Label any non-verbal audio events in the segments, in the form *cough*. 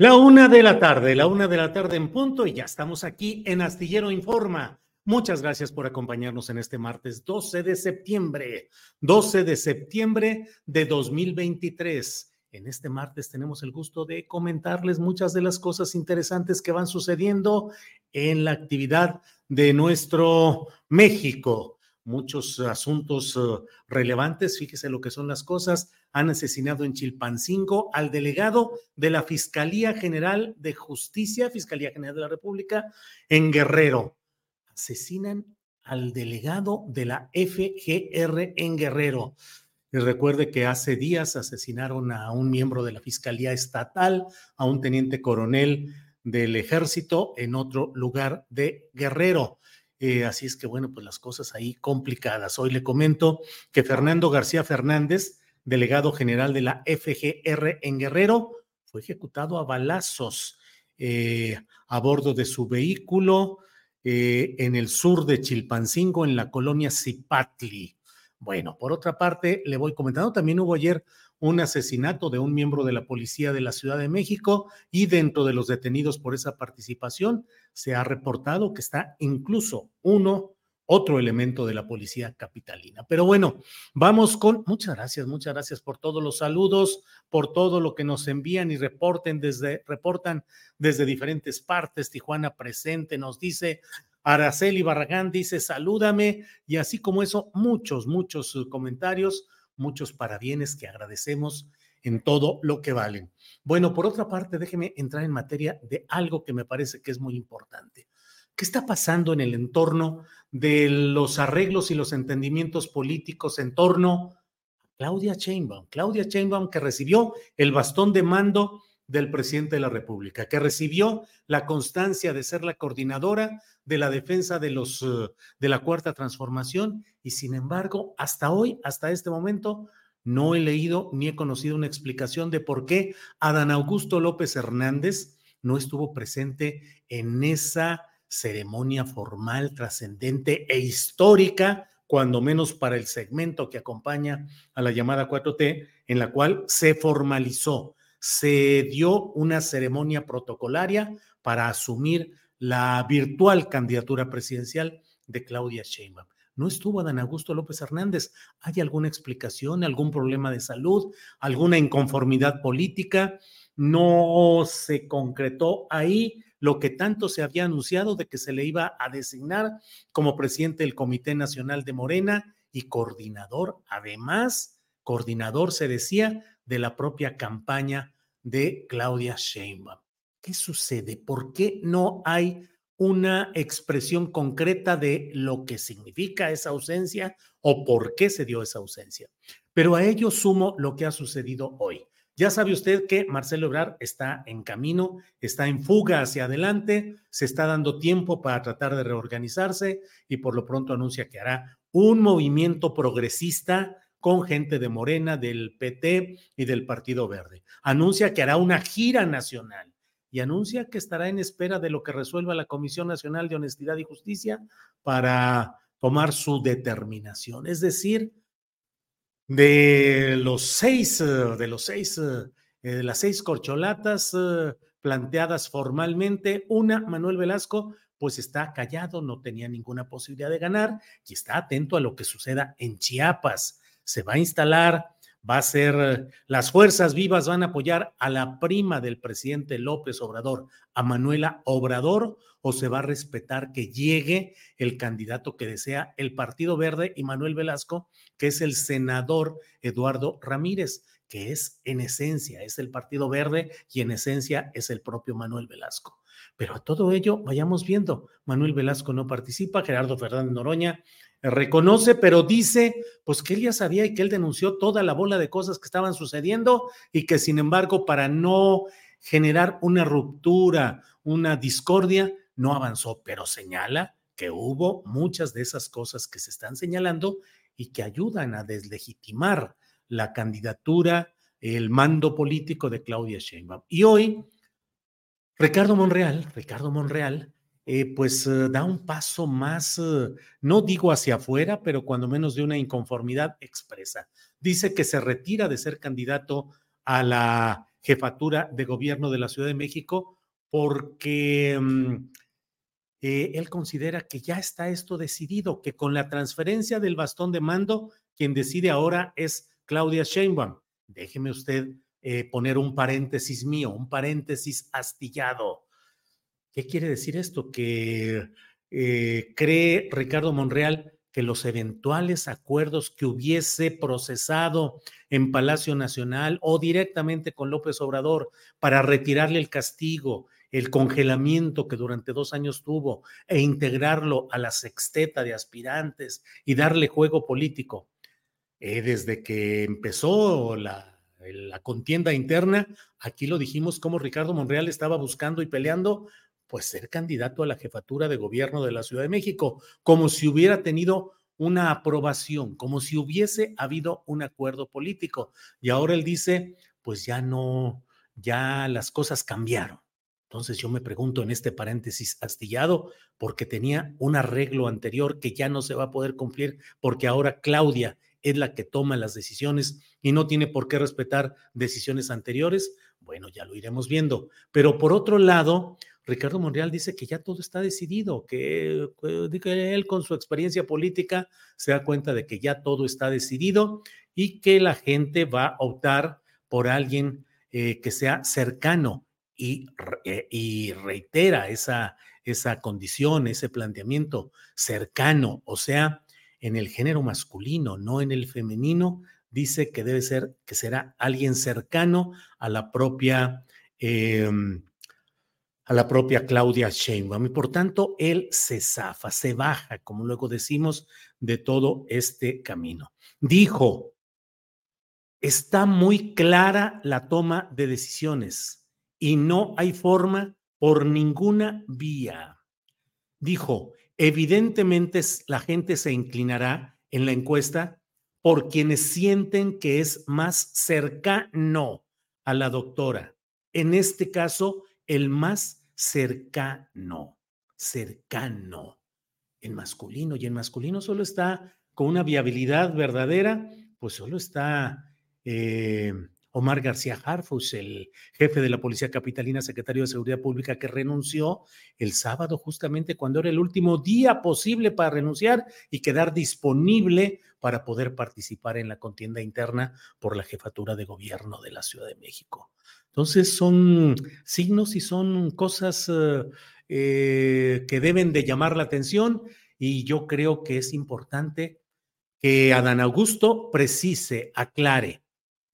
La una de la tarde, la una de la tarde en punto y ya estamos aquí en Astillero Informa. Muchas gracias por acompañarnos en este martes 12 de septiembre, 12 de septiembre de 2023. En este martes tenemos el gusto de comentarles muchas de las cosas interesantes que van sucediendo en la actividad de nuestro México muchos asuntos uh, relevantes. Fíjese lo que son las cosas. Han asesinado en Chilpancingo al delegado de la Fiscalía General de Justicia, Fiscalía General de la República, en Guerrero. Asesinan al delegado de la FGR en Guerrero. Y recuerde que hace días asesinaron a un miembro de la Fiscalía Estatal, a un teniente coronel del ejército en otro lugar de Guerrero. Eh, así es que, bueno, pues las cosas ahí complicadas. Hoy le comento que Fernando García Fernández, delegado general de la FGR en Guerrero, fue ejecutado a balazos eh, a bordo de su vehículo eh, en el sur de Chilpancingo, en la colonia Zipatli. Bueno, por otra parte, le voy comentando, también hubo ayer un asesinato de un miembro de la policía de la Ciudad de México y dentro de los detenidos por esa participación se ha reportado que está incluso uno, otro elemento de la policía capitalina. Pero bueno, vamos con, muchas gracias, muchas gracias por todos los saludos, por todo lo que nos envían y reporten desde, reportan desde diferentes partes. Tijuana presente nos dice, Araceli Barragán dice, salúdame, y así como eso, muchos, muchos comentarios muchos parabienes que agradecemos en todo lo que valen. Bueno, por otra parte, déjeme entrar en materia de algo que me parece que es muy importante. ¿Qué está pasando en el entorno de los arreglos y los entendimientos políticos en torno a Claudia Sheinbaum? Claudia Sheinbaum que recibió el bastón de mando del presidente de la República, que recibió la constancia de ser la coordinadora de la defensa de los eh, de la cuarta transformación y sin embargo, hasta hoy, hasta este momento, no he leído ni he conocido una explicación de por qué Adán Augusto López Hernández no estuvo presente en esa ceremonia formal, trascendente e histórica, cuando menos para el segmento que acompaña a la llamada 4T, en la cual se formalizó se dio una ceremonia protocolaria para asumir la virtual candidatura presidencial de Claudia Sheinbaum. No estuvo Adán Augusto López Hernández. ¿Hay alguna explicación, algún problema de salud, alguna inconformidad política? No se concretó ahí lo que tanto se había anunciado de que se le iba a designar como presidente del Comité Nacional de Morena y coordinador, además, coordinador se decía de la propia campaña de Claudia Sheinbaum. ¿Qué sucede? ¿Por qué no hay una expresión concreta de lo que significa esa ausencia o por qué se dio esa ausencia? Pero a ello sumo lo que ha sucedido hoy. Ya sabe usted que Marcelo Ebrard está en camino, está en fuga hacia adelante, se está dando tiempo para tratar de reorganizarse y por lo pronto anuncia que hará un movimiento progresista con gente de Morena, del PT y del Partido Verde. Anuncia que hará una gira nacional y anuncia que estará en espera de lo que resuelva la Comisión Nacional de Honestidad y Justicia para tomar su determinación. Es decir, de los seis, de los seis, de las seis corcholatas eh, planteadas formalmente, una, Manuel Velasco, pues está callado, no tenía ninguna posibilidad de ganar y está atento a lo que suceda en Chiapas. Se va a instalar va a ser, las fuerzas vivas van a apoyar a la prima del presidente López Obrador, a Manuela Obrador, o se va a respetar que llegue el candidato que desea el Partido Verde y Manuel Velasco, que es el senador Eduardo Ramírez, que es en esencia, es el Partido Verde y en esencia es el propio Manuel Velasco. Pero a todo ello, vayamos viendo, Manuel Velasco no participa, Gerardo Fernández Noroña reconoce, pero dice pues que él ya sabía y que él denunció toda la bola de cosas que estaban sucediendo y que sin embargo para no generar una ruptura, una discordia, no avanzó, pero señala que hubo muchas de esas cosas que se están señalando y que ayudan a deslegitimar la candidatura, el mando político de Claudia Sheinbaum. Y hoy, Ricardo Monreal, Ricardo Monreal, eh, pues eh, da un paso más, eh, no digo hacia afuera, pero cuando menos de una inconformidad expresa. Dice que se retira de ser candidato a la jefatura de gobierno de la Ciudad de México porque mm, él considera que ya está esto decidido, que con la transferencia del bastón de mando, quien decide ahora es Claudia Sheinbaum. Déjeme usted poner un paréntesis mío, un paréntesis astillado ¿Qué quiere decir esto? Que eh, cree Ricardo Monreal que los eventuales acuerdos que hubiese procesado en Palacio Nacional o directamente con López Obrador para retirarle el castigo, el congelamiento que durante dos años tuvo e integrarlo a la sexteta de aspirantes y darle juego político. Eh, desde que empezó la, la contienda interna, aquí lo dijimos como Ricardo Monreal estaba buscando y peleando pues ser candidato a la jefatura de gobierno de la Ciudad de México, como si hubiera tenido una aprobación, como si hubiese habido un acuerdo político. Y ahora él dice, pues ya no, ya las cosas cambiaron. Entonces yo me pregunto en este paréntesis astillado, porque tenía un arreglo anterior que ya no se va a poder cumplir, porque ahora Claudia es la que toma las decisiones y no tiene por qué respetar decisiones anteriores. Bueno, ya lo iremos viendo. Pero por otro lado, Ricardo Monreal dice que ya todo está decidido, que, él con su experiencia política se da cuenta de que ya todo está decidido y que la gente va a optar por alguien eh, que sea cercano y, eh, y reitera esa, esa condición, ese planteamiento cercano, o sea, en el género masculino, no en el femenino, dice que debe ser, que será alguien cercano a la propia em, a la propia Claudia Sheinbaum y por tanto él se zafa, se baja, como luego decimos, de todo este camino. Dijo, está muy clara la toma de decisiones y no hay forma por ninguna vía. Dijo, evidentemente la gente se inclinará en la encuesta por quienes sienten que es más cercano a la doctora. En este caso, el más cercano, cercano en masculino. Y en masculino solo está con una viabilidad verdadera, pues solo está eh, Omar García Harfus, el jefe de la Policía Capitalina, secretario de Seguridad Pública, que renunció el sábado justamente cuando era el último día posible para renunciar y quedar disponible para poder participar en la contienda interna por la jefatura de gobierno de la Ciudad de México. Entonces son signos y son cosas eh, eh, que deben de llamar la atención y yo creo que es importante que Adán Augusto precise, aclare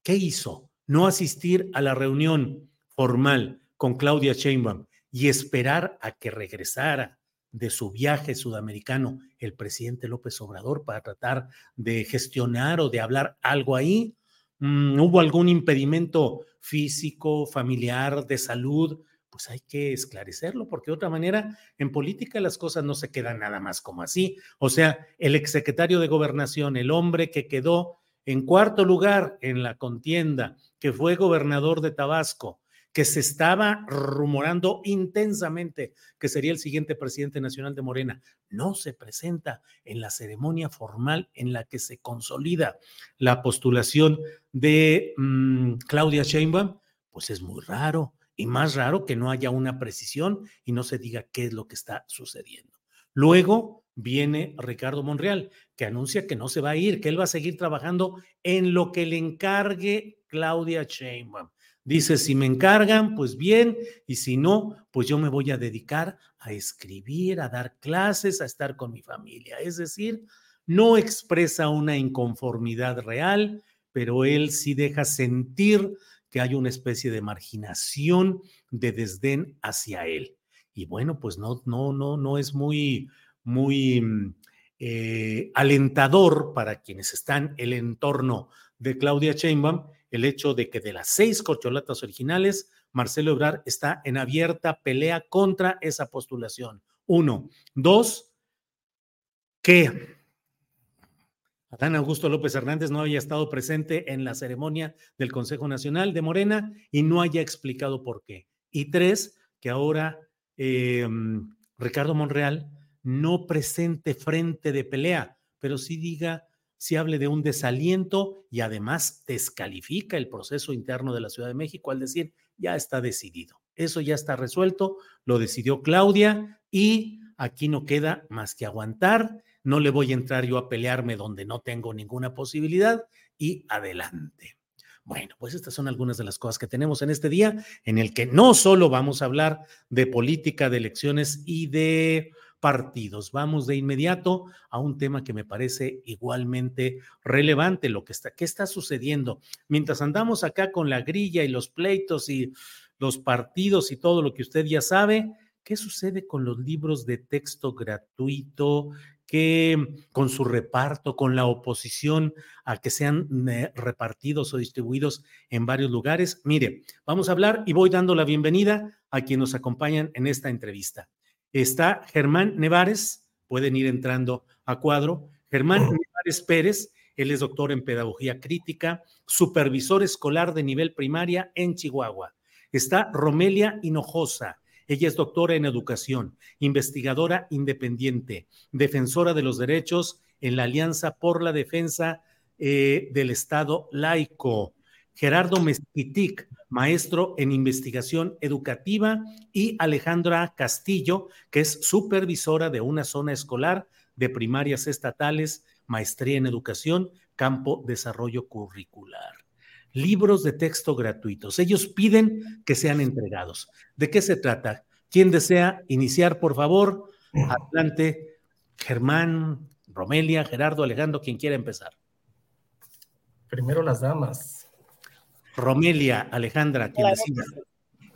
qué hizo, no asistir a la reunión formal con Claudia Sheinbaum y esperar a que regresara de su viaje sudamericano el presidente López Obrador para tratar de gestionar o de hablar algo ahí, hubo algún impedimento físico, familiar, de salud, pues hay que esclarecerlo, porque de otra manera, en política las cosas no se quedan nada más como así. O sea, el exsecretario de gobernación, el hombre que quedó en cuarto lugar en la contienda, que fue gobernador de Tabasco, que se estaba rumorando intensamente que sería el siguiente presidente nacional de Morena, no se presenta en la ceremonia formal en la que se consolida la postulación de mm, Claudia Sheinbaum, pues es muy raro y más raro que no haya una precisión y no se diga qué es lo que está sucediendo. Luego viene Ricardo Monreal, que anuncia que no se va a ir, que él va a seguir trabajando en lo que le encargue Claudia Sheinbaum. Dice, si me encargan, pues bien, y si no, pues yo me voy a dedicar a escribir, a dar clases, a estar con mi familia. Es decir, no expresa una inconformidad real, pero él sí deja sentir que hay una especie de marginación, de desdén hacia él. Y bueno, pues no, no, no, no es muy, muy mm, eh, alentador para quienes están el entorno de Claudia Sheinbaum el hecho de que de las seis corcholatas originales, Marcelo Ebrard está en abierta pelea contra esa postulación. Uno. Dos, que Adán Augusto López Hernández no haya estado presente en la ceremonia del Consejo Nacional de Morena y no haya explicado por qué. Y tres, que ahora em, Ricardo Monreal no presente frente de pelea, pero sí diga, si hable de un desaliento y además descalifica el proceso interno de la Ciudad de México al decir, ya está decidido. Eso ya está resuelto, lo decidió Claudia y aquí no queda más que aguantar no le voy a entrar yo a pelearme donde no tengo ninguna posibilidad y adelante. Bueno, pues estas son algunas de las cosas que tenemos en este día, en el que no solo vamos a hablar de política, de elecciones y de partidos. Vamos de inmediato a un tema que me parece igualmente relevante, lo que está, qué está sucediendo. Mientras andamos acá con la grilla y los pleitos y los partidos y todo lo que usted ya sabe, ¿qué sucede con los libros de texto gratuito que con su reparto, con la oposición a que sean eh, repartidos o distribuidos en varios lugares. Mire, vamos a hablar y voy dando la bienvenida a quienes nos acompañan en esta entrevista. Está Germán Nevares, pueden ir entrando a cuadro. Germán Nevares Pérez, él es doctor en pedagogía crítica, supervisor escolar de nivel primaria en Chihuahua. Está Romelia Hinojosa, ella es doctora en educación, investigadora independiente, defensora de los derechos en la Alianza por la Defensa eh, del Estado laico. Gerardo Mezquitic, maestro en investigación educativa, y Alejandra Castillo, que es supervisora de una zona escolar de primarias estatales, maestría en educación, campo desarrollo curricular libros de texto gratuitos. Ellos piden que sean entregados. ¿De qué se trata? ¿Quién desea iniciar, por favor? Adelante, Germán, Romelia, Gerardo, Alejandro, quien quiera empezar. Primero las damas. Romelia, Alejandra, quien decida.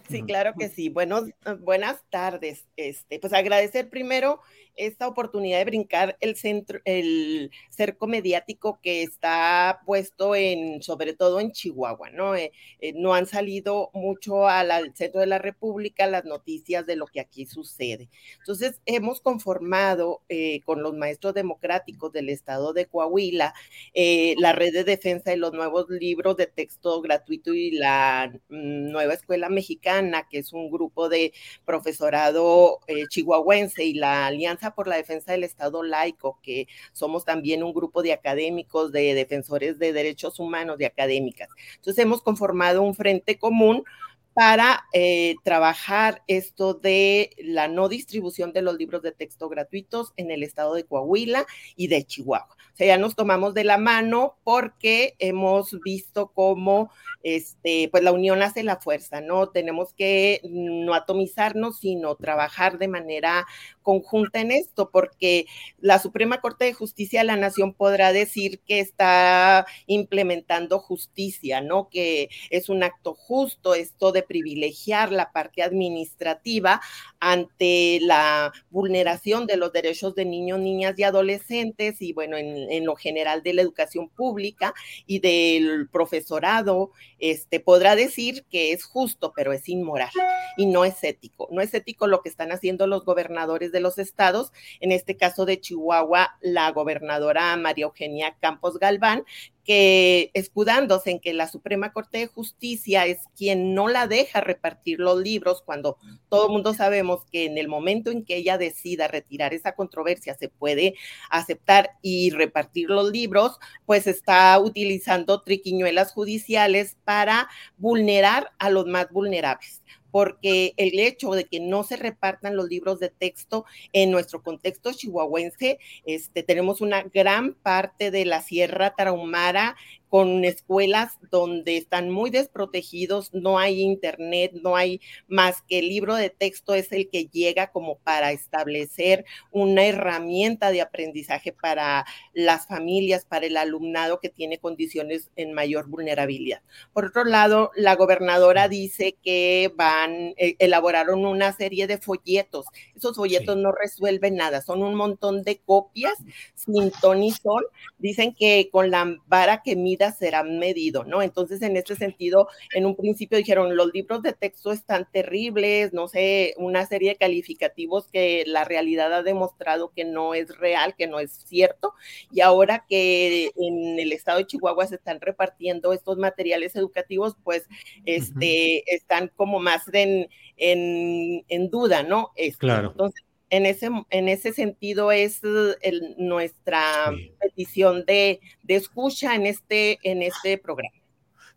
Sí, claro que sí. Buenos, buenas tardes. Este, pues agradecer primero esta oportunidad de brincar el centro, el cerco mediático que está puesto en, sobre todo en Chihuahua, ¿no? Eh, eh, no han salido mucho al centro de la República las noticias de lo que aquí sucede. Entonces, hemos conformado eh, con los maestros democráticos del estado de Coahuila la red de defensa de los nuevos libros de texto gratuito y la mm, nueva escuela mexicana, que es un grupo de profesorado chihuahuense y la alianza por la Defensa del Estado laico, que somos también un grupo de académicos, de defensores de derechos humanos, de académicas. Entonces hemos conformado un frente común para eh, trabajar esto de la no distribución de los libros de texto gratuitos en el estado de Coahuila y de Chihuahua. O sea, ya nos tomamos de la mano porque hemos visto cómo este, pues la unión hace la fuerza, ¿no? Tenemos que no atomizarnos, sino trabajar de manera conjunta en esto, porque la Suprema Corte de Justicia de la Nación podrá decir que está implementando justicia, ¿no? Que es un acto justo esto de privilegiar la parte administrativa ante la vulneración de los derechos de niños, niñas y adolescentes y bueno, en, lo general de la educación pública y del profesorado, este, podrá decir que es justo, pero es inmoral y no es ético. No es ético lo que están haciendo los gobernadores de los estados, en este caso de Chihuahua, la gobernadora María Eugenia Campos Galván, que escudándose en que la Suprema Corte de Justicia es quien no la deja repartir los libros, cuando todo el mundo sabemos que en el momento en que ella decida retirar esa controversia se puede aceptar y repartir los libros, pues está utilizando triquiñuelas judiciales para vulnerar a los más vulnerables porque el hecho de que no se repartan los libros de texto en nuestro contexto chihuahuense, este, tenemos una gran parte de la Sierra Tarahumara con escuelas donde están muy desprotegidos, no hay internet, no hay más que el libro de texto es el que llega como para establecer una herramienta de aprendizaje para las familias, para el alumnado que tiene condiciones en mayor vulnerabilidad. Por otro lado, la gobernadora dice que van, eh, elaboraron una serie de folletos. Esos folletos no resuelven nada, son un montón de copias sin ton y son. Dicen que con la vara que mide será medido, ¿no? Entonces, en este sentido, en un principio dijeron, los libros de texto están terribles, no sé, una serie de calificativos que la realidad ha demostrado que no es real, que no es cierto, y ahora que en el estado de Chihuahua se están repartiendo estos materiales educativos, pues, este, están como más en, en, duda, ¿no? Este, claro. Entonces, en ese, en ese sentido es el, nuestra petición de, de, escucha en este, en este programa.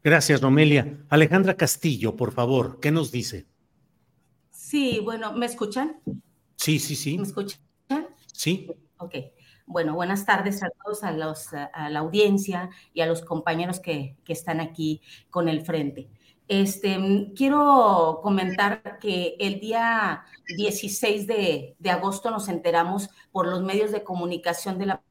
Gracias, Romelia. Alejandra Castillo, por favor, ¿qué nos dice? Sí, bueno, ¿me escuchan? Sí, sí, sí. ¿Me escuchan? Sí. Ok. Bueno, buenas tardes a todos, a, los, a la audiencia y a los compañeros que, que están aquí con el frente. Este, quiero comentar que el día 16 de, de, agosto nos enteramos por los medios de comunicación de la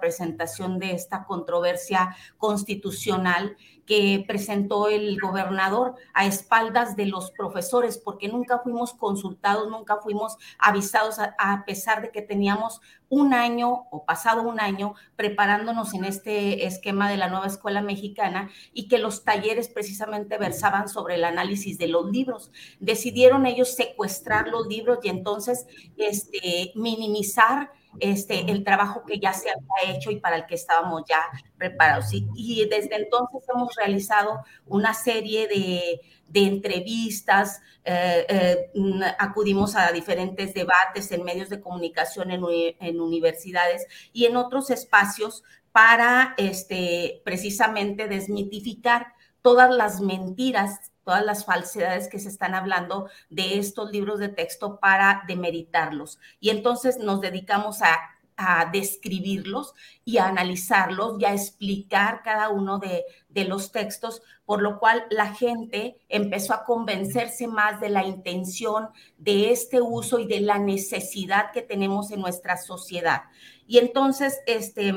presentación de esta controversia constitucional que presentó el gobernador a espaldas de los profesores, porque nunca fuimos consultados, nunca fuimos avisados, a, pesar de que teníamos un año o pasado un año preparándonos en este esquema de la nueva escuela mexicana y que los talleres precisamente versaban sobre el análisis de los libros. Decidieron ellos secuestrar los libros y entonces este, minimizar este, el trabajo que ya se había hecho y para el que estábamos ya preparados. Y, desde entonces hemos realizado una serie de, entrevistas, eh, eh, acudimos a diferentes debates en medios de comunicación, en, en, universidades y en otros espacios para este, precisamente desmitificar todas las mentiras todas las falsedades que se están hablando de estos libros de texto para demeritarlos. Y entonces nos dedicamos a, a describirlos y a analizarlos y a explicar cada uno de, de, los textos, por lo cual la gente empezó a convencerse más de la intención de este uso y de la necesidad que tenemos en nuestra sociedad. Y entonces, este,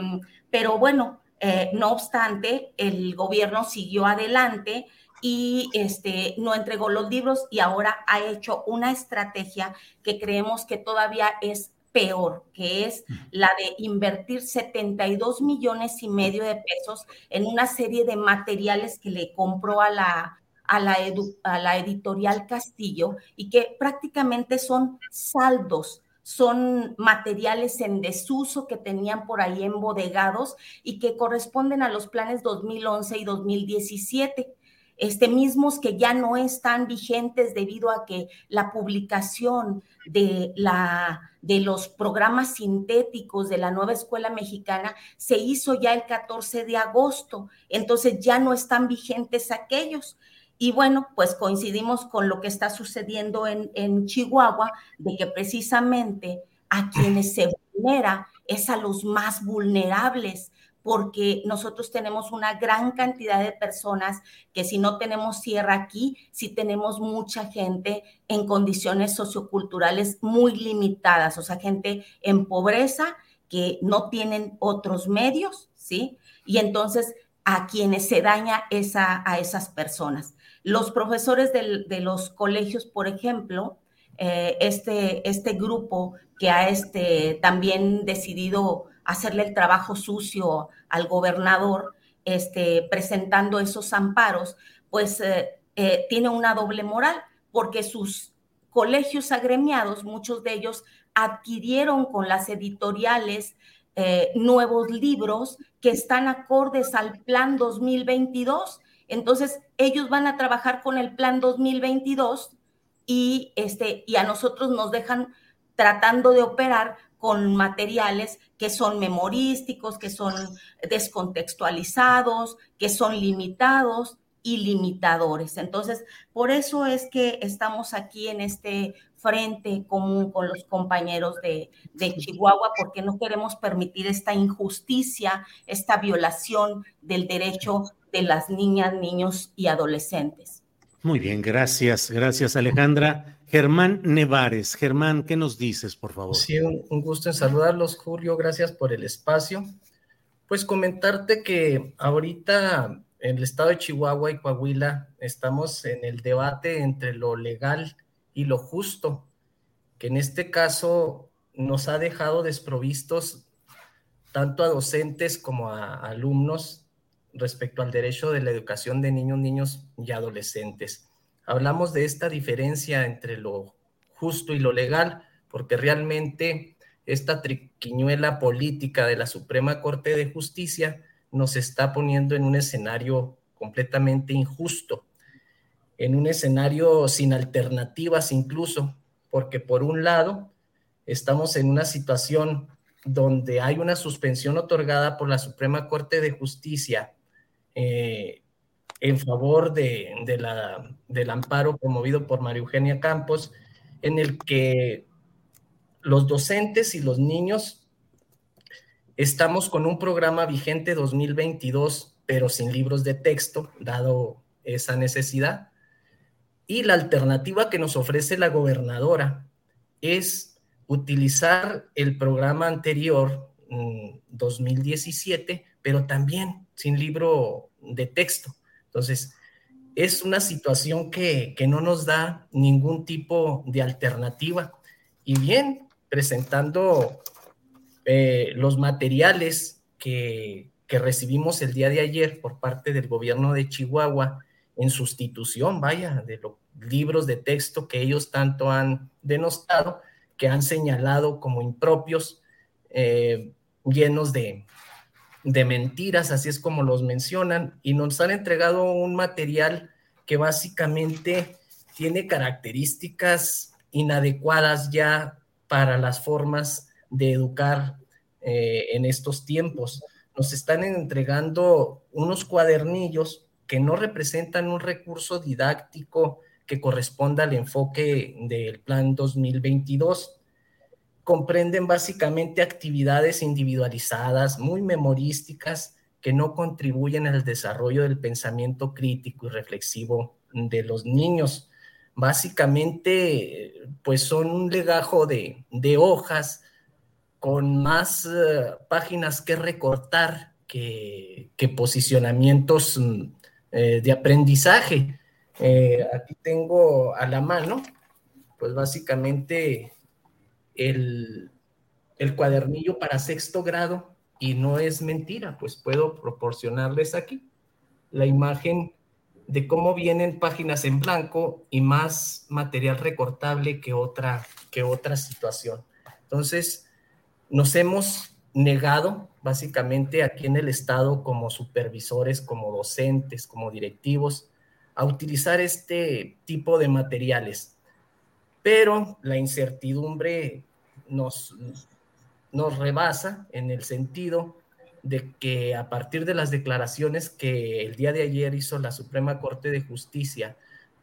pero bueno, eh, no obstante, el gobierno siguió adelante y este, no entregó los libros y ahora ha hecho una estrategia que creemos que todavía es peor, que es la de invertir 72 millones y medio de pesos en una serie de materiales que le compró a la, a la, a la editorial Castillo y que prácticamente son saldos son materiales en desuso que tenían por ahí embodegados y que corresponden a los planes 2011 y 2017 este, mismos que ya no están vigentes debido a que la publicación de, la, de los programas sintéticos de la nueva escuela mexicana se hizo ya el 14 de agosto, entonces ya no están vigentes aquellos. Y bueno, pues coincidimos con lo que está sucediendo en, en Chihuahua, de que precisamente a quienes se vulnera es a los más vulnerables, porque nosotros tenemos una gran cantidad de personas que si no tenemos sierra aquí, sí tenemos mucha gente en condiciones socioculturales muy limitadas, o sea, gente en pobreza que no tienen otros medios, ¿sí? Y entonces a quienes se daña esa, a esas personas. Los profesores de los colegios, por ejemplo, eh, este, este grupo que ha este, también decidido hacerle el trabajo sucio al gobernador, este, presentando esos amparos, pues eh, eh, tiene una doble moral, porque sus colegios agremiados, muchos de ellos adquirieron con las editoriales eh, nuevos libros que están acordes al plan 2022. Entonces, ellos van a trabajar con el plan 2022 y, este, y a nosotros nos dejan tratando de operar con materiales que son memorísticos, que son descontextualizados, que son limitados y limitadores. Entonces, por eso es que estamos aquí en este frente común con los compañeros de, de, Chihuahua, porque no queremos permitir esta injusticia, esta violación del derecho de las niñas, niños y adolescentes. Muy bien, gracias, gracias Alejandra. Germán Nevares, Germán, ¿qué nos dices, por favor? Sí, un, un gusto en saludarlos, Julio, gracias por el espacio. Pues comentarte que ahorita en el estado de Chihuahua y Coahuila estamos en el debate entre lo legal y lo justo, que en este caso nos ha dejado desprovistos tanto a docentes como a alumnos respecto al derecho de la educación de niños, niños y adolescentes. Hablamos de esta diferencia entre lo justo y lo legal, porque realmente esta triquiñuela política de la Suprema Corte de Justicia nos está poniendo en un escenario completamente injusto, en un escenario sin alternativas incluso, porque por un lado estamos en una situación donde hay una suspensión otorgada por la Suprema Corte de Justicia eh, en favor de, la, del amparo promovido por María Eugenia Campos, en el que los docentes y los niños Estamos con un programa vigente 2022, pero sin libros de texto, dado esa necesidad. Y la alternativa que nos ofrece la gobernadora es utilizar el programa anterior, 2017, mm, pero también sin libro de texto. Entonces, es una situación que, que no nos da ningún tipo de alternativa. Y bien, presentando eh, los materiales que, recibimos el día de ayer por parte del gobierno de Chihuahua en sustitución, vaya, de los libros de texto que ellos tanto han denostado, que han señalado como impropios, eh, llenos de, de mentiras, así es como los mencionan, y nos han entregado un material que básicamente tiene características inadecuadas ya para las formas de educar eh, en estos tiempos. Nos están entregando unos cuadernillos que no representan un recurso didáctico que corresponda al enfoque del Plan 2022. Comprenden básicamente actividades individualizadas, muy memorísticas, que no contribuyen al desarrollo del pensamiento crítico y reflexivo de los niños. Básicamente, pues son un legajo de, de hojas con más eh, páginas que recortar que, posicionamientos mm, eh, de aprendizaje. Eh, aquí tengo a la mano, pues básicamente el, cuadernillo para sexto grado y no es mentira, pues puedo proporcionarles aquí la imagen de cómo vienen páginas en blanco y más material recortable que otra, que otra situación. Entonces, nos hemos negado básicamente aquí en el Estado como supervisores, como docentes, como directivos, a utilizar este tipo de materiales. Pero la incertidumbre nos, nos rebasa en el sentido de que a partir de las declaraciones que el día de ayer hizo la Suprema Corte de Justicia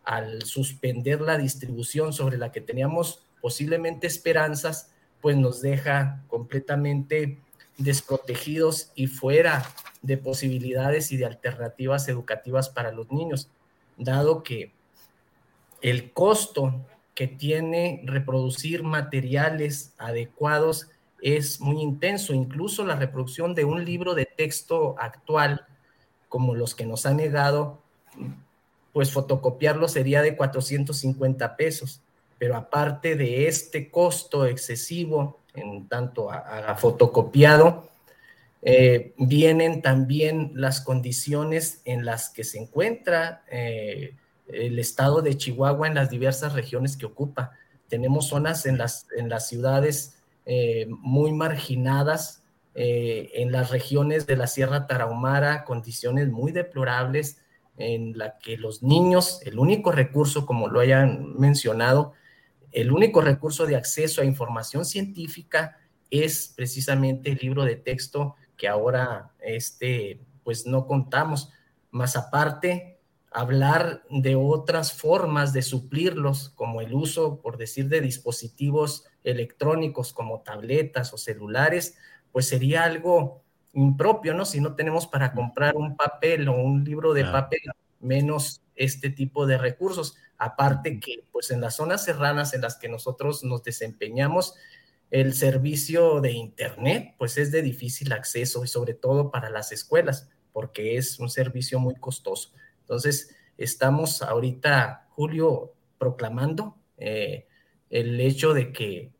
al suspender la distribución sobre la que teníamos posiblemente esperanzas, pues nos deja completamente desprotegidos y fuera de posibilidades y de alternativas educativas para los niños, dado que el costo que tiene reproducir materiales adecuados es muy intenso. Incluso la reproducción de un libro de texto actual, como los que nos han negado, pues fotocopiarlo sería de 450 pesos. Pero aparte de este costo excesivo en tanto a, fotocopiado, eh, vienen también las condiciones en las que se encuentra eh, el estado de Chihuahua en las diversas regiones que ocupa. Tenemos zonas en las, en las ciudades eh, muy marginadas, en las regiones de la Sierra Tarahumara, condiciones muy deplorables en la que los niños, el único recurso, como lo hayan mencionado, el único recurso de acceso a información científica es precisamente el libro de texto que ahora este, pues no contamos. Más aparte, hablar de otras formas de suplirlos, como el uso, por decir, de dispositivos electrónicos como tabletas o celulares, pues sería algo impropio, ¿no? Si no tenemos para comprar un papel o un libro de papel, menos este tipo de recursos. Aparte que, pues en las zonas serranas en las que nosotros nos desempeñamos, el servicio de Internet, pues es de difícil acceso y sobre todo para las escuelas, porque es un servicio muy costoso. Entonces, estamos ahorita, Julio, proclamando eh, el hecho de que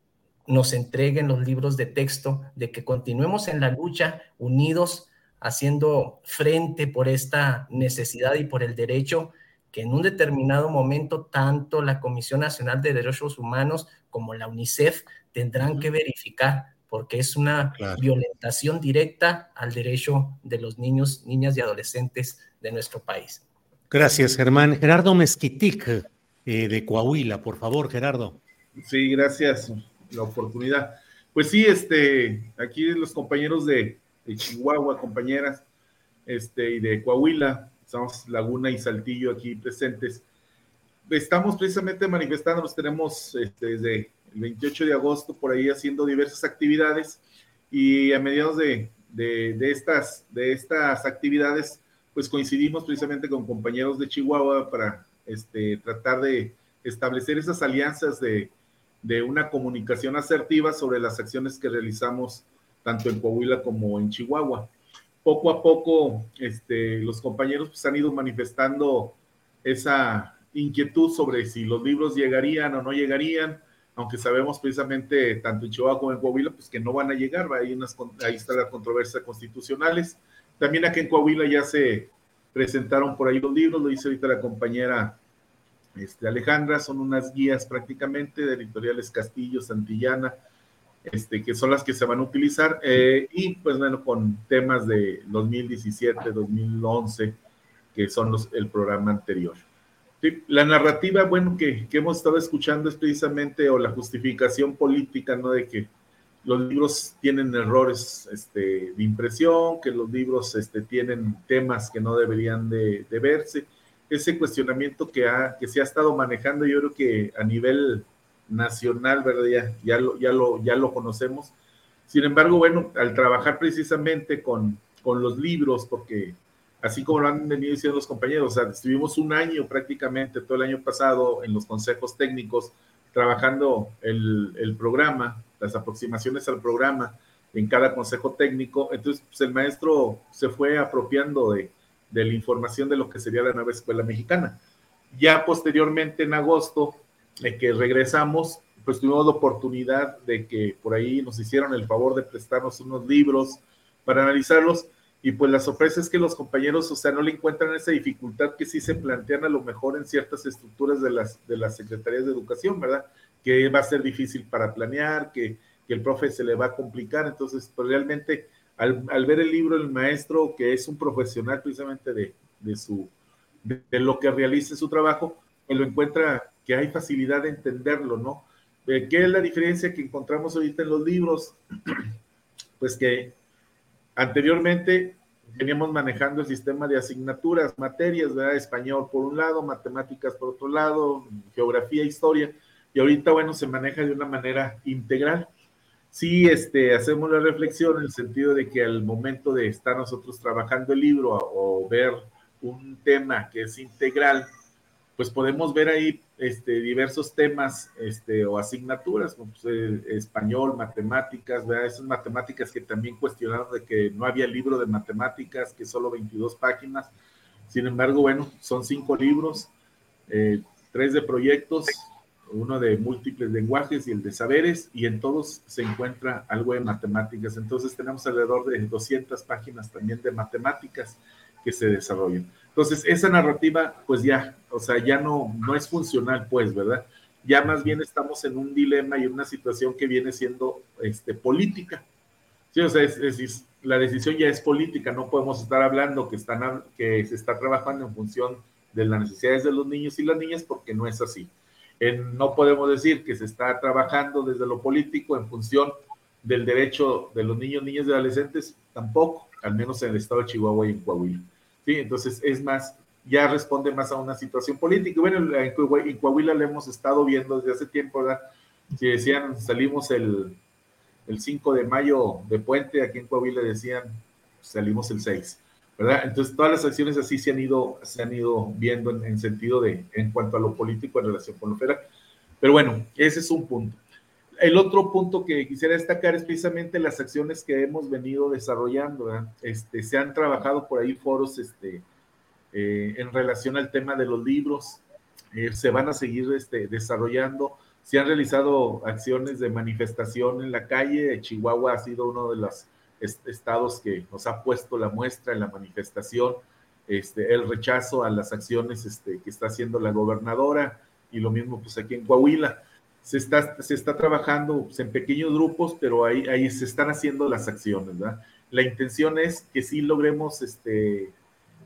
nos entreguen los libros de texto, de que continuemos en la lucha unidos, haciendo frente por esta necesidad y por el derecho que en un determinado momento tanto la Comisión Nacional de Derechos Humanos como la UNICEF tendrán que verificar, porque es una violentación directa al derecho de los niños, niñas y adolescentes de nuestro país. Gracias, Germán. Gerardo Mezquitic, eh, de Coahuila, por favor, Gerardo. Sí, gracias la oportunidad. Pues sí, este, aquí los compañeros de, Chihuahua, compañeras, este, y de Coahuila, estamos Laguna y Saltillo aquí presentes. Estamos precisamente manifestándonos, tenemos este, desde el 28 de agosto por ahí haciendo diversas actividades y a mediados de, de, estas, de estas actividades, pues coincidimos precisamente con compañeros de Chihuahua para este, tratar de establecer esas alianzas de, de una comunicación asertiva sobre las acciones que realizamos tanto en Coahuila como en Chihuahua poco a poco este, los compañeros pues, han ido manifestando esa inquietud sobre si los libros llegarían o no llegarían, aunque sabemos precisamente tanto en Chihuahua como en Coahuila pues que no van a llegar, ahí, unas, ahí está la controversia constitucionales. También aquí en Coahuila ya se presentaron por ahí los libros, lo dice ahorita la compañera este, Alejandra, son unas guías prácticamente de editoriales Castillo, Santillana, este, que son las que se van a utilizar, eh, y pues bueno, con temas de 2017, 2011, que son los, el programa anterior. la narrativa, bueno, que, que, hemos estado escuchando es precisamente, o la justificación política, ¿no? De que los libros tienen errores este, de impresión, que los libros este, tienen temas que no deberían de, de verse. Ese cuestionamiento que, ha, que se ha estado manejando, yo creo que a nivel nacional, ¿verdad? Ya, ya, lo, ya, lo, ya lo conocemos. Sin embargo, bueno, al trabajar precisamente con, con los libros, porque así como lo han venido diciendo los compañeros, o sea, estuvimos un año prácticamente, todo el año pasado, en los consejos técnicos, trabajando el, el programa, las aproximaciones al programa en cada consejo técnico. Entonces, pues, el maestro se fue apropiando de, de la información de lo que sería la nueva escuela mexicana. Ya posteriormente, en agosto, de que regresamos, pues tuvimos la oportunidad de que por ahí nos hicieron el favor de prestarnos unos libros para analizarlos y pues la sorpresa es que los compañeros, o sea, no le encuentran esa dificultad que sí se plantean a lo mejor en ciertas estructuras de las, de las secretarías de educación, ¿verdad? Que va a ser difícil para planear, que, que el profe se le va a complicar, entonces, pues realmente al, al, ver el libro, el maestro, que es un profesional precisamente de, de su, de, de lo que realiza su trabajo, pues lo encuentra que hay facilidad de entenderlo, ¿no? Eh, ¿Qué es la diferencia que encontramos ahorita en los libros? *clears throat* Pues que anteriormente veníamos manejando el sistema de asignaturas, materias, ¿verdad? Español por un lado, matemáticas por otro lado, geografía, historia, y ahorita, bueno, se maneja de una manera integral. sí este, hacemos la reflexión en el sentido de que al momento de estar nosotros trabajando el libro o ver un tema que es integral, pues podemos ver ahí este, diversos temas este, o asignaturas, como pues, español, matemáticas, ¿verdad? esas matemáticas que también cuestionaron de que no había libro de matemáticas, que solo 22 páginas. Sin embargo, bueno, son cinco libros, eh, tres de proyectos, uno de múltiples lenguajes y el de saberes, y en todos se encuentra algo de matemáticas. Entonces tenemos alrededor de 200 páginas también de matemáticas que se desarrollan. Entonces, esa narrativa, pues ya, o sea, ya no, no es funcional, pues, ¿verdad? Ya más bien estamos en un dilema y una situación que viene siendo este, política. Sí, o sea, es, la decisión ya es política, no podemos estar hablando que, están, que se está trabajando en función de las necesidades de los niños y las niñas porque no es así. No podemos decir que se está trabajando desde lo político en función del derecho de los niños, niñas y adolescentes, tampoco, al menos en el estado de Chihuahua y en Coahuila. ¿sí? Entonces es más, ya responde más a una situación política. Bueno, en Coahuila lo hemos estado viendo desde hace tiempo, ¿verdad? Si decían, salimos el, el 5 de mayo de puente, aquí en Coahuila decían, salimos el 6, Entonces todas las acciones así se han ido, se han ido viendo en, en sentido de, en cuanto a lo político en relación con lo federal. Pero bueno, ese es un punto. El otro punto que quisiera destacar es precisamente las acciones que hemos venido desarrollando. Este, se han trabajado por ahí foros este, eh, en relación al tema de los libros, eh, se van a seguir este, desarrollando. Se han realizado acciones de manifestación en la calle. Chihuahua ha sido uno de los estados que nos ha puesto la muestra en la manifestación, este, el rechazo a las acciones este, que está haciendo la gobernadora y lo mismo pues aquí en Coahuila se está, se está trabajando pues, en pequeños grupos, pero ahí, ahí se están haciendo las acciones, ¿verdad? La intención es que sí logremos este,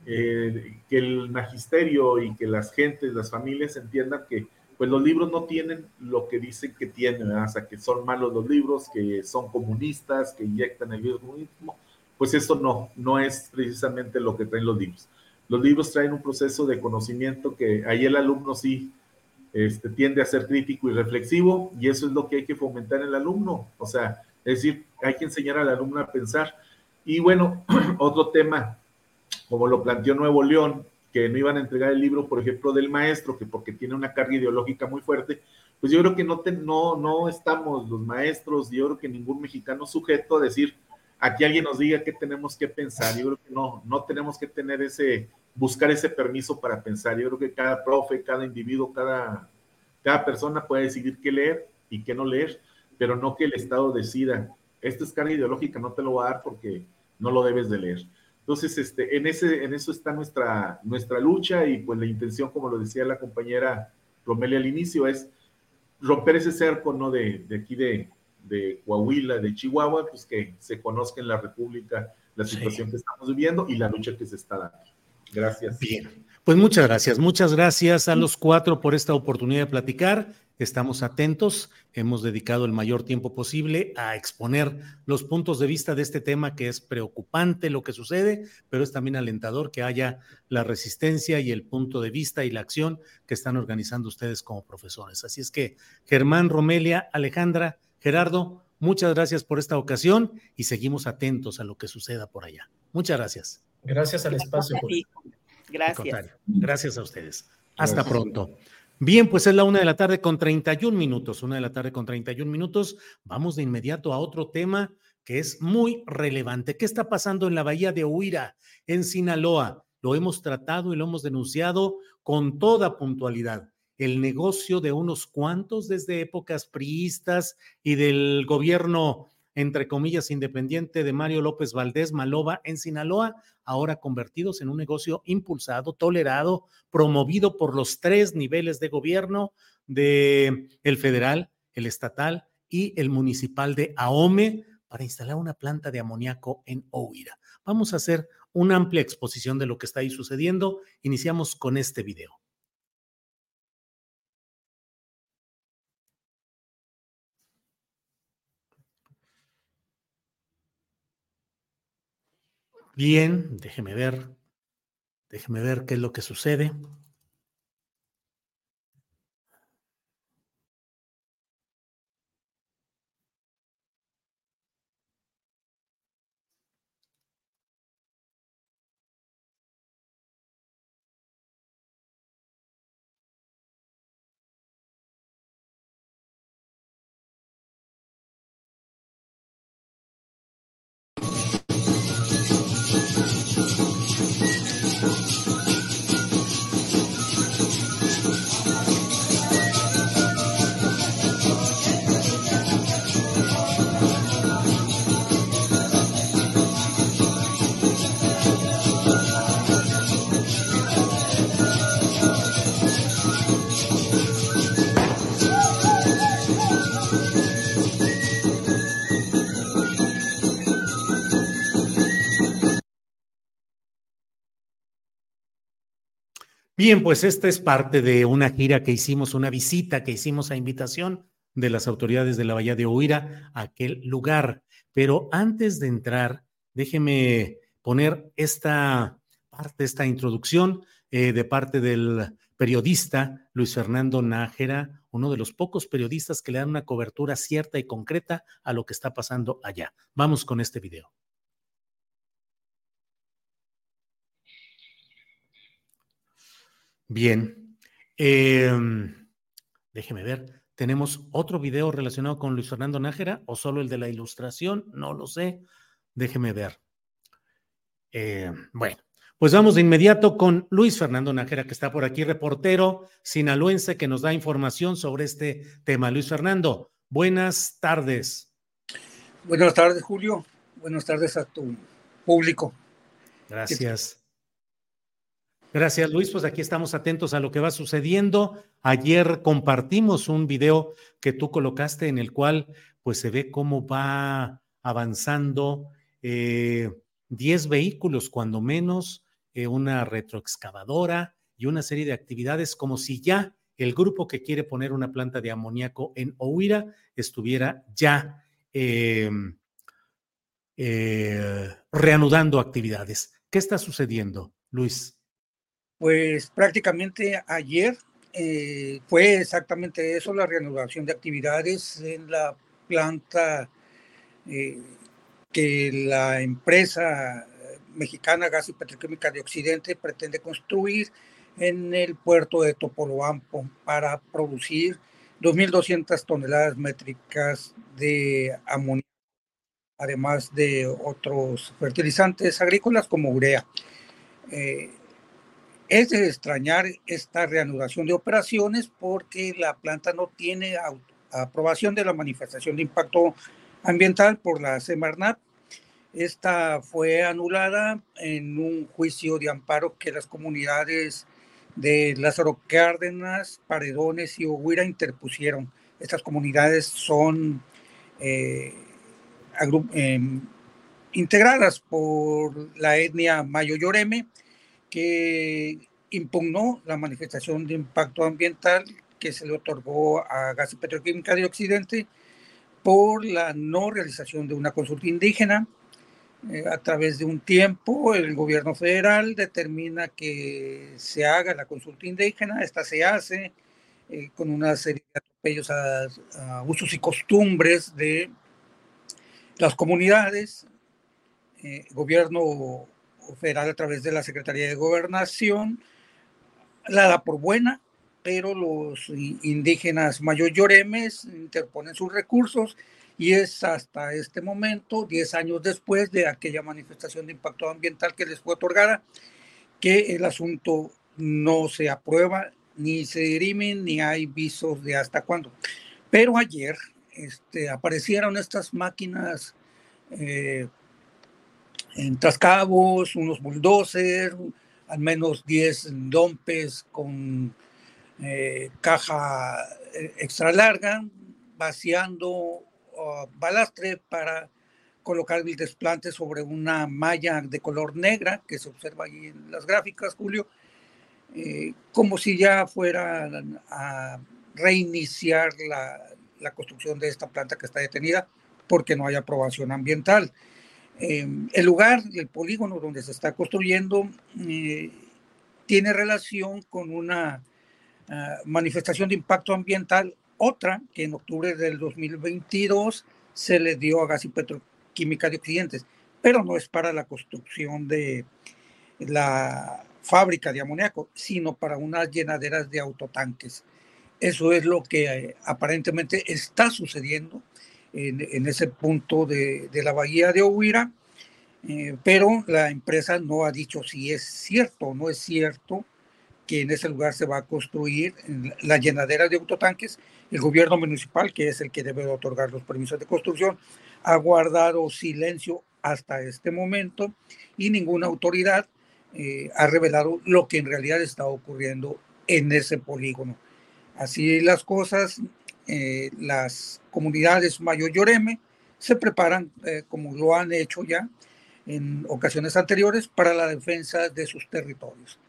eh, que el magisterio y que las gentes, las familias entiendan que pues los libros no tienen lo que dicen que tienen, ¿verdad? o sea, que son malos los libros, que son comunistas, que inyectan el virus comunismo, pues eso no, no es precisamente lo que traen los libros. Los libros traen un proceso de conocimiento que ahí el alumno sí este, tiende a ser crítico y reflexivo y eso es lo que hay que fomentar en el alumno. O sea, es decir, hay que enseñar al alumno a pensar. Y bueno, *clears throat* otro tema, como lo planteó Nuevo León, que no iban a entregar el libro, por ejemplo, del maestro, que porque tiene una carga ideológica muy fuerte, pues yo creo que no, no, no estamos los maestros, yo creo que ningún mexicano sujeto a decir, aquí alguien nos diga qué tenemos que pensar, yo creo que no, no tenemos que tener ese, buscar ese permiso para pensar. Yo creo que cada profe, cada individuo, cada, cada persona puede decidir qué leer y qué no leer, pero no que el Estado decida, esta es carga ideológica, no te lo va a dar porque no lo debes de leer. Entonces, este, en, ese, en eso está nuestra, nuestra lucha y pues la intención, como lo decía la compañera Romelia al inicio, es romper ese cerco, ¿no? De, de aquí de, de, Coahuila, de Chihuahua, pues que se conozca en la República la situación que estamos viviendo y la lucha que se está dando. Gracias. Bien, pues muchas gracias. Muchas gracias a los cuatro por esta oportunidad de platicar. Estamos atentos. Hemos dedicado el mayor tiempo posible a exponer los puntos de vista de este tema que es preocupante lo que sucede, pero es también alentador que haya la resistencia y el punto de vista y la acción que están organizando ustedes como profesores. Así es que, Germán, Romelia, Alejandra, Gerardo, muchas gracias por esta ocasión y seguimos atentos a lo que suceda por allá. Muchas gracias. Gracias al espacio. Gracias. Gracias a ustedes. Hasta pronto. Bien, pues es la una de la tarde con 31 minutos. Una de la tarde con 31 minutos. Vamos de inmediato a otro tema que es muy relevante. ¿Qué está pasando en la bahía de Huira, en Sinaloa? Lo hemos tratado y lo hemos denunciado con toda puntualidad. El negocio de unos cuantos desde épocas priistas y del gobierno entre comillas, independiente de Mario López Valdés Maloba en Sinaloa, ahora convertidos en un negocio impulsado, tolerado, promovido por los tres niveles de gobierno de el federal, el estatal y el municipal de Ahome para instalar una planta de amoníaco en Oira. Vamos a hacer una amplia exposición de lo que está ahí sucediendo. Iniciamos con este video. Bien, déjeme ver, déjeme ver qué es lo que sucede. Bien, pues esta es parte de una gira que hicimos, una visita que hicimos a invitación de las autoridades de la Bahía de Oira a aquel lugar. Pero antes de entrar, déjeme poner esta parte, esta introducción eh, de parte del periodista Luis Fernando Nájera, uno de los pocos periodistas que le dan una cobertura cierta y concreta a lo que está pasando allá. Vamos con este video. Bien. Em, déjeme ver. ¿Tenemos otro video relacionado con Luis Fernando Nájera o solo el de la ilustración? No lo sé. Déjeme ver. Eh, bueno, pues vamos de inmediato con Luis Fernando Nájera, que está por aquí, reportero sinaloense, que nos da información sobre este tema. Luis Fernando, buenas tardes. Buenas tardes, Julio. Buenas tardes a tu público. Gracias. Gracias, Luis. Pues aquí estamos atentos a lo que va sucediendo. Ayer compartimos un video que tú colocaste en el cual pues se ve cómo va avanzando eh, 10 vehículos, cuando menos, eh, una retroexcavadora y una serie de actividades como si ya el grupo que quiere poner una planta de amoníaco en Ohuira estuviera ya em, eh, reanudando actividades. ¿Qué está sucediendo, Luis? Pues prácticamente ayer eh, fue exactamente eso, la reanudación de actividades en la planta eh, que la empresa mexicana Gas y Petroquímica de Occidente pretende construir en el puerto de Topolobampo para producir 2.200 toneladas métricas de amonio, además de otros fertilizantes agrícolas como urea. Eh, es de extrañar esta reanudación de operaciones porque la planta no tiene aprobación de la manifestación de impacto ambiental por la Semarnat. Esta fue anulada en un juicio de amparo que las comunidades de Lázaro Cárdenas, Paredones y Oguira interpusieron. Estas comunidades son eh, em, integradas por la etnia Mayo Yoreme que impugnó la manifestación de impacto ambiental que se le otorgó a Gas y Petroquímica de Occidente por la no realización de una consulta indígena. Eh, a través de un tiempo, el gobierno federal determina que se haga la consulta indígena. Esta se hace eh, con una serie de atropellos a, usos y costumbres de las comunidades. Eh, gobierno federal a través de la Secretaría de Gobernación, la da por buena, pero los indígenas mayoyoremes interponen sus recursos y es hasta este momento, 10 años después de aquella manifestación de impacto ambiental que les fue otorgada, que el asunto no se aprueba, ni se dirimen, ni hay visos de hasta cuándo. Pero ayer este, aparecieron estas máquinas eh, en Trascabos, unos bulldozers, al menos 10 dompes con eh, caja eh, extra larga, vaciando balastre para colocar el desplante sobre una malla de color negra que se observa ahí en las gráficas, Julio, eh, como si ya fuera a reiniciar la, la construcción de esta planta que está detenida porque no hay aprobación ambiental. Em, el lugar, el polígono donde se está construyendo, eh, tiene relación con una ah, manifestación de impacto ambiental, otra que en octubre del 2022 se le dio a Gas y Petroquímica de Occidentes, pero no es para la construcción de la fábrica de amoníaco, sino para unas llenaderas de autotanques. Eso es lo que eh, aparentemente está sucediendo en, ese punto de, la bahía de Ohuira, eh, pero la empresa no ha dicho si es cierto o no es cierto que en ese lugar se va a construir la llenadera de autotanques. El gobierno municipal, que es el que debe otorgar los permisos de construcción, ha guardado silencio hasta este momento y ninguna autoridad eh, ha revelado lo que en realidad está ocurriendo en ese polígono. Así las cosas, eh, las comunidades Mayo Lloreme se preparan, eh, como lo han hecho ya en ocasiones anteriores, para la defensa de sus territorios.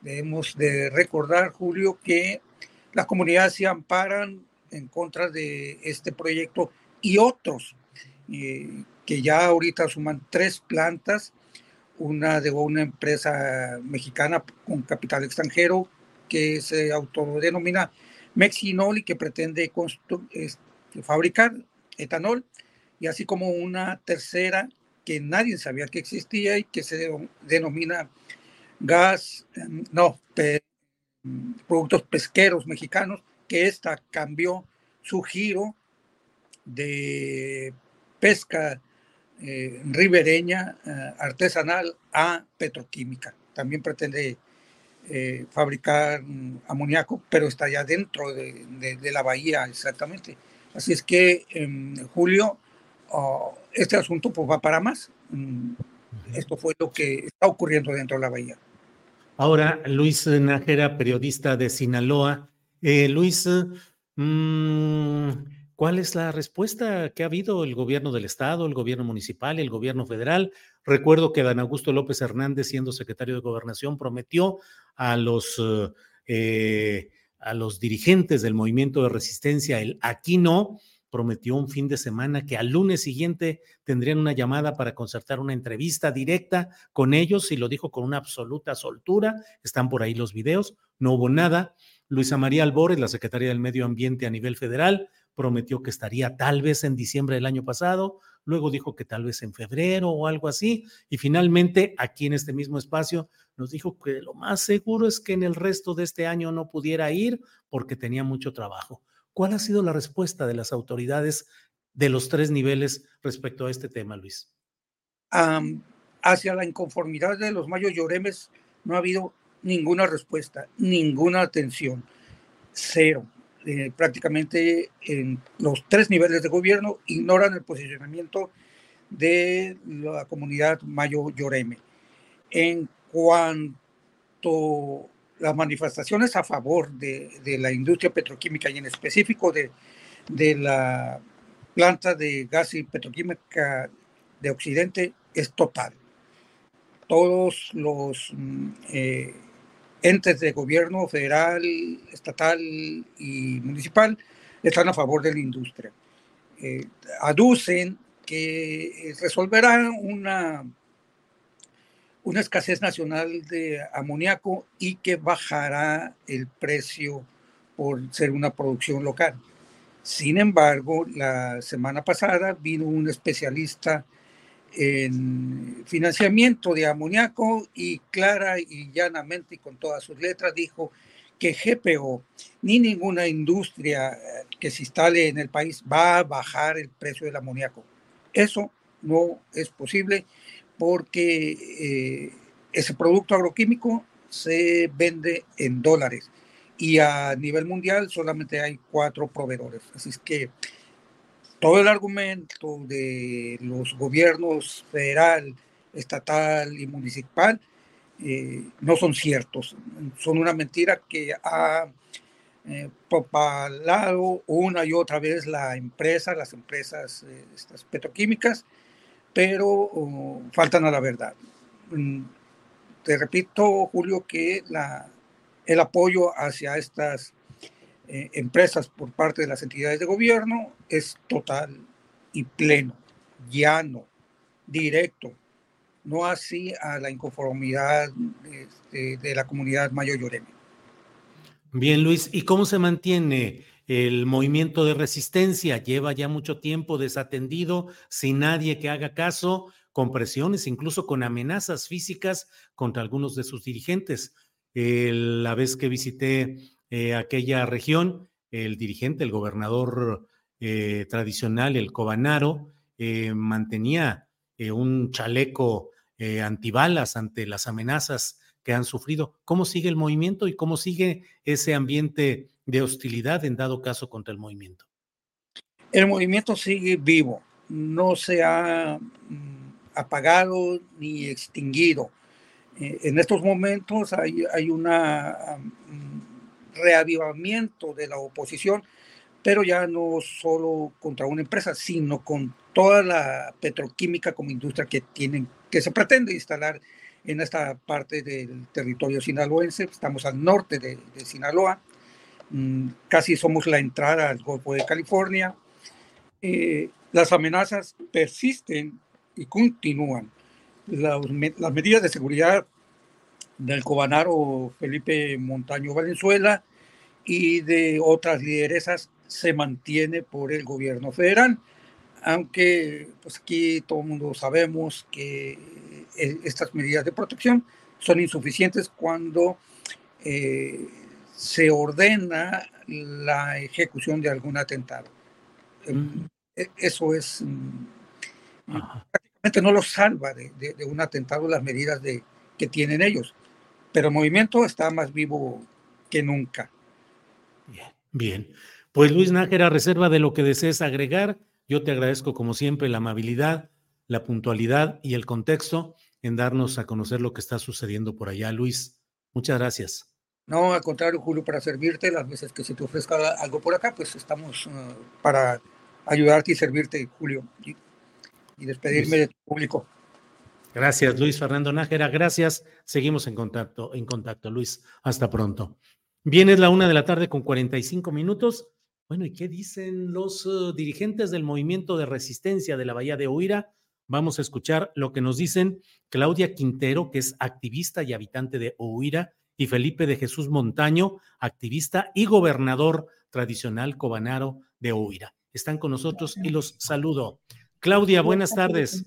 Debemos de recordar, Julio, que las comunidades se amparan en contra de este proyecto y otros eh, que ya ahorita suman tres plantas, una de una empresa mexicana con capital extranjero que se autodenomina Mexinol que pretende este, fabricar etanol, y así como una tercera que nadie sabía que existía y que se denomina gas, em, no, productos pesqueros mexicanos, que esta cambió su giro de pesca eh, ribereña eh, artesanal a petroquímica. También pretende eh, fabricar mm, amoníaco, pero está ya dentro de, la bahía exactamente. Así es que en julio oh, este asunto pues, va para más. Mm, esto fue lo que está ocurriendo dentro de la bahía. Ahora, Luis Nájera, periodista de Sinaloa. Luis, mm, ¿Cuál es la respuesta que ha habido el gobierno del estado, el gobierno municipal el gobierno federal? Recuerdo que Dan Augusto López Hernández, siendo secretario de Gobernación, prometió a los, eh, a los dirigentes del movimiento de resistencia, el aquí no, prometió un fin de semana que al lunes siguiente tendrían una llamada para concertar una entrevista directa con ellos y lo dijo con una absoluta soltura. Están por ahí los videos, no hubo nada. Luisa María Albores, la secretaria del Medio Ambiente a nivel federal, prometió que estaría tal vez en diciembre del año pasado, luego dijo que tal vez en febrero o algo así, y finalmente aquí en este mismo espacio nos dijo que lo más seguro es que en el resto de este año no pudiera ir porque tenía mucho trabajo. ¿Cuál ha sido la respuesta de las autoridades de los tres niveles respecto a este tema, Luis? hacia la inconformidad de los mayos lloremes no ha habido ninguna respuesta, ninguna atención, cero. Eh, prácticamente en los tres niveles de gobierno ignoran el posicionamiento de la comunidad Mayo Lloreme. En cuanto las manifestaciones a favor de, la industria petroquímica y en específico de, de la planta de gas y petroquímica de Occidente es total. Todos los mm, eh, entes de gobierno federal, estatal y municipal están a favor de la industria. Eh, aducen que resolverán una, una escasez nacional de amoníaco y que bajará el precio por ser una producción local. Sin embargo, la semana pasada vino un especialista en financiamiento de amoníaco y clara y llanamente y con todas sus letras dijo que GPO ni ninguna industria que se instale en el país va a bajar el precio del amoníaco. Eso no es posible porque eh, ese producto agroquímico se vende en dólares y a nivel mundial solamente hay cuatro proveedores. Así es que todo el argumento de los gobiernos federal, estatal y municipal eh, no son ciertos, son una mentira que ha eh, propalado una y otra vez la empresa, las empresas eh, estas petroquímicas, pero oh, faltan a la verdad. Mm, te repito, Julio, que el apoyo hacia estas eh, empresas por parte de las entidades de gobierno es total y pleno, llano, directo, no así a la inconformidad de, este, la comunidad mayo lloreme. Bien, Luis, ¿y cómo se mantiene el movimiento de resistencia? Lleva ya mucho tiempo desatendido, sin nadie que haga caso, con presiones, incluso con amenazas físicas contra algunos de sus dirigentes. la vez que visité eh, aquella región, el dirigente, el gobernador eh, tradicional, el Cobanaro, eh, mantenía un chaleco antibalas ante las amenazas que han sufrido. ¿Cómo sigue el movimiento y cómo sigue ese ambiente de hostilidad en dado caso contra el movimiento? El movimiento sigue vivo, no se ha mm, apagado ni extinguido. en estos momentos hay, una mm, reavivamiento de la oposición, pero ya no solo contra una empresa, sino con toda la petroquímica como industria que tienen, que se pretende instalar en esta parte del territorio sinaloense, estamos al norte de, Sinaloa, mm, casi somos la entrada al Golfo de California. Eh, las amenazas persisten y continúan. Las, las medidas de seguridad del cobanaro Felipe Montaño Valenzuela y de otras lideresas se mantiene por el gobierno federal, aunque pues aquí todo el mundo sabemos que eh, estas medidas de protección son insuficientes cuando eh, se ordena la ejecución de algún atentado. Em, e, eso es mm, prácticamente no lo salva de, un atentado las medidas de, que tienen ellos, pero el movimiento está más vivo que nunca. Bien, bien. Pues Luis Nájera, reserva de lo que desees agregar. Yo te agradezco como siempre la amabilidad, la puntualidad y el contexto en darnos a conocer lo que está sucediendo por allá. Luis, muchas gracias. No, al contrario, Julio, para servirte las veces que se te ofrezca algo por acá, pues estamos uh, para ayudarte y servirte, Julio, y, despedirme de tu público. Gracias, Luis Fernando Nájera. Gracias. Seguimos en contacto, en contacto, Luis. Hasta pronto. Bien, es la una de la tarde con 45 minutos. Bueno, ¿y qué dicen los uh, dirigentes del movimiento de resistencia de la Bahía de Oira? Vamos a escuchar lo que nos dicen Claudia Quintero, que es activista y habitante de Oira, y Felipe de Jesús Montaño, activista y gobernador tradicional cobanaro de Oira. Están con nosotros y los saludo. Claudia, buenas tardes.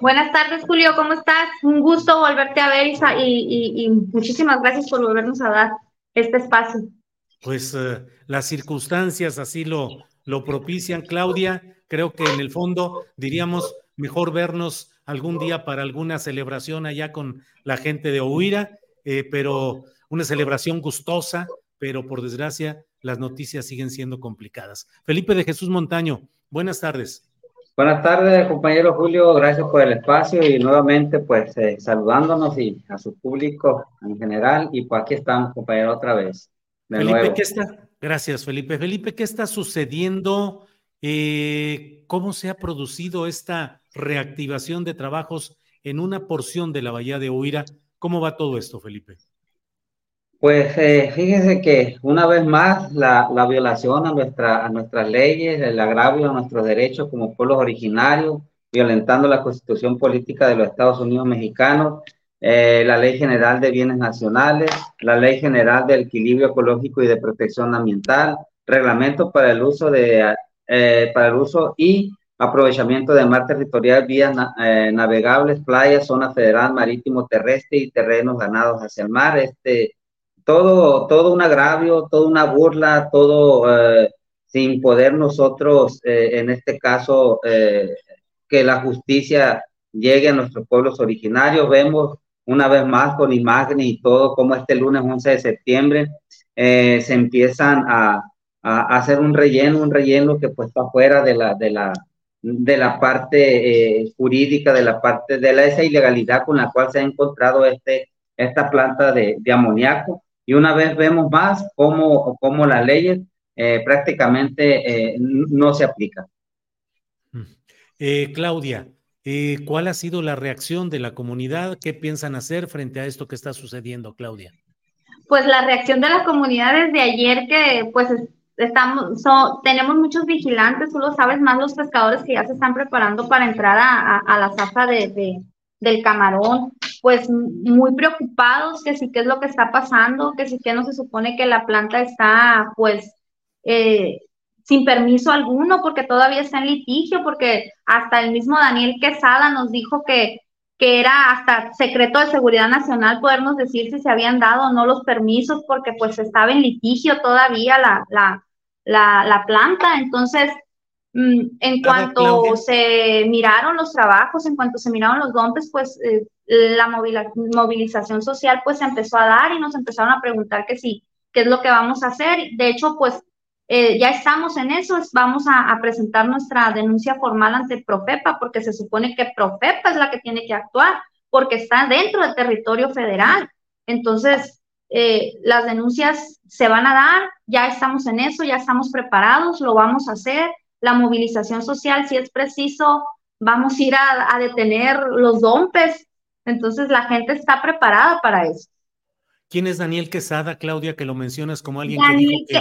Buenas tardes, Julio, ¿cómo estás? Un gusto volverte a ver y, y muchísimas gracias por volvernos a dar este espacio pues eh, las circunstancias así lo, lo propician. Claudia, creo que en el fondo diríamos mejor vernos algún día para alguna celebración allá con la gente de Ohuira, eh, pero una celebración gustosa, pero por desgracia las noticias siguen siendo complicadas. Felipe de Jesús Montaño, buenas tardes. Buenas tardes, compañero Julio, gracias por el espacio y nuevamente pues eh, saludándonos y a su público en general y pues aquí estamos, compañero, otra vez. Felipe, ¿qué está? Gracias, Felipe. Felipe, ¿qué está sucediendo? Eh, ¿Cómo se ha producido esta reactivación de trabajos en una porción de la Bahía de Huira? ¿Cómo va todo esto, Felipe? Pues eh, fíjese que una vez más la, violación a, nuestra, a nuestras leyes, el agravio a nuestros derechos como pueblos originarios, violentando la constitución política de los Estados Unidos mexicanos, eh, la Ley General de Bienes Nacionales, la Ley General de Equilibrio Ecológico y de Protección Ambiental, reglamento para el uso de eh, para el uso y aprovechamiento de mar territorial, vías eh, navegables, playas, zona federal, marítimo, terrestre y terrenos ganados hacia el mar. Este, todo, todo un agravio, toda una burla, todo sin poder nosotros, en este caso, que la justicia llegue a nuestros pueblos originarios. Vemos una vez más con imágenes y todo, como este lunes 11 de septiembre eh, se empiezan a, a, hacer un relleno, un relleno que pues está fuera de la, de la, de la parte eh, jurídica, de la parte de la, esa ilegalidad con la cual se ha encontrado este, esta planta de, de amoníaco. Y una vez vemos más cómo, cómo las leyes eh, prácticamente no se aplican. Claudia, eh, ¿Cuál ha sido la reacción de la comunidad? ¿Qué piensan hacer frente a esto que está sucediendo, Claudia? Pues la reacción de la comunidad desde ayer que pues estamos, tenemos muchos vigilantes, tú lo sabes, más los pescadores que ya se están preparando para entrar a, la zafa de, del camarón, pues muy preocupados que sí qué es lo que está pasando, que sí que no se supone que la planta está pues eh, sin permiso alguno, porque todavía está en litigio, porque hasta el mismo Daniel Quesada nos dijo que, que era hasta secreto de seguridad nacional podernos decir si se habían dado o no los permisos, porque pues estaba en litigio todavía la, la, la, planta. Entonces, mm, en cuanto se miraron los trabajos, en cuanto se miraron los dompes, pues eh, la movilización social pues se empezó a dar y nos empezaron a preguntar que sí, qué es lo que vamos a hacer. De hecho, pues eh, ya estamos en eso, vamos a, presentar nuestra denuncia formal ante Profepa, porque se supone que Profepa es la que tiene que actuar, porque está dentro del territorio federal. Entonces, eh, las denuncias se van a dar, ya estamos en eso, ya estamos preparados, lo vamos a hacer. La movilización social, si es preciso, vamos a ir a, detener los dompes Entonces la gente está preparada para eso. ¿Quién es Daniel Quesada, Claudia, que lo mencionas como alguien que dijo que...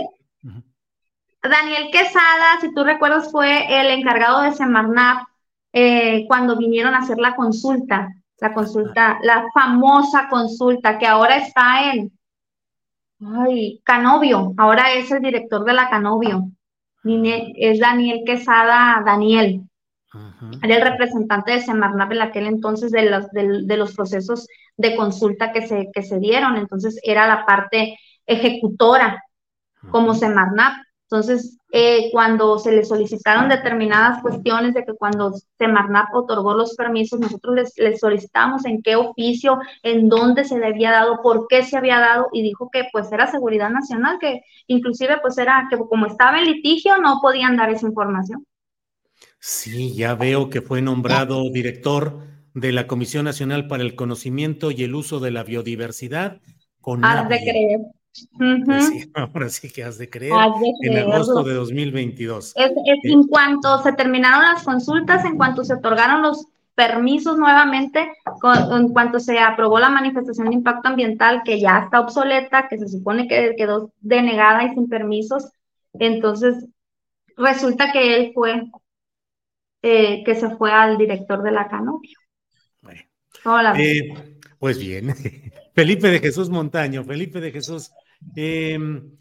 Daniel Quesada, si tú recuerdas, fue el encargado de Semarnap eh, cuando vinieron a hacer la consulta, la consulta, la famosa consulta que ahora está en ay, Canovio, ahora es el director de la Canovio. Es Daniel Quesada Daniel. Era el representante de Semarnap en aquel entonces de los, de, los procesos de consulta que se, que se dieron. Entonces era la parte ejecutora como Semarnap. Entonces, eh, cuando se le solicitaron determinadas cuestiones de que cuando Semarnap otorgó los permisos, nosotros les, les, solicitamos en qué oficio, en dónde se le había dado, por qué se había dado, y dijo que pues era seguridad nacional, que inclusive pues era que como estaba en litigio no podían dar esa información. Sí, ya veo que fue nombrado director de la Comisión Nacional para el Conocimiento y el Uso de la Biodiversidad. Con has de creer. Pues sí, *laughs* ahora sí que has de creer. en agosto de 2022. Es, en cuanto se terminaron las consultas, en cuanto se otorgaron los permisos nuevamente, en cuanto se aprobó la manifestación de impacto ambiental que ya está obsoleta, que se supone que quedó denegada y sin permisos, entonces resulta que él fue eh, que se fue al director de la Canopio. Hola. Eh, pues bien, *laughs* Felipe de Jesús Montaño, Felipe de Jesús, em,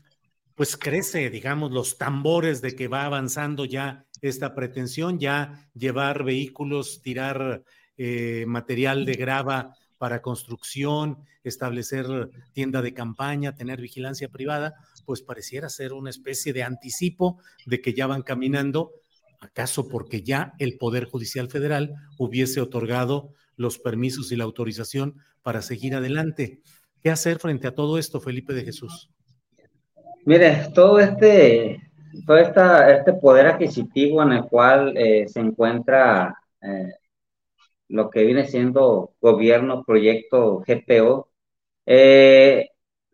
pues crece, digamos, los tambores de que va avanzando ya esta pretensión, ya llevar vehículos, tirar eh, material de grava para construcción, establecer tienda de campaña, tener vigilancia privada, pues pareciera ser una especie de anticipo de que ya van caminando ¿Acaso porque ya el Poder Judicial Federal hubiese otorgado los permisos y la autorización para seguir adelante? ¿Qué hacer frente a todo esto, Felipe de Jesús? Mire, todo este, todo esta, este poder adquisitivo en el cual eh, se encuentra eh, lo que viene siendo gobierno, proyecto GPO, eh,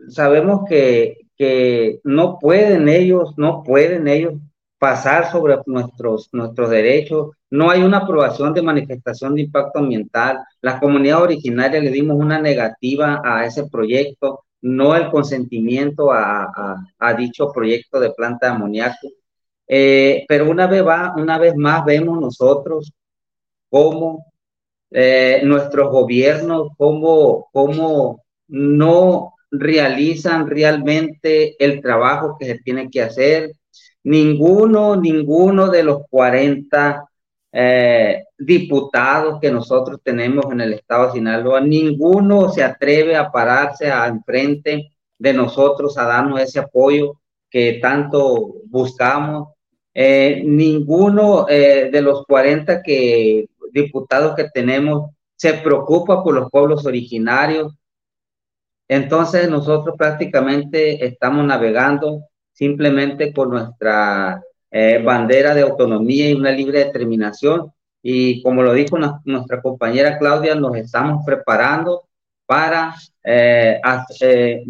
sabemos que, que no pueden ellos, no pueden ellos pasar sobre nuestros, nuestros derechos. No hay una aprobación de manifestación de impacto ambiental. La comunidad originaria le dimos una negativa a ese proyecto, no el consentimiento a, a, dicho proyecto de planta de amoníaco. Eh, pero una vez, va, una vez más vemos nosotros cómo eh, nuestros gobiernos, cómo, cómo no realizan realmente el trabajo que se tiene que hacer, Ninguno, ninguno de los 40 eh, diputados que nosotros tenemos en el estado de Sinaloa, ninguno se atreve a pararse a enfrente de nosotros a darnos ese apoyo que tanto buscamos. Eh, ninguno eh, de los 40 que, diputados que tenemos se preocupa por los pueblos originarios. Entonces nosotros prácticamente estamos navegando simplemente por nuestra eh, bandera de autonomía y una libre determinación. Y como lo dijo nuestra compañera Claudia, nos estamos preparando para, eh, eh,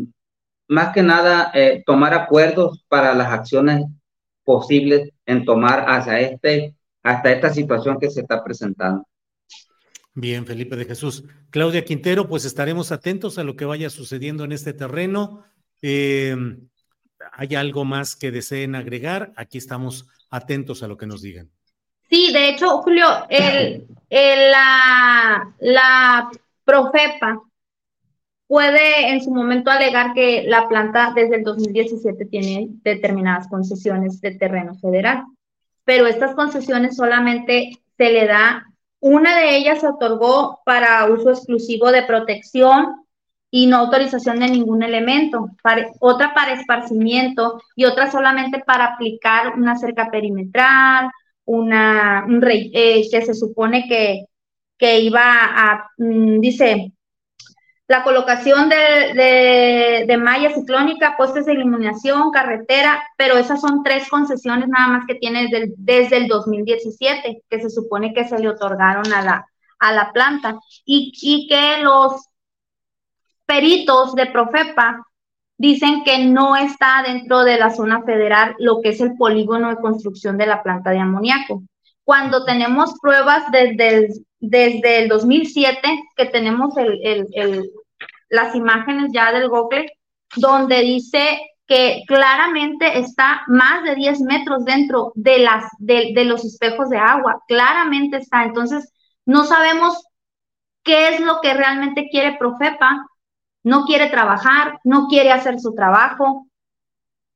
más que nada, tomar acuerdos para las acciones posibles en tomar hacia este, hasta esta situación que se está presentando. Bien, Felipe de Jesús. Claudia Quintero, pues estaremos atentos a lo que vaya sucediendo en este terreno. ¿Hay algo más que deseen agregar? Aquí estamos atentos a lo que nos digan. Sí, de hecho, Julio, la, la Profepa puede en su momento alegar que la planta desde el 2017 tiene determinadas concesiones de terreno federal, pero estas concesiones solamente se le da, una de ellas se otorgó para uso exclusivo de protección y no autorización de ningún elemento, otra para esparcimiento y otra solamente para aplicar una cerca perimetral, una, un rey, eh, que se supone que, que iba a, mm, dice, la colocación de, de, de, malla ciclónica, postes de iluminación, carretera, pero esas son tres concesiones nada más que tiene desde el, desde el 2017, que se supone que se le otorgaron a la, a la planta. Y, y que los peritos de Profepa dicen que no está dentro de la zona federal lo que es el polígono de construcción de la planta de amoníaco. Cuando tenemos pruebas desde desde el 2007 que tenemos las imágenes ya del Google, donde dice que claramente está más de 10 metros dentro de, las, de los espejos de agua, claramente está. Entonces, no sabemos qué es lo que realmente quiere Profepa, no quiere trabajar, no quiere hacer su trabajo,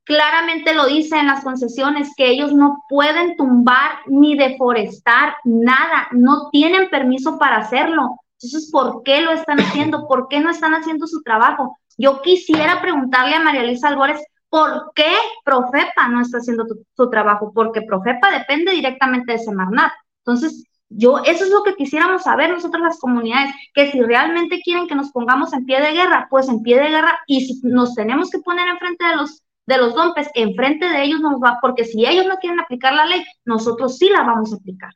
claramente lo dice en las concesiones que ellos no pueden tumbar ni deforestar nada, no tienen permiso para hacerlo. Entonces, ¿por qué lo están haciendo? ¿Por qué no están haciendo su trabajo? Yo quisiera preguntarle a María Luisa Albores, ¿por qué Profepa no está haciendo su trabajo? Porque Profepa depende directamente de Semarnat. Entonces, yo, eso es lo que quisiéramos saber nosotros las comunidades, que si realmente quieren que nos pongamos en pie de guerra, pues en pie de guerra, y si nos tenemos que poner enfrente de los de los dompes, enfrente de ellos nos va, porque si ellos no quieren aplicar la ley, nosotros sí la vamos a aplicar.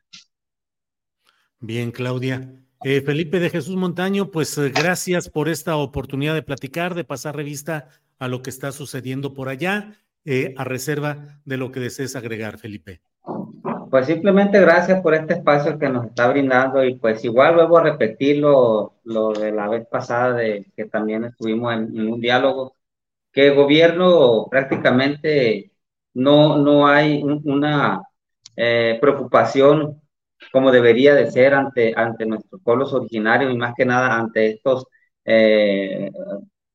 Bien, Claudia. Eh, Felipe de Jesús Montaño, pues eh, gracias por esta oportunidad de platicar, de pasar revista a lo que está sucediendo por allá, eh, a reserva de lo que desees agregar, Felipe. Pues simplemente gracias por este espacio que nos está brindando y pues igual luego a repetir lo, de la vez pasada de que también estuvimos en un diálogo que el gobierno prácticamente no, no hay una eh, preocupación como debería de ser ante, ante nuestros pueblos originarios y más que nada ante estos, eh,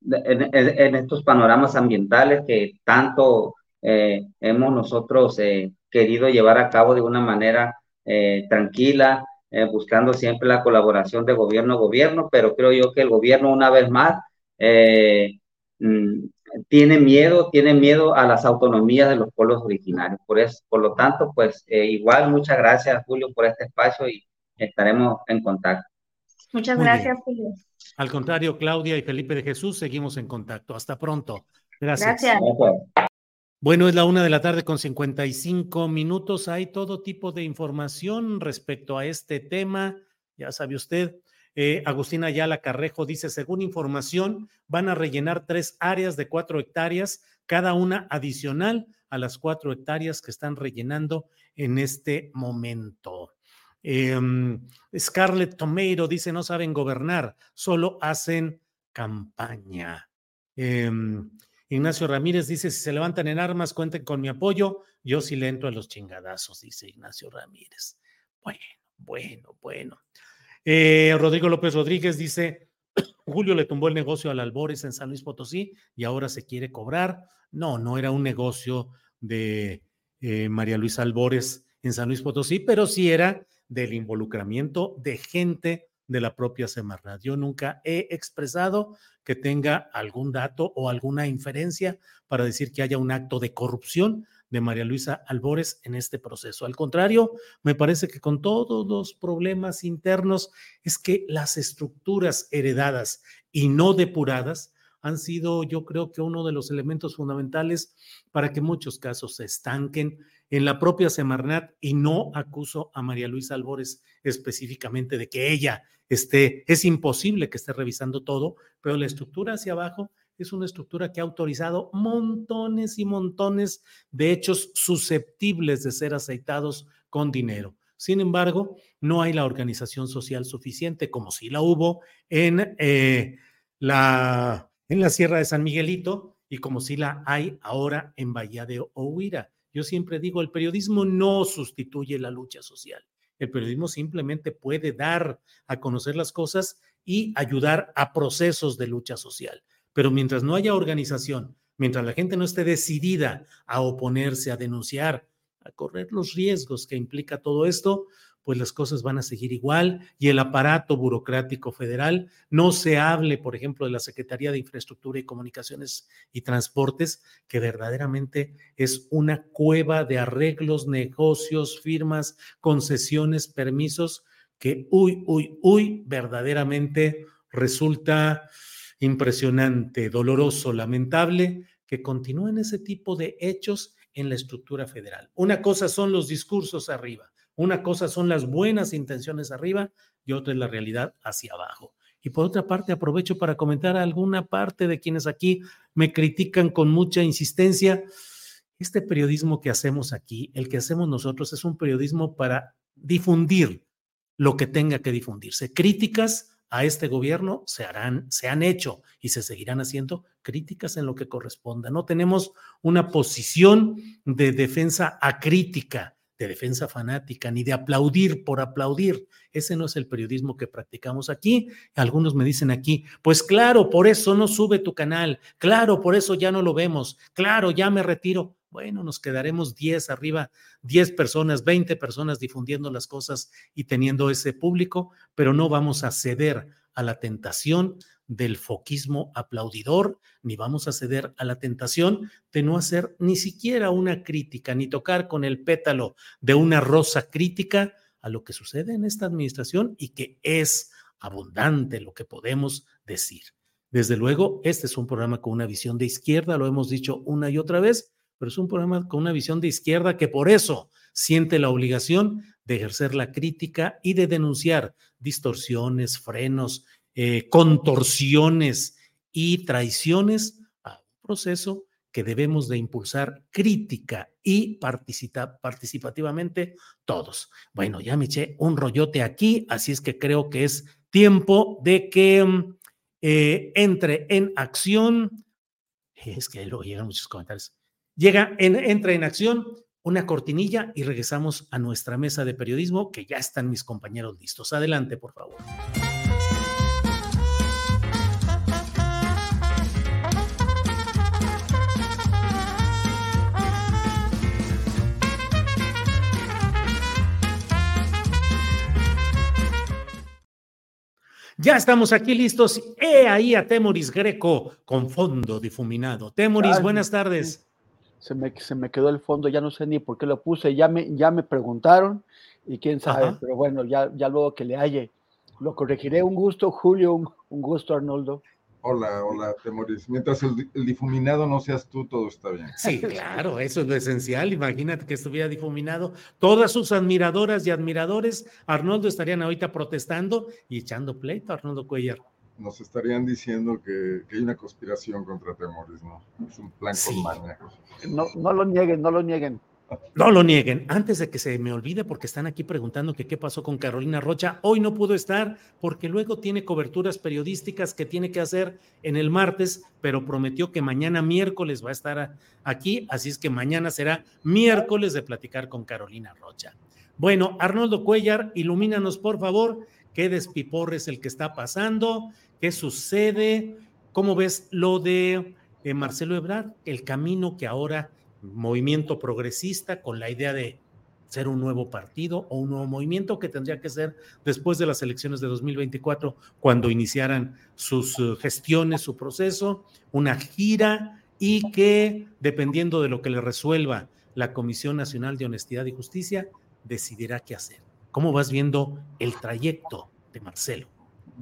en, estos panoramas ambientales que tanto eh, hemos nosotros querido llevar a cabo de una manera tranquila, buscando siempre la colaboración de gobierno a gobierno, pero creo yo que el gobierno una vez más mm, tiene miedo, tiene miedo a las autonomías de los pueblos originarios. Por, eso, por lo tanto, pues eh, igual muchas gracias, Julio, por este espacio y estaremos en contacto. Muchas gracias, Julio. Al contrario, Claudia y Felipe de Jesús, seguimos en contacto. Hasta pronto. Gracias. Gracias. Bueno, es la una de la tarde con 55 minutos. Hay todo tipo de información respecto a este tema. Ya sabe usted, eh, Agustina Ayala Carrejo dice, según información, van a rellenar tres áreas de cuatro hectáreas, cada una adicional a las cuatro hectáreas que están rellenando en este momento. Em, Scarlett Tomeiro dice, no saben gobernar, solo hacen campaña. Em, Ignacio Ramírez dice, si se levantan en armas, cuenten con mi apoyo. Yo sí le entro a los chingadazos, dice Ignacio Ramírez. Bueno, bueno, bueno. Eh, Rodrigo López Rodríguez dice, *clears throat* Julio le tumbó el negocio al Albores en San Luis Potosí y ahora se quiere cobrar. No, no era un negocio de eh, María Luisa Albores en San Luis Potosí, pero sí era del involucramiento de gente de la propia Semarnat. Yo nunca he expresado que tenga algún dato o alguna inferencia para decir que haya un acto de corrupción de María Luisa Albores en este proceso. Al contrario, me parece que con todos los problemas internos es que las estructuras heredadas y no depuradas han sido, yo creo que uno de los elementos fundamentales para que muchos casos se estanquen en la propia Semarnat y no acuso a María Luisa Albores específicamente de que ella esté, es imposible que esté revisando todo, pero la estructura hacia abajo es una estructura que ha autorizado montones y montones de hechos susceptibles de ser aceitados con dinero. Sin embargo, no hay la organización social suficiente como si la hubo en, eh, la, en la Sierra de San Miguelito y como si la hay ahora en Bahía de Ohuira. Yo siempre digo, el periodismo no sustituye la lucha social. El periodismo simplemente puede dar a conocer las cosas y ayudar a procesos de lucha social. Pero mientras no haya organización, mientras la gente no esté decidida a oponerse, a denunciar, a correr los riesgos que implica todo esto, pues las cosas van a seguir igual y el aparato burocrático federal, no se hable, por ejemplo, de la Secretaría de Infraestructura y Comunicaciones y Transportes, que verdaderamente es una cueva de arreglos, negocios, firmas, concesiones, permisos, que, uy, uy, uy, verdaderamente resulta impresionante, doloroso, lamentable que continúen ese tipo de hechos en la estructura federal. Una cosa son los discursos arriba, una cosa son las buenas intenciones arriba y otra es la realidad hacia abajo. Y por otra parte, aprovecho para comentar a alguna parte de quienes aquí me critican con mucha insistencia. Este periodismo que hacemos aquí, el que hacemos nosotros, es un periodismo para difundir lo que tenga que difundirse. Críticas a este gobierno se harán, se han hecho y se seguirán haciendo críticas en lo que corresponda. No tenemos una posición de defensa acrítica, de defensa fanática, ni de aplaudir por aplaudir. Ese no es el periodismo que practicamos aquí. Algunos me dicen aquí, pues claro, por eso no sube tu canal, claro, por eso ya no lo vemos, claro, ya me retiro. Bueno, nos quedaremos 10 arriba, 10 personas, 20 personas difundiendo las cosas y teniendo ese público, pero no vamos a ceder a la tentación del foquismo aplaudidor, ni vamos a ceder a la tentación de no hacer ni siquiera una crítica, ni tocar con el pétalo de una rosa crítica a lo que sucede en esta administración y que es abundante lo que podemos decir. Desde luego, este es un programa con una visión de izquierda, lo hemos dicho una y otra vez, pero es un programa con una visión de izquierda que por eso siente la obligación de ejercer la crítica y de denunciar distorsiones, frenos, eh, contorsiones y traiciones a un proceso que debemos de impulsar crítica y participativamente todos. Bueno, ya me eché un rollote aquí, así es que creo que es tiempo de que mm, eh, entre en acción. *laughs* Es que luego llegan muchos comentarios. Llega, en, entra en acción una cortinilla y regresamos a nuestra mesa de periodismo, que ya están mis compañeros listos. Adelante, por favor. Ya estamos aquí listos. He ahí a Temoris Greco con fondo difuminado. Temoris, buenas tardes se me, se me quedó el fondo, ya no sé ni por qué lo puse, ya me, ya me preguntaron y quién sabe, pero bueno, ya, ya luego que le halle, lo corregiré. Un gusto, Julio, un, gusto, Arnoldo. Hola, hola, Temoris. Mientras el, difuminado no seas tú, todo está bien. Sí, claro, eso es lo esencial. Imagínate que estuviera difuminado. Todas sus admiradoras y admiradores, Arnoldo estarían ahorita protestando y echando pleito, Arnoldo Cuellar nos estarían diciendo que, hay una conspiración contra Temoris, ¿no? Es un plan con maña. No, no lo nieguen, no lo nieguen. No lo nieguen. Antes de que se me olvide, porque están aquí preguntando qué pasó con Carolina Rocha, hoy no pudo estar porque luego tiene coberturas periodísticas que tiene que hacer en el martes, pero prometió que mañana miércoles va a estar aquí, así es que mañana será miércoles de platicar con Carolina Rocha. Bueno, Arnoldo Cuellar, ilumínanos por favor qué despipor es el que está pasando, qué sucede, cómo ves lo de eh, Marcelo Ebrard, el camino que ahora movimiento progresista con la idea de ser un nuevo partido o un nuevo movimiento que tendría que ser después de las elecciones de 2024, cuando iniciaran sus eh, gestiones, su proceso, una gira y que, dependiendo de lo que le resuelva la Comisión Nacional de Honestidad y Justicia, decidirá qué hacer. ¿Cómo vas viendo el trayecto de Marcelo?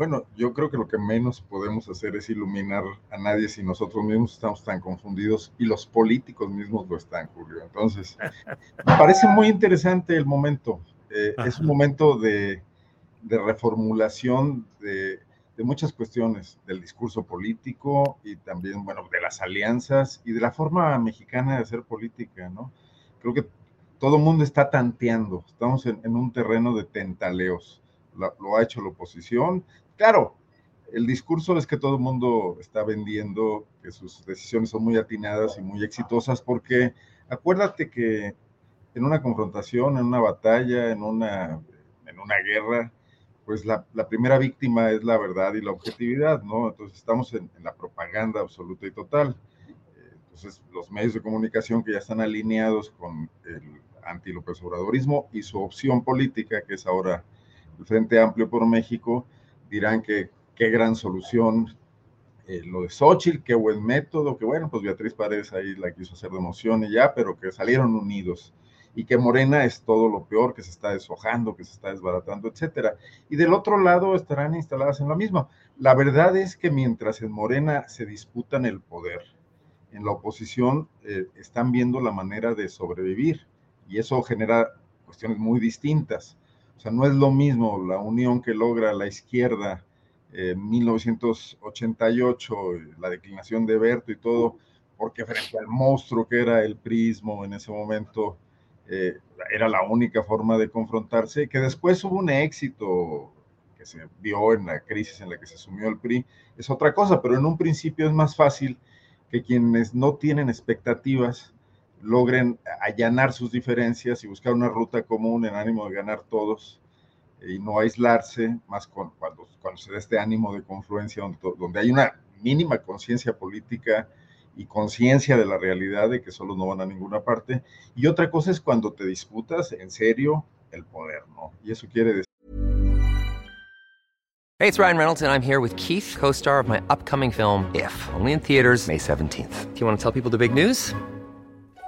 Bueno, yo creo que lo que menos podemos hacer es iluminar a nadie si nosotros mismos estamos tan confundidos y los políticos mismos lo están, Julio. Entonces, *laughs* me parece muy interesante el momento. Eh, es un momento de, reformulación de, de, muchas cuestiones del discurso político y también, bueno, de las alianzas y de la forma mexicana de hacer política, ¿no? Creo que todo el mundo está tanteando, estamos en, un terreno de tentaleos, lo, ha hecho la oposición. Claro, el discurso es que todo el mundo está vendiendo que sus decisiones son muy atinadas y muy exitosas, porque acuérdate que en una confrontación, en una batalla, en una, en una guerra, pues la, primera víctima es la verdad y la objetividad, ¿no? Entonces estamos en, en la propaganda absoluta y total. Entonces los medios de comunicación que ya están alineados con el anti-López Obradorismo y su opción política, que es ahora el Frente Amplio por México, dirán que qué gran solución eh, lo de Xochitl, qué buen método, que bueno, pues Beatriz Paredes ahí la quiso hacer de emoción y ya, pero que salieron unidos y que Morena es todo lo peor, que se está deshojando, que se está desbaratando, etcétera. Y del otro lado estarán instaladas en lo mismo. La verdad es que mientras en Morena se disputan el poder, en la oposición eh, están viendo la manera de sobrevivir y eso genera cuestiones muy distintas. O sea, no es lo mismo la unión que logra la izquierda en 1988, la declinación de Berto y todo, porque frente al monstruo que era el prismo en ese momento, eh, era la única forma de confrontarse, que después hubo un éxito que se vio en la crisis en la que se sumió el PRI, es otra cosa, pero en un principio es más fácil que quienes no tienen expectativas logren allanar sus diferencias y buscar una ruta común en ánimo de ganar todos y no aislarse, más cuando, cuando se da este ánimo de confluencia, donde, donde hay una mínima conciencia política y conciencia de la realidad de que solo no van a ninguna parte. Y otra cosa es cuando te disputas en serio el poder, ¿no? Y eso quiere decir... Hey, it's Ryan Reynolds and I'm here with Keith, co-star of my upcoming film, If, only in theaters May 17th. Do you want to tell people the big news?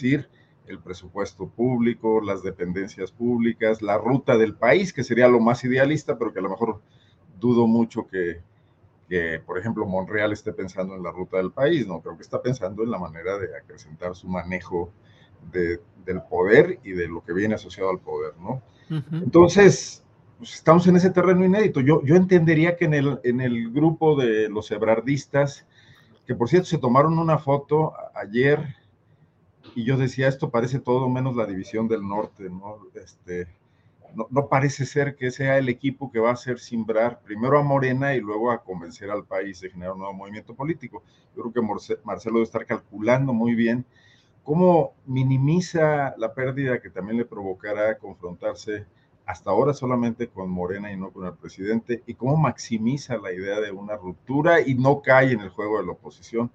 Decir, el presupuesto público, las dependencias públicas, la ruta del país, que sería lo más idealista, pero que a lo mejor dudo mucho que, que, por ejemplo, Monreal esté pensando en la ruta del país, no, creo que está pensando en la manera de acrecentar su manejo de, del poder y de lo que viene asociado al poder, ¿no? Entonces, pues, estamos en ese terreno inédito. Yo, yo entendería que en el, en el grupo de los ebrardistas, que por cierto se tomaron una foto ayer y yo decía, esto parece todo menos la división del norte, ¿no? Este, no, no, parece ser que sea el equipo que va a hacer simbrar primero a Morena y luego a convencer al país de generar un nuevo movimiento político. Yo creo que Marcelo debe estar calculando muy bien cómo minimiza la pérdida que también le provocará confrontarse hasta ahora solamente con Morena y no con el presidente, y cómo maximiza la idea de una ruptura y no cae en el juego de la oposición,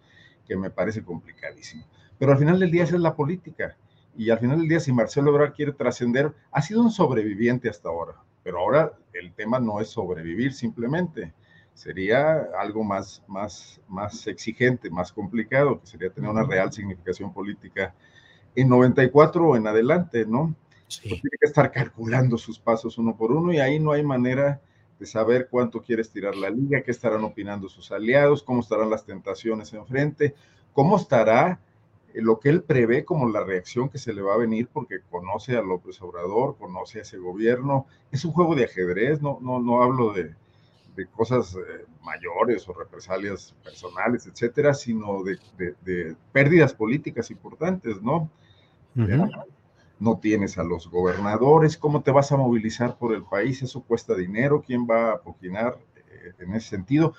que me parece complicadísimo. Pero al final del día esa es la política. Y al final del día, si Marcelo Ebrard quiere trascender, ha sido un sobreviviente hasta ahora. Pero ahora el tema no es sobrevivir simplemente. Sería algo más, más, más exigente, más complicado, que sería tener una real significación política en 94 o en adelante, ¿no? Pues tiene que estar calculando sus pasos uno por uno y ahí no hay manera de saber cuánto quiere estirar la liga, qué estarán opinando sus aliados, cómo estarán las tentaciones enfrente, cómo estará lo que él prevé como la reacción que se le va a venir porque conoce a López Obrador, conoce a ese gobierno. Es un juego de ajedrez, no, no, no hablo de, de cosas eh, mayores o represalias personales, etcétera, sino de, de, de pérdidas políticas importantes, ¿no? Uh -huh. No tienes a los gobernadores, ¿cómo te vas a movilizar por el país? Eso cuesta dinero, ¿quién va a opinar eh, en ese sentido?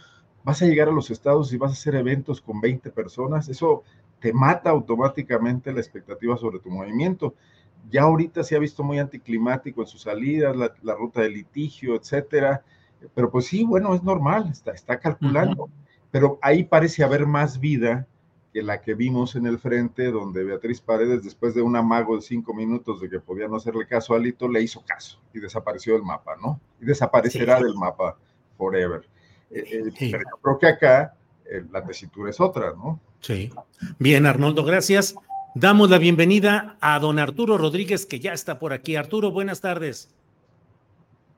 Vas a llegar a los estados y vas a hacer eventos con 20 personas, eso te mata automáticamente la expectativa sobre tu movimiento. Ya ahorita se ha visto muy anticlimático en sus salidas, la, la ruta de litigio, etcétera. Pero pues sí, bueno, es normal, está, está calculando. Uh -huh. Pero ahí parece haber más vida que la que vimos en el frente, donde Beatriz Paredes, después de un amago de cinco minutos de que podía no hacerle caso a Alito, le hizo caso y desapareció del mapa, ¿no? Y desaparecerá sí. del mapa forever. Eh, eh, sí. Pero yo creo que acá la tesitura es otra, ¿no? Sí. Bien, Arnoldo, gracias. Damos la bienvenida a don Arturo Rodríguez, que ya está por aquí. Arturo, buenas tardes.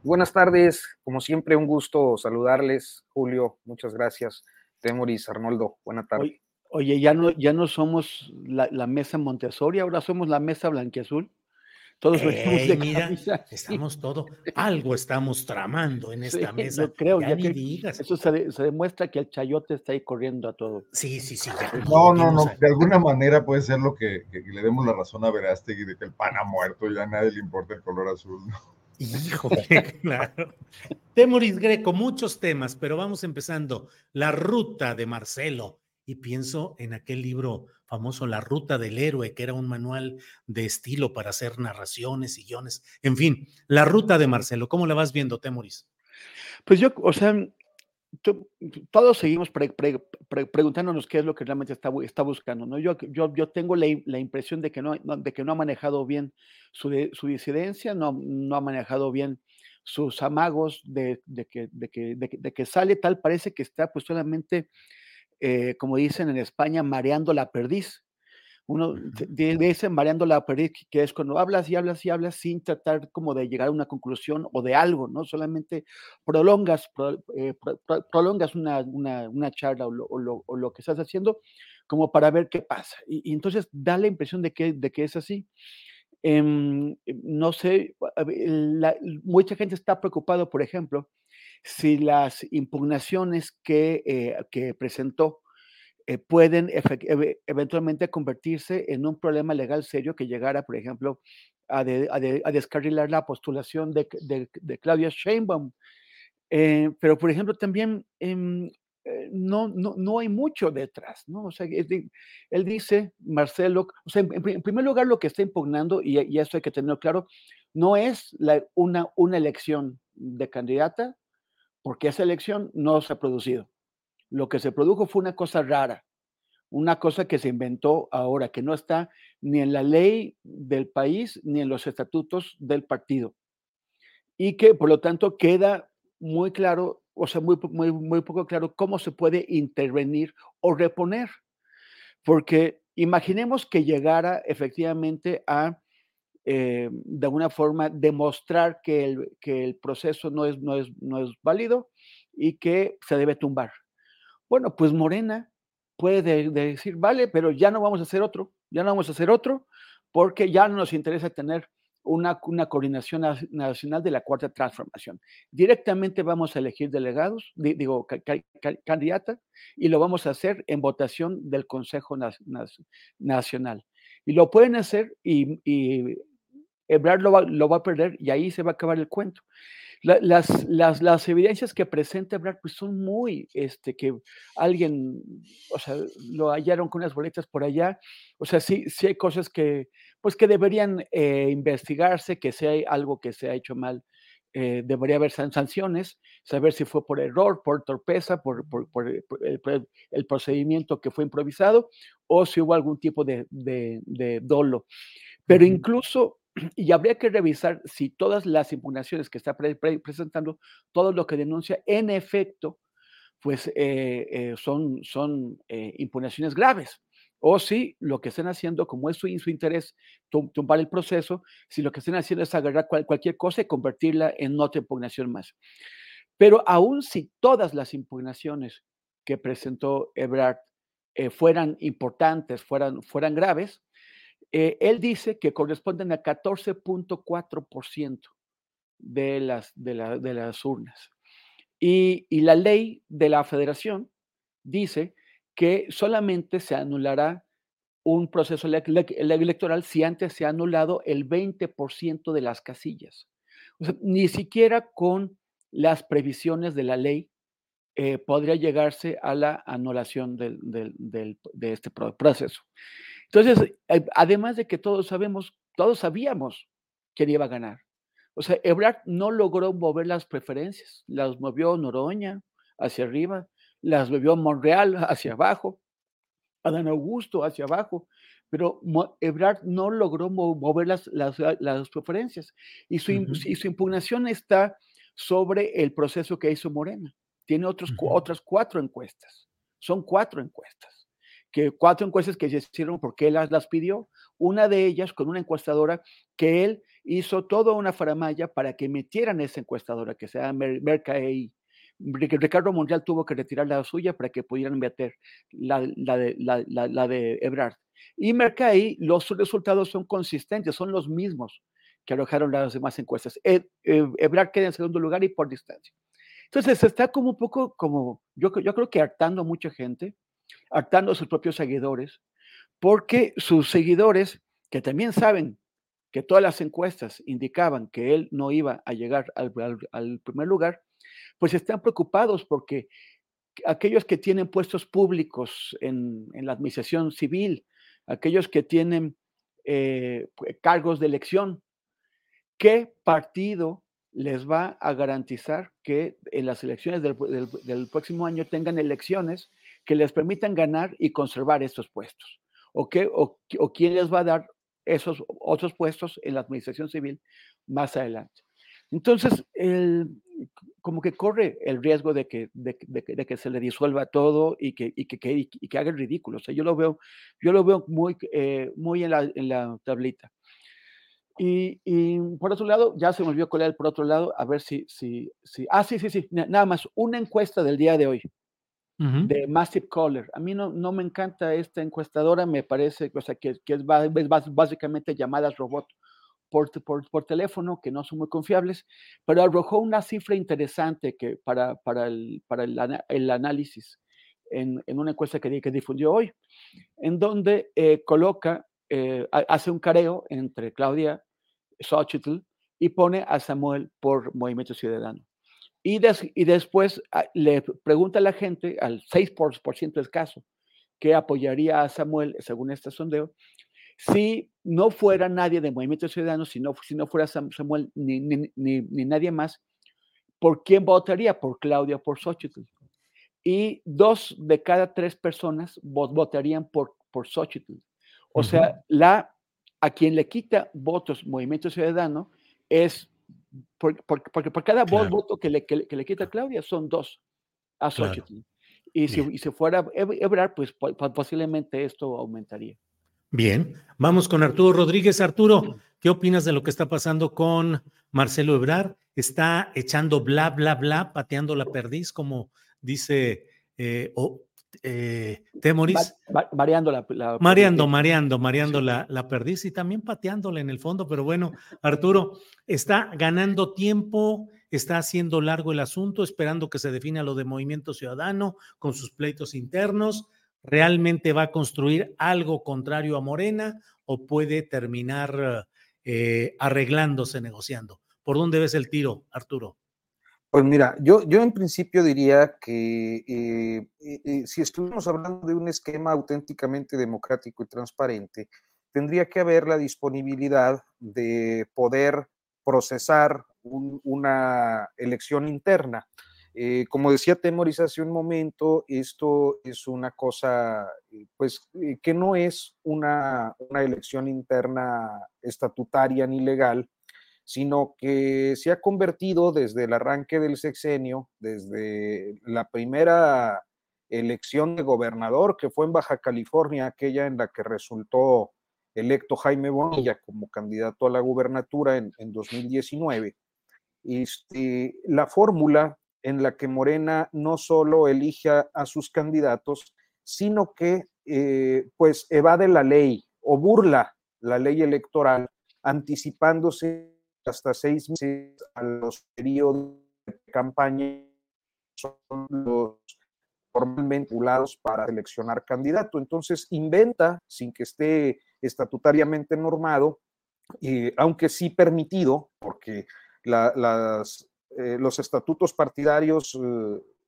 Buenas tardes, como siempre, un gusto saludarles. Julio, muchas gracias. Temoris, Arnoldo, buena tarde. Oye, oye, ya no, ya no somos la, la, mesa Montessori, ahora somos la mesa blanquiazul. Todos Ey, de mira, camisa. estamos todo, algo estamos tramando en *laughs* esta sí, mesa. Yo creo, ya, ya que digas. Eso se, se, demuestra que el chayote está ahí corriendo a todo. Sí, sí, sí. Ya, no, no, no, de alguna manera puede ser lo que, que, le demos la razón a Verástegui de que el pan ha muerto, ya a nadie le importa el color azul. ¿no? Híjole, *laughs* claro. Temoris Greco, muchos temas, pero vamos empezando. La ruta de Marcelo. Y pienso en aquel libro famoso, La Ruta del Héroe, que era un manual de estilo para hacer narraciones y guiones. En fin, La Ruta de Marcelo. ¿Cómo la vas viendo, Temoris? Pues yo, o sea, todos seguimos preguntándonos qué es lo que realmente está, está buscando. ¿no? Yo, yo, yo tengo la, la, impresión de que, no, de que no ha manejado bien su, su disidencia, no, no, ha manejado bien sus amagos de, de, que, de, que, de, que, sale tal, parece que está pues solamente, eh, como dicen en España, mareando la perdiz uno dice mareando la perdiz, que es cuando hablas y hablas y hablas sin tratar como de llegar a una conclusión o de algo, ¿no? Solamente prolongas, eh, prolongas una, una, una charla o lo, o, lo, que estás haciendo como para ver qué pasa. Y, entonces da la impresión de que, de que es así. Em, no sé, mucha gente está preocupado, por ejemplo, si las impugnaciones que, eh, que presentó eh, pueden eventualmente convertirse en un problema legal serio que llegara, por ejemplo, a, descarrilar la postulación de, Claudia Sheinbaum. Eh, pero, por ejemplo, también em, eh, no, no, hay mucho detrás, ¿no? O sea, él dice, Marcelo, o sea, en, primer lugar, lo que está impugnando, y, y esto hay que tenerlo claro, no es una, una elección de candidata, porque esa elección no se ha producido. Lo que se produjo fue una cosa rara, una cosa que se inventó ahora, que no está ni en la ley del país ni en los estatutos del partido. Y que por lo tanto queda muy claro, o sea, muy, muy, muy poco claro cómo se puede intervenir o reponer. Porque imaginemos que llegara efectivamente a, eh, de alguna forma, demostrar que el, que el proceso no es, no, es, no es válido y que se debe tumbar. Bueno, pues Morena puede decir, vale, pero ya no vamos a hacer otro, ya no vamos a hacer otro, porque ya no nos interesa tener una, una coordinación nacional de la cuarta transformación. Directamente vamos a elegir delegados, digo, candidata, y lo vamos a hacer en votación del Consejo Nacional. Y lo pueden hacer y, y Ebrard lo va, lo va a perder y ahí se va a acabar el cuento. Las, las, las, evidencias que presenta Brad pues son muy, este, que alguien, o sea, lo hallaron con unas boletas por allá, o sea, sí, sí hay cosas que, pues que deberían eh, investigarse, que si hay algo que se ha hecho mal, eh, debería haber sanciones, saber si fue por error, por torpeza, por, por, por, el, procedimiento que fue improvisado, o si hubo algún tipo de, de, de dolo. Pero incluso y habría que revisar si todas las impugnaciones que está presentando, todo lo que denuncia, en efecto, pues eh, eh, son, son eh, impugnaciones graves. O si lo que están haciendo, como es su, interés tumbar el proceso, si lo que están haciendo es agarrar cualquier cosa y convertirla en otra impugnación más. Pero aún si todas las impugnaciones que presentó Ebrard fueran importantes, fueran, fueran graves, eh, él dice que corresponden a 14.4% de las, de, de las urnas. Y, la ley de la federación dice que solamente se anulará un proceso electoral si antes se ha anulado el 20% de las casillas. ni siquiera con las previsiones de la ley eh, podría llegarse a la anulación de este proceso. Entonces, eh, además de que todos sabemos, todos sabíamos quién iba a ganar. O sea, Ebrard no logró mover las preferencias, las movió Noroña hacia arriba, las movió Monreal *laughs* hacia abajo, Adán Augusto hacia abajo, pero Ebrard no logró mover las, las, preferencias y su, su, impugnación está sobre el proceso que hizo Morena. Tiene otros, otras cuatro encuestas, son cuatro encuestas que cuatro encuestas que se hicieron porque él las, las pidió, una de ellas con una encuestadora que él hizo toda una faramaya para que metieran esa encuestadora, que sea Mercaei. Ricardo Monreal tuvo que retirar la suya para que pudieran meter la, la, de, la, la de Ebrard. Y Mercaei, los resultados son consistentes, son los mismos que arrojaron las demás encuestas. E, e, Ebrard queda en segundo lugar y por distancia. Entonces está como un poco como, yo, yo creo que hartando a mucha gente, hartando a sus propios seguidores, porque sus seguidores, que también saben que todas las encuestas indicaban que él no iba a llegar al, primer lugar, pues están preocupados porque aquellos que tienen puestos públicos en, la administración civil, aquellos que tienen eh, cargos de elección, ¿qué partido les va a garantizar que en las elecciones del, próximo año tengan elecciones que les permitan ganar y conservar estos puestos. ¿O, o, quién les va a dar esos otros puestos en la administración civil más adelante? Entonces, como que corre el riesgo de que, se le disuelva todo y que, y que, haga el ridículo. Yo lo veo, yo lo veo muy, eh, muy en, la, en la tablita. Y, y, por otro lado, ya se me olvidó colar por otro lado, a ver si, si, si, ah, sí, sí, sí, nada más, una encuesta del día de hoy, de Massive Caller. A mí no, no me encanta esta encuestadora, me parece, o sea, que, que es, básicamente llamadas robot por, por, por, teléfono, que no son muy confiables, pero arrojó una cifra interesante que para, para, el, para el, el análisis en, en, una encuesta que, que difundió hoy, en donde eh, coloca, eh, hace un careo entre Claudia Xochitl y pone a Samuel por Movimiento Ciudadano. Y, y después ah, le pregunta a la gente, al 6% escaso, que apoyaría a Samuel, según este sondeo, si no fuera nadie de Movimiento Ciudadano, si no, si no fuera Samuel ni, ni, ni, nadie más, ¿por quién votaría? Por Claudia, por Xochitl. Y dos de cada tres personas votarían por, por Xochitl. O sea, la a quien le quita votos Movimiento Ciudadano es porque por, cada voto que le, que, le quita Claudia son dos a Xochitl. Y si, y si, fuera Ebrar, pues posiblemente esto aumentaría. Bien, vamos con Arturo Rodríguez. Arturo, ¿qué opinas de lo que está pasando con Marcelo Ebrar? Está echando bla, bla, bla, pateando la perdiz, como dice eh, eh, Temoris. mareando la, Mareando, mareando, mareando la, la perdiz y también pateándola en el fondo. Pero bueno, Arturo, está ganando tiempo, está haciendo largo el asunto, esperando que se defina lo de Movimiento Ciudadano con sus pleitos internos. ¿Realmente va a construir algo contrario a Morena o puede terminar eh, arreglándose, negociando? ¿Por dónde ves el tiro, Arturo? Pues mira, yo, yo en principio diría que eh, eh, si estuvimos hablando de un esquema auténticamente democrático y transparente, tendría que haber la disponibilidad de poder procesar una elección interna. Eh, como decía Temoris hace un momento, esto es una cosa, pues, que no es una, una elección interna estatutaria ni legal, sino que se ha convertido desde el arranque del sexenio, desde la primera elección de gobernador que fue en Baja California, aquella en la que resultó electo Jaime Bonilla como candidato a la gubernatura en, 2019. Este, la fórmula en la que Morena no solo elige a, sus candidatos, sino que eh, pues evade la ley o burla la ley electoral anticipándose hasta seis meses a los periodos de campaña son los formalmente vinculados para seleccionar candidato. Entonces inventa, sin que esté estatutariamente normado, y aunque sí permitido, porque las, eh, los estatutos partidarios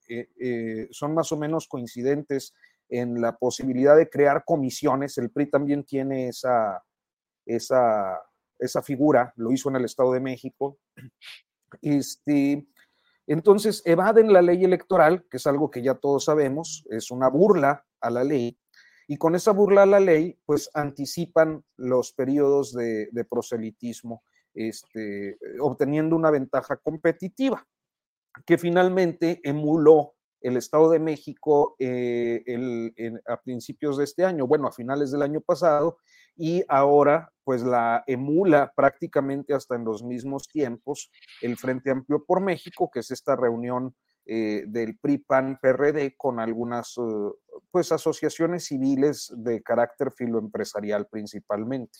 eh, eh, son más o menos coincidentes en la posibilidad de crear comisiones. El PRI también tiene esa, esa esa figura, lo hizo en el Estado de México. Este, entonces, evaden la ley electoral, que es algo que ya todos sabemos, es una burla a la ley, y con esa burla a la ley, pues anticipan los periodos de, proselitismo, este, obteniendo una ventaja competitiva, que finalmente emuló el Estado de México eh, a principios de este año, bueno, a finales del año pasado, y ahora pues la emula prácticamente hasta en los mismos tiempos el Frente Amplio por México, que es esta reunión eh, del PRI-PAN-PRD con algunas eh, pues asociaciones civiles de carácter filoempresarial principalmente.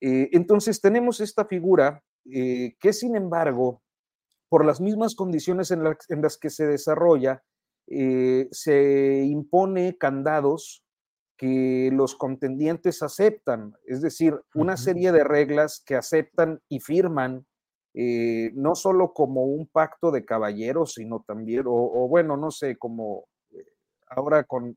entonces tenemos esta figura que sin embargo, por las mismas condiciones en las que se desarrolla, eh, se impone candados que los contendientes aceptan, es decir, una serie de reglas que aceptan y firman, eh, no solo como un pacto de caballeros, sino también, o, bueno, no sé, como eh, ahora con,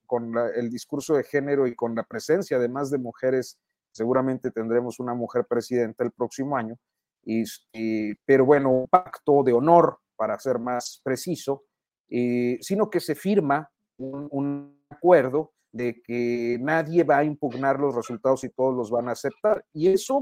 el discurso de género y con la presencia además de mujeres, seguramente tendremos una mujer presidenta el próximo año, este, pero bueno, un pacto de honor, para ser más preciso, eh, sino que se firma un, un, acuerdo de que nadie va a impugnar los resultados y todos los van a aceptar. Y eso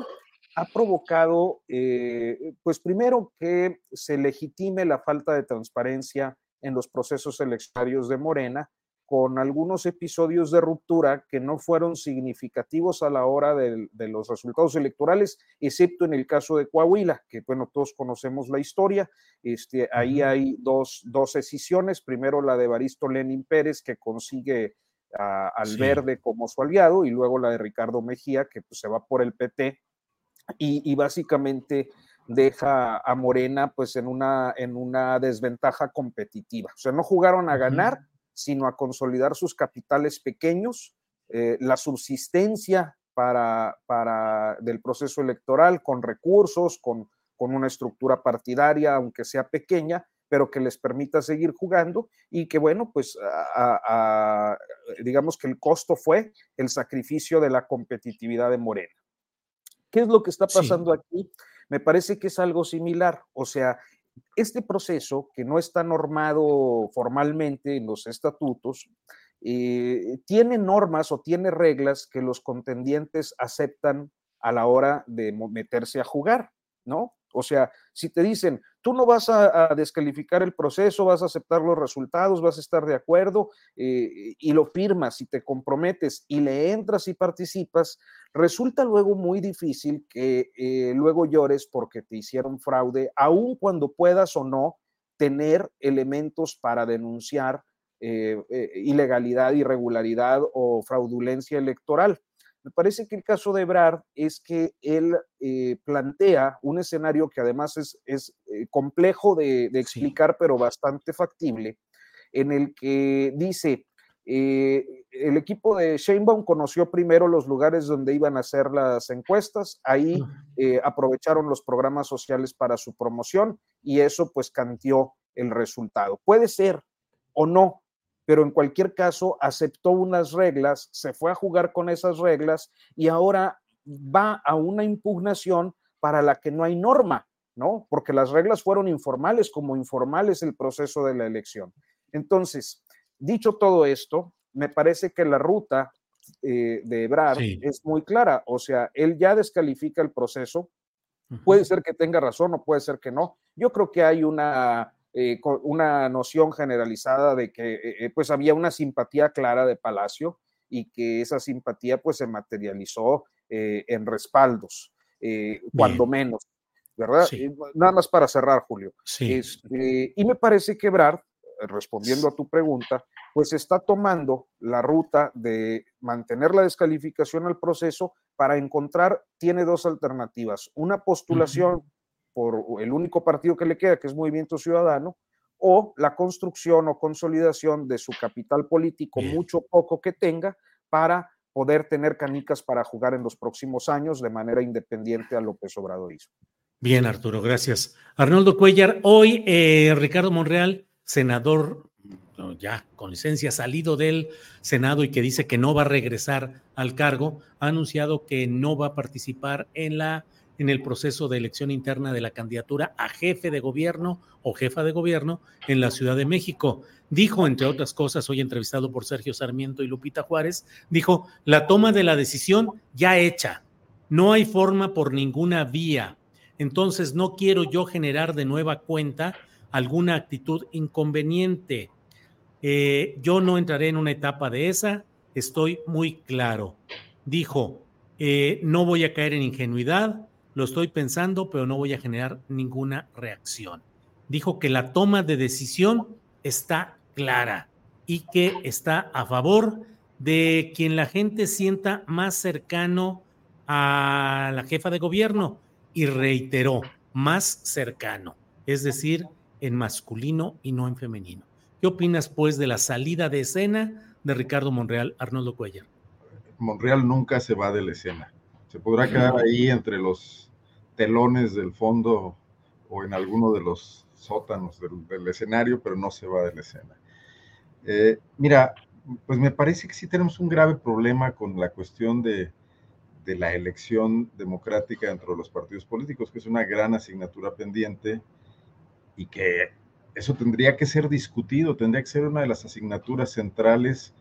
ha provocado, eh, pues primero que se legitime la falta de transparencia en los procesos eleccionarios de Morena, con algunos episodios de ruptura que no fueron significativos a la hora de, de, los resultados electorales, excepto en el caso de Coahuila, que bueno, todos conocemos la historia. Este, ahí hay dos, dos decisiones, primero la de Baristo Lenin Pérez, que consigue a, al sí. Verde como su aliado, y luego la de Ricardo Mejía, que pues, se va por el PT, y, y básicamente deja a Morena pues en una, en una desventaja competitiva. O sea, no jugaron a ganar, sino a consolidar sus capitales pequeños, eh, la subsistencia para, para, del proceso electoral con recursos, con, con una estructura partidaria, aunque sea pequeña, pero que les permita seguir jugando y que, bueno, pues a, a, digamos que el costo fue el sacrificio de la competitividad de Morena. ¿Qué es lo que está pasando sí. aquí? Me parece que es algo similar, o sea, este proceso, que no está normado formalmente en los estatutos, eh, tiene normas o tiene reglas que los contendientes aceptan a la hora de meterse a jugar, ¿no? O sea, si te dicen, tú no vas a, descalificar el proceso, vas a aceptar los resultados, vas a estar de acuerdo eh, y lo firmas y te comprometes y le entras y participas, resulta luego muy difícil que eh, luego llores porque te hicieron fraude, aun cuando puedas o no tener elementos para denunciar eh, ilegalidad, irregularidad o fraudulencia electoral. Me parece que el caso de Ebrard es que él eh, plantea un escenario que además es, es eh, complejo de, de explicar, sí. pero bastante factible, en el que dice, eh, el equipo de Sheinbaum conoció primero los lugares donde iban a hacer las encuestas, ahí eh, aprovecharon los programas sociales para su promoción y eso pues cantió el resultado. Puede ser o no, pero en cualquier caso aceptó unas reglas, se fue a jugar con esas reglas y ahora va a una impugnación para la que no hay norma, ¿no? Porque las reglas fueron informales, como informal es el proceso de la elección. Entonces, dicho todo esto, me parece que la ruta eh, de Ebrard sí. es muy clara, o sea, él ya descalifica el proceso, puede ser que tenga razón o puede ser que no. Yo creo que hay una eh, con una noción generalizada de que eh, eh, pues había una simpatía clara de Palacio y que esa simpatía pues se materializó eh, en respaldos, cuando menos, ¿verdad? Sí. Nada más para cerrar, Julio. Sí. Este, y me parece que Brad, respondiendo a tu pregunta, pues está tomando la ruta de mantener la descalificación al proceso para encontrar, tiene dos alternativas, una postulación uh -huh por el único partido que le queda, que es Movimiento Ciudadano, o la construcción o consolidación de su capital político, Bien. mucho poco que tenga, para poder tener canicas para jugar en los próximos años de manera independiente a López Obradorismo. Bien, Arturo, gracias. Arnoldo Cuellar, hoy eh, Ricardo Monreal, senador ya con licencia, salido del Senado y que dice que no va a regresar al cargo, ha anunciado que no va a participar en la en el proceso de elección interna de la candidatura a jefe de gobierno o jefa de gobierno en la Ciudad de México. Dijo, entre otras cosas, hoy entrevistado por Sergio Sarmiento y Lupita Juárez, dijo, la toma de la decisión ya hecha, no hay forma por ninguna vía, entonces no quiero yo generar de nueva cuenta alguna actitud inconveniente. Eh, yo no entraré en una etapa de esa, estoy muy claro. Dijo, eh, no voy a caer en ingenuidad, lo estoy pensando, pero no voy a generar ninguna reacción. Dijo que la toma de decisión está clara y que está a favor de quien la gente sienta más cercano a la jefa de gobierno y reiteró, más cercano, es decir, en masculino y no en femenino. ¿Qué opinas, pues, de la salida de escena de Ricardo Monreal, Arnoldo Cuellar? Monreal nunca se va de la escena. Se podrá quedar ahí entre los telones del fondo o en alguno de los sótanos del, escenario, pero no se va de la escena. Eh, mira, pues me parece que sí tenemos un grave problema con la cuestión de, la elección democrática dentro de los partidos políticos, que es una gran asignatura pendiente y que eso tendría que ser discutido, tendría que ser una de las asignaturas centrales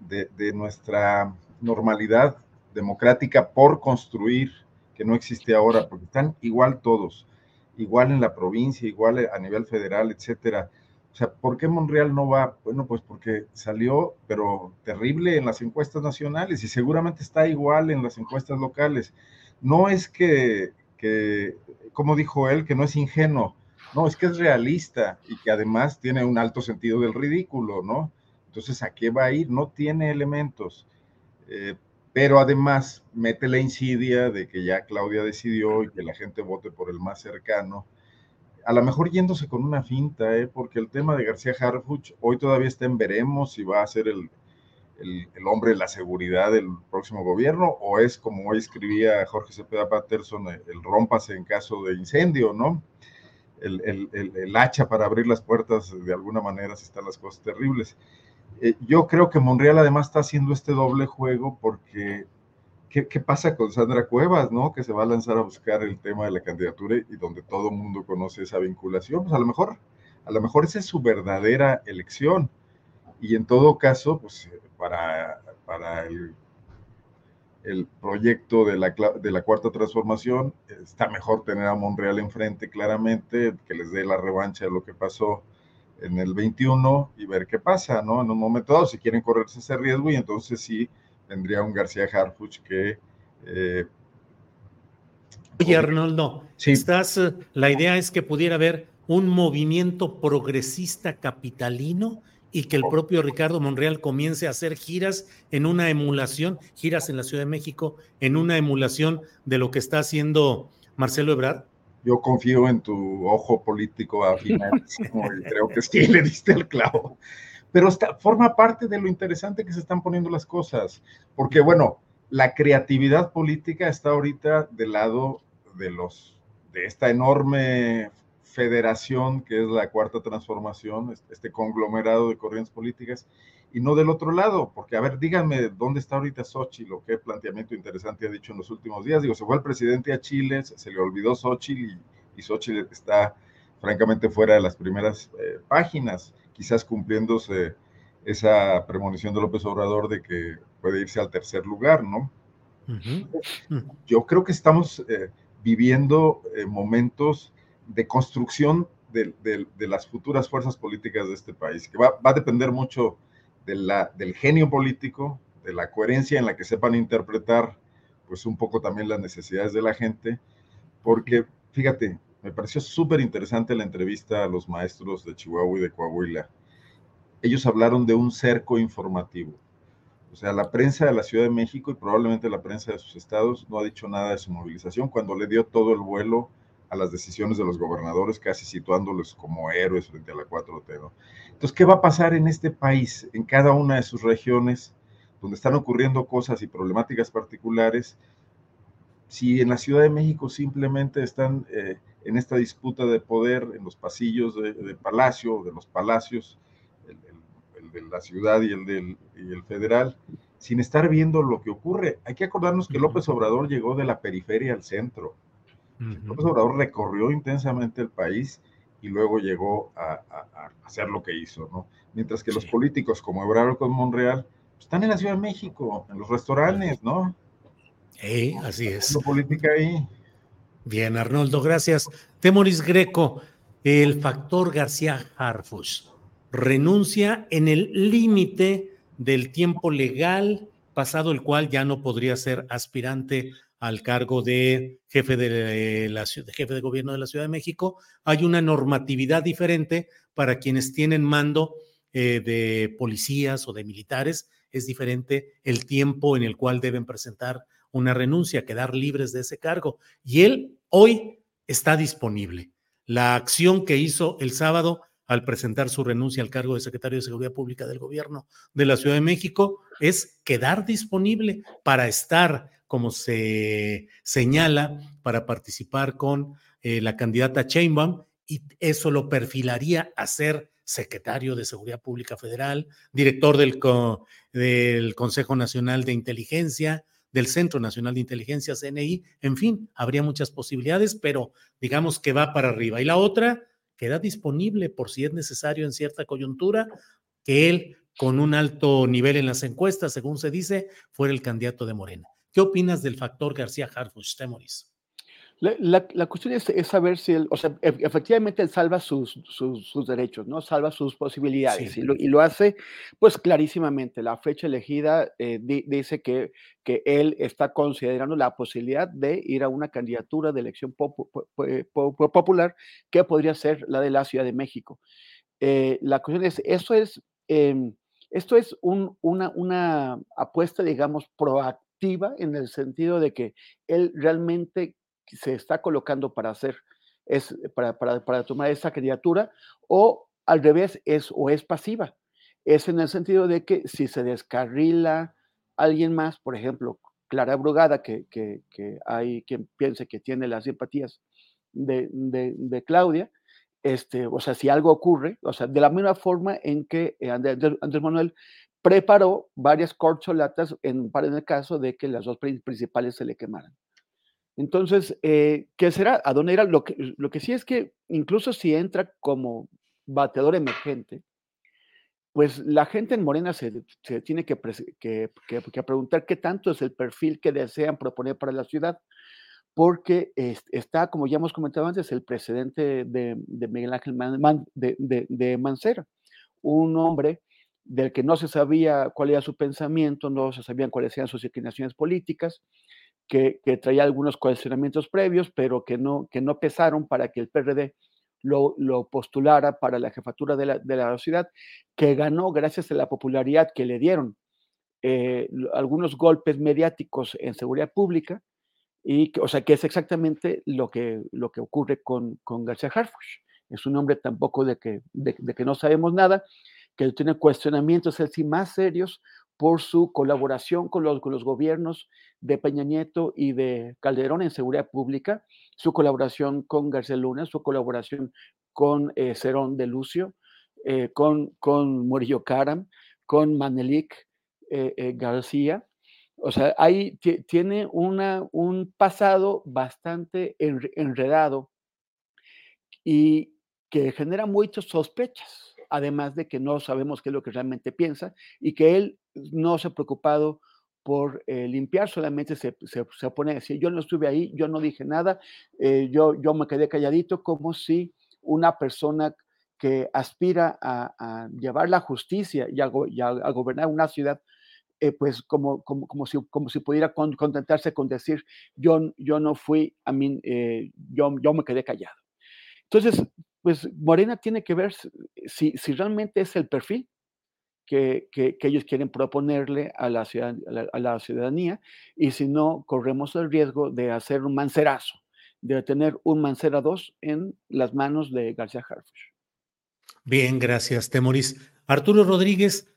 de nuestra normalidad democrática por construir, que no existe ahora, porque están igual todos, igual en la provincia, igual a nivel federal, etcétera. O sea, ¿por qué Monreal no va? Bueno, pues porque salió, pero terrible en las encuestas nacionales y seguramente está igual en las encuestas locales. No es que, que, como dijo él, que no es ingenuo, no, es que es realista y que además tiene un alto sentido del ridículo, ¿no? Entonces, ¿a qué va a ir? No tiene elementos. Eh, pero además mete la insidia de que ya Claudia decidió y que la gente vote por el más cercano a lo mejor yéndose con una finta, ¿eh? porque el tema de García Harfuch hoy todavía está en veremos si va a ser el, el, hombre de la seguridad del próximo gobierno o es como hoy escribía Jorge Cepeda Patterson, el, el rompase en caso de incendio, ¿no? El, el, hacha para abrir las puertas de alguna manera si están las cosas terribles. Eh, yo creo que Monreal además está haciendo este doble juego porque ¿qué, pasa con Sandra Cuevas, no? Que se va a lanzar a buscar el tema de la candidatura y donde todo el mundo conoce esa vinculación. Pues a lo mejor, a lo mejor esa es su verdadera elección. Y en todo caso, pues para, para el, el proyecto de la, de la cuarta transformación, está mejor tener a Monreal enfrente claramente, que les dé la revancha de lo que pasó en el 21 y ver qué pasa, ¿no? En un momento dado, si quieren correrse ese riesgo y entonces sí tendría un García Harfuch que... Eh, Oye, Arnoldo, estás, eh, la idea es que pudiera haber un movimiento progresista capitalino y que el propio Ricardo Monreal comience a hacer giras en una emulación, giras en la Ciudad de México, en una emulación de lo que está haciendo Marcelo Ebrard? Yo confío en tu ojo político afinado, *laughs* y creo que sí le diste el clavo. Pero forma parte de lo interesante que se están poniendo las cosas, porque bueno, la creatividad política está ahorita del lado de los de esta enorme federación que es la cuarta transformación, este conglomerado de corrientes políticas, y no del otro lado, porque a ver, díganme dónde está ahorita Xochitl o qué planteamiento interesante ha dicho en los últimos días. Digo, se fue el presidente a Chile, se, le olvidó Xochitl y, y Xochitl está francamente fuera de las primeras eh, páginas quizás cumpliéndose esa premonición de López Obrador de que puede irse al tercer lugar, ¿no? Yo creo que estamos eh, viviendo eh, momentos de construcción de, las futuras fuerzas políticas de este país, que va, a depender mucho del genio político, de la coherencia en la que sepan interpretar, pues un poco también las necesidades de la gente, porque fíjate, me pareció súper interesante la entrevista a los maestros de Chihuahua y de Coahuila. Ellos hablaron de un cerco informativo. O sea, la prensa de la Ciudad de México y probablemente la prensa de sus estados no ha dicho nada de su movilización cuando le dio todo el vuelo a las decisiones de los gobernadores, casi situándolos como héroes frente a la 4T. ¿no? Entonces, ¿qué va a pasar en este país, en cada una de sus regiones, donde están ocurriendo cosas y problemáticas particulares? Si en la Ciudad de México simplemente están eh, en esta disputa de poder en los pasillos de, Palacio, de los palacios, el, de la ciudad y el del el federal, sin estar viendo lo que ocurre. Hay que acordarnos que López Obrador llegó de la periferia al centro. López Obrador recorrió intensamente el país y luego llegó a, hacer lo que hizo, ¿no? Mientras que los políticos como Ebrard con Monreal pues, están en la Ciudad de México, en los restaurantes, ¿no? Sí, así es. La política ahí. Bien, Arnoldo, gracias. Temoris Greco, el factor García Harfus renuncia en el límite del tiempo legal, pasado el cual ya no podría ser aspirante al cargo de jefe de, la, jefe de gobierno de la Ciudad de México. Hay una normatividad diferente para quienes tienen mando eh, de policías o de militares. Es diferente el tiempo en el cual deben presentar una renuncia, quedar libres de ese cargo. Y él hoy está disponible. La acción que hizo el sábado al presentar su renuncia al cargo de secretario de Seguridad Pública del Gobierno de la Ciudad de México es quedar disponible para estar, como se señala, para participar con eh, la candidata Chainbaum y eso lo perfilaría a ser secretario de Seguridad Pública Federal, director del, del Consejo Nacional de Inteligencia, del Centro Nacional de Inteligencia, CNI, en fin, habría muchas posibilidades, pero digamos que va para arriba. Y la otra queda disponible por si es necesario en cierta coyuntura, que él, con un alto nivel en las encuestas, según se dice, fuera el candidato de Morena. ¿Qué opinas del factor García Harfuch, Temoris? La, la, cuestión es, saber si él, o sea, e, efectivamente él salva sus, sus, sus, derechos, ¿no? Salva sus posibilidades sí. y, lo, y, lo, hace, pues clarísimamente. La fecha elegida eh, di, dice que, que él está considerando la posibilidad de ir a una candidatura de elección pop, pop, pop, popular que podría ser la de la Ciudad de México. Eh, la cuestión es, eso es, eh, esto es un, una, una apuesta, digamos, proactiva en el sentido de que él realmente se está colocando para hacer, es para, para, para tomar esa candidatura, o al revés, es o es pasiva. Es en el sentido de que si se descarrila alguien más, por ejemplo, Clara Brugada, que, que, que hay quien piense que tiene las simpatías de, de, Claudia, este, o sea, si algo ocurre, o sea, de la misma forma en que eh, Andrés Manuel preparó varias corcholatas en, para en el caso de que las dos principales se le quemaran. Entonces, eh, ¿qué será? ¿A dónde irá? Lo que, lo que sí es que incluso si entra como bateador emergente, pues la gente en Morena se, se tiene que, que, que, preguntar qué tanto es el perfil que desean proponer para la ciudad, porque es, está, como ya hemos comentado antes, el precedente de, Miguel Ángel de, de, de Mancera, un hombre del que no se sabía cuál era su pensamiento, no se sabían cuáles eran sus inclinaciones políticas, que, traía algunos cuestionamientos previos, pero que no, que no pesaron para que el PRD lo, lo postulara para la jefatura de la, de la, ciudad, que ganó gracias a la popularidad que le dieron eh, algunos golpes mediáticos en seguridad pública, y que, o sea, que es exactamente lo que, lo que ocurre con, con García Harfuch. Es un hombre tampoco de que, de que no sabemos nada, que tiene cuestionamientos así más serios por su colaboración con los, con los gobiernos de Peña Nieto y de Calderón en seguridad pública, su colaboración con García Luna, su colaboración con eh, Cerón de Lucio, eh, con, con Murillo Karam, con Manelik eh, eh García. O sea, ahí tiene una, un pasado bastante enredado y que genera muchas sospechas además de que no sabemos qué es lo que realmente piensa y que él no se ha preocupado por eh, limpiar, solamente se, se, se, pone a decir, yo no estuve ahí, yo no dije nada, eh, yo, yo me quedé calladito, como si una persona que aspira a, a llevar la justicia y a, y a, a gobernar una ciudad, eh, pues como, como, como, si, como si pudiera con, contentarse con decir, yo, yo no fui, a mí, eh, yo, yo me quedé callado. Entonces, pues Morena tiene que ver si, si realmente es el perfil que, que, ellos quieren proponerle a la, ciudad, a, la, ciudadanía y si no, corremos el riesgo de hacer un mancerazo, de tener un Mancera 2 en las manos de García Harfuch. Bien, gracias, Temoris. Arturo Rodríguez,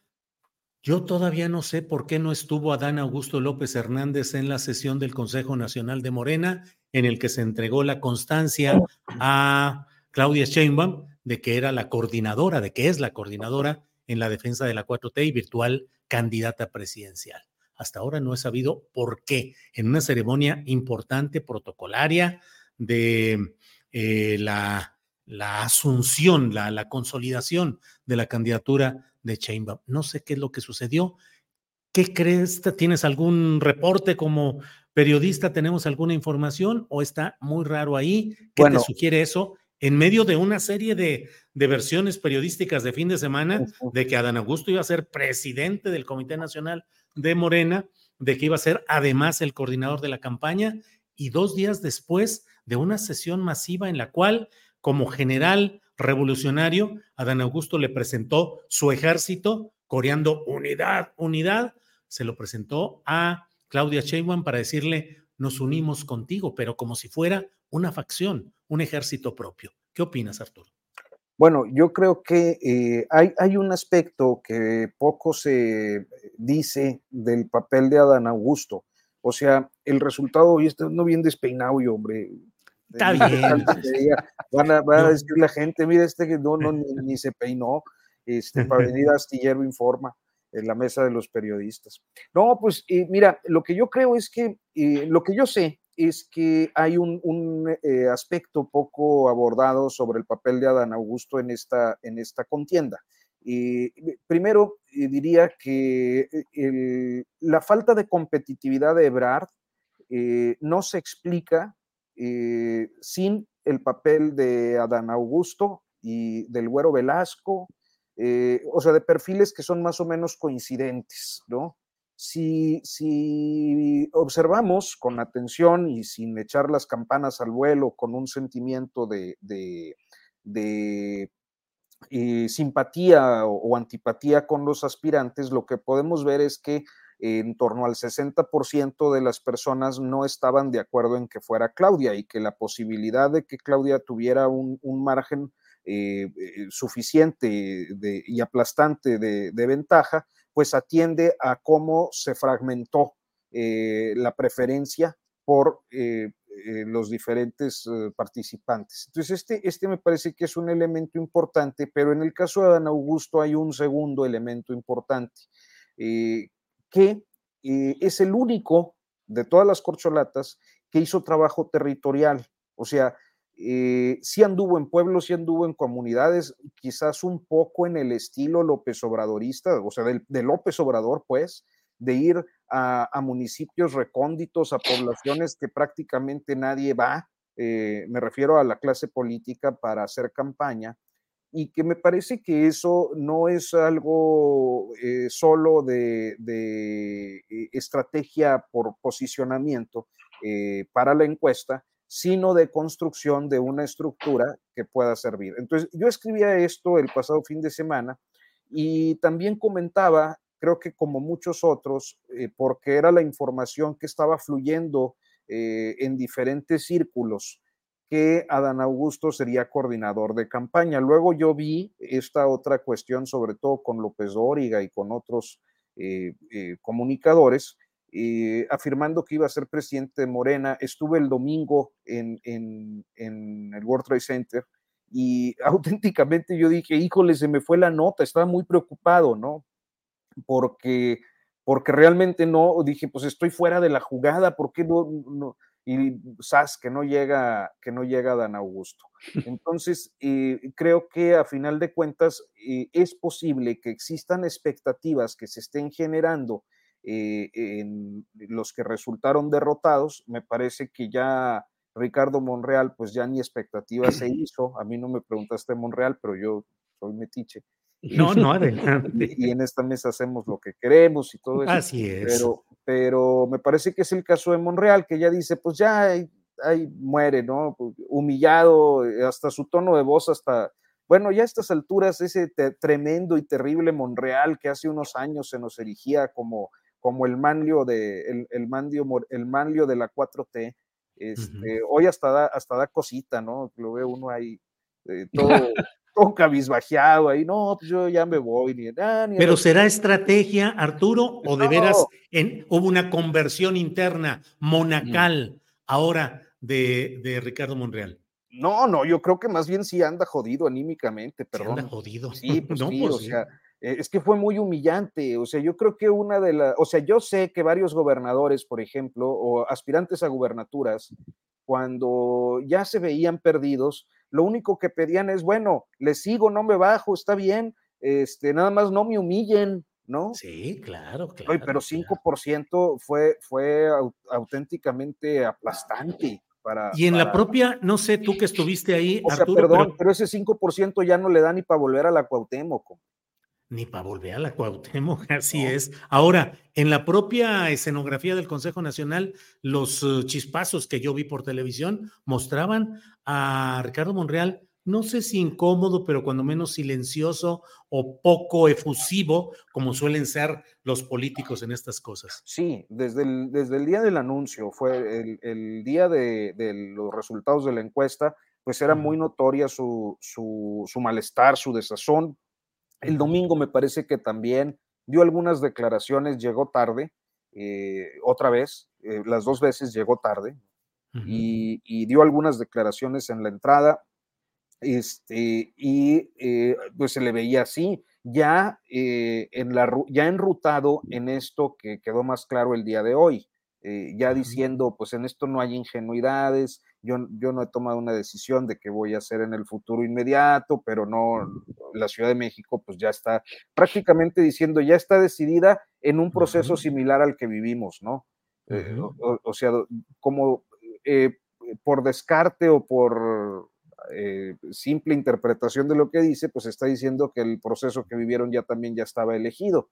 yo todavía no sé por qué no estuvo Adán Augusto López Hernández en la sesión del Consejo Nacional de Morena, en el que se entregó la constancia a Claudia Sheinbaum de que era la coordinadora, de que es la coordinadora en la defensa de la 4T y virtual candidata presidencial. Hasta ahora no he sabido por qué en una ceremonia importante, protocolaria, de eh, la, la, asunción, la, la, consolidación de la candidatura de Sheinbaum. No sé qué es lo que sucedió. ¿Qué crees? ¿Tienes algún reporte como periodista? ¿Tenemos alguna información o está muy raro ahí? ¿Qué bueno, te sugiere eso? En medio de una serie de, de, versiones periodísticas de fin de semana de que Adán Augusto iba a ser presidente del Comité Nacional de Morena, de que iba a ser además el coordinador de la campaña, y dos días después de una sesión masiva en la cual, como general revolucionario, Adán Augusto le presentó su ejército, coreando unidad, unidad, se lo presentó a Claudia Sheinbaum para decirle, nos unimos contigo, pero como si fuera una facción, un ejército propio. ¿Qué opinas, Arturo? Bueno, yo creo que eh, hay, hay, un aspecto que poco se dice del papel de Adán Augusto. O sea, el resultado, hoy está no bien despeinado y hombre. Está bien. Van a, van a decir la gente, mira, este que no, no ni, ni, se peinó, este, para *laughs* venir a Astillero Informa. en la mesa de los periodistas. No, pues eh, mira, lo que yo creo es que, eh, lo que yo sé es que hay un, un eh, aspecto poco abordado sobre el papel de Adán Augusto en esta, en esta contienda. primero, diría que el, la falta de competitividad de Ebrard no se explica sin el papel de Adán Augusto y del Güero Velasco, eh, o sea, de perfiles que son más o menos coincidentes, ¿no? Si, observamos con atención y sin echar las campanas al vuelo, con un sentimiento de, eh, simpatía o, antipatía con los aspirantes, lo que podemos ver es que en torno al 60% de las personas no estaban de acuerdo en que fuera Claudia y que la posibilidad de que Claudia tuviera un, un margen eh, eh, suficiente y aplastante de, ventaja, pues atiende a cómo se fragmentó eh, la preferencia por los diferentes participantes. Entonces, este, este me parece que es un elemento importante, pero en el caso de Adán Augusto hay un segundo elemento importante, que es el único de todas las corcholatas que hizo trabajo territorial. O sea, eh, sí anduvo en pueblos, sí anduvo en comunidades, quizás un poco en el estilo López Obradorista, o sea, de López Obrador, pues, de ir a, municipios recónditos, a poblaciones que prácticamente nadie va, eh, me refiero a la clase política para hacer campaña, y que me parece que eso no es algo eh, solo de, de, estrategia por posicionamiento para la encuesta, sino de construcción de una estructura que pueda servir. Entonces, yo escribía esto el pasado fin de semana y también comentaba, creo que como muchos otros, eh, porque era la información que estaba fluyendo eh, en diferentes círculos, que Adán Augusto sería coordinador de campaña. Luego yo vi esta otra cuestión, sobre todo con López Dóriga y con otros eh, comunicadores, eh, afirmando que iba a ser presidente de Morena. Estuve el domingo en, en, el World Trade Center y *laughs* auténticamente yo dije, híjole, se me fue la nota, estaba muy preocupado, ¿no? Porque, porque realmente no, dije, pues estoy fuera de la jugada, ¿por qué no? no? y sas que no llega que no llega Dan Augusto. *laughs* Entonces, eh, creo que a final de cuentas eh, es posible que existan expectativas que se estén generando eh, en los que resultaron derrotados. Me parece que ya Ricardo Monreal, pues ya ni expectativa se *clears throat* hizo. A mí no me preguntaste Monreal, pero yo soy metiche. *laughs* No, no, *laughs* adelante. Y en esta mesa hacemos lo que queremos y todo eso. Así es. Pero, pero me parece que es el caso de Monreal, que ya dice, pues ya ahí, muere, ¿no? Pues, humillado, eh, hasta su tono de voz, hasta, bueno, ya a estas alturas, ese tremendo y terrible Monreal que hace unos años se nos erigía como como el manlio de, el, el, manlio, el manlio de la 4T, este, hoy hasta da, hasta da cosita, ¿no? Lo ve uno ahí eh, *laughs* todo, todo cabizbajeado ahí, no, pues yo ya me voy. Ni, Pero será estrategia, Arturo, o de veras en, hubo una conversión interna monacal ahora de, de, Ricardo Monreal? No, no, yo creo que más bien sí anda jodido anímicamente, perdón. anda jodido. Sí, pues *laughs* sí, pues o sea, eh, es que fue muy humillante. O sea, yo creo que una de las, o sea, yo sé que varios gobernadores, por ejemplo, o aspirantes a gubernaturas, cuando ya se veían perdidos, lo único que pedían es, bueno, les sigo, no me bajo, está bien, este, nada más no me humillen, ¿no? Sí, claro, claro. pero 5% fue, fue auténticamente aplastante. Para, y en la propia, no sé, tú que estuviste ahí, o Arturo, sea, perdón, pero... pero... ese 5% ya no le da ni para volver a la Cuauhtémoc ni para volver a la Cuauhtémoc, *laughs* así es. Ahora, en la propia escenografía del Consejo Nacional, los eh, chispazos que yo vi por televisión mostraban a Ricardo Monreal, no sé si incómodo, pero cuando menos silencioso o poco efusivo, como suelen ser los políticos en estas cosas. Sí, desde el, desde el día del anuncio, fue el, día de, los resultados de la encuesta, pues era muy notoria su, su, su malestar, su desazón, el domingo me parece que también dio algunas declaraciones, llegó tarde, eh, otra vez, eh, las dos veces llegó tarde, y, dio algunas declaraciones en la entrada, este, y eh, pues se le veía así. ya, eh, en la, ya enrutado en esto que quedó más claro el día de hoy, ya diciendo, pues en esto no hay ingenuidades, yo, yo no he tomado una decisión de qué voy a hacer en el futuro inmediato, pero no, la Ciudad de México pues ya está prácticamente diciendo, ya está decidida en un proceso similar al que vivimos, ¿no? Eh, o, sea, como por descarte o por eh, simple interpretación de lo que dice, pues está diciendo que el proceso que vivieron ya también ya estaba elegido.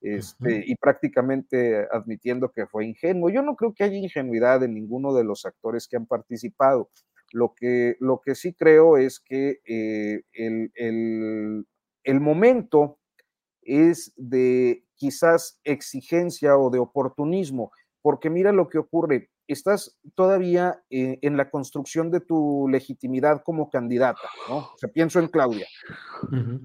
Este, y prácticamente admitiendo que fue ingenuo. Yo no creo que haya ingenuidad en ninguno de los actores que han participado. Lo que, lo que sí creo es que eh, el, el, el momento es de quizás exigencia o de oportunismo, porque mira lo que ocurre estás todavía eh, en la construcción de tu legitimidad como candidata, ¿no? O sea, pienso en Claudia.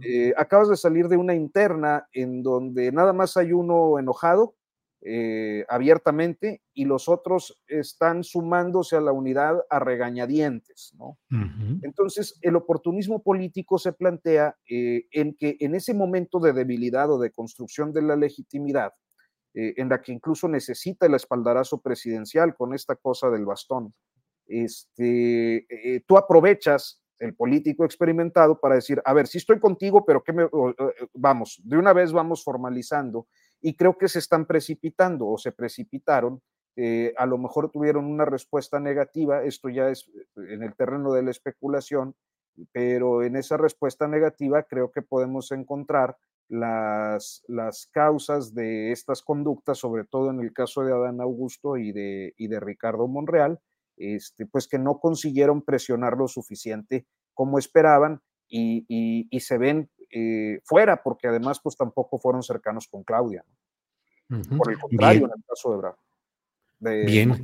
Eh, acabas de salir de una interna en donde nada más hay uno enojado eh, abiertamente y los otros están sumándose a la unidad a regañadientes, ¿no? Entonces, el oportunismo político se plantea en que en ese momento de debilidad o de construcción de la legitimidad, eh, en la que incluso necesita el espaldarazo presidencial con esta cosa del bastón. Este, eh, tú aprovechas el político experimentado para decir, a ver, sí estoy contigo, pero ¿qué me, eh, vamos, de una vez vamos formalizando y creo que se están precipitando o se precipitaron. a lo mejor tuvieron una respuesta negativa, esto ya es en el terreno de la especulación, pero en esa respuesta negativa creo que podemos encontrar las, las causas de estas conductas, sobre todo en el caso de Adán Augusto y de, y de Ricardo Monreal, este, pues que no consiguieron presionar lo suficiente como esperaban y, y, se ven eh, fuera, porque además pues tampoco fueron cercanos con Claudia. Por el contrario, en el caso de Bravo. Bien.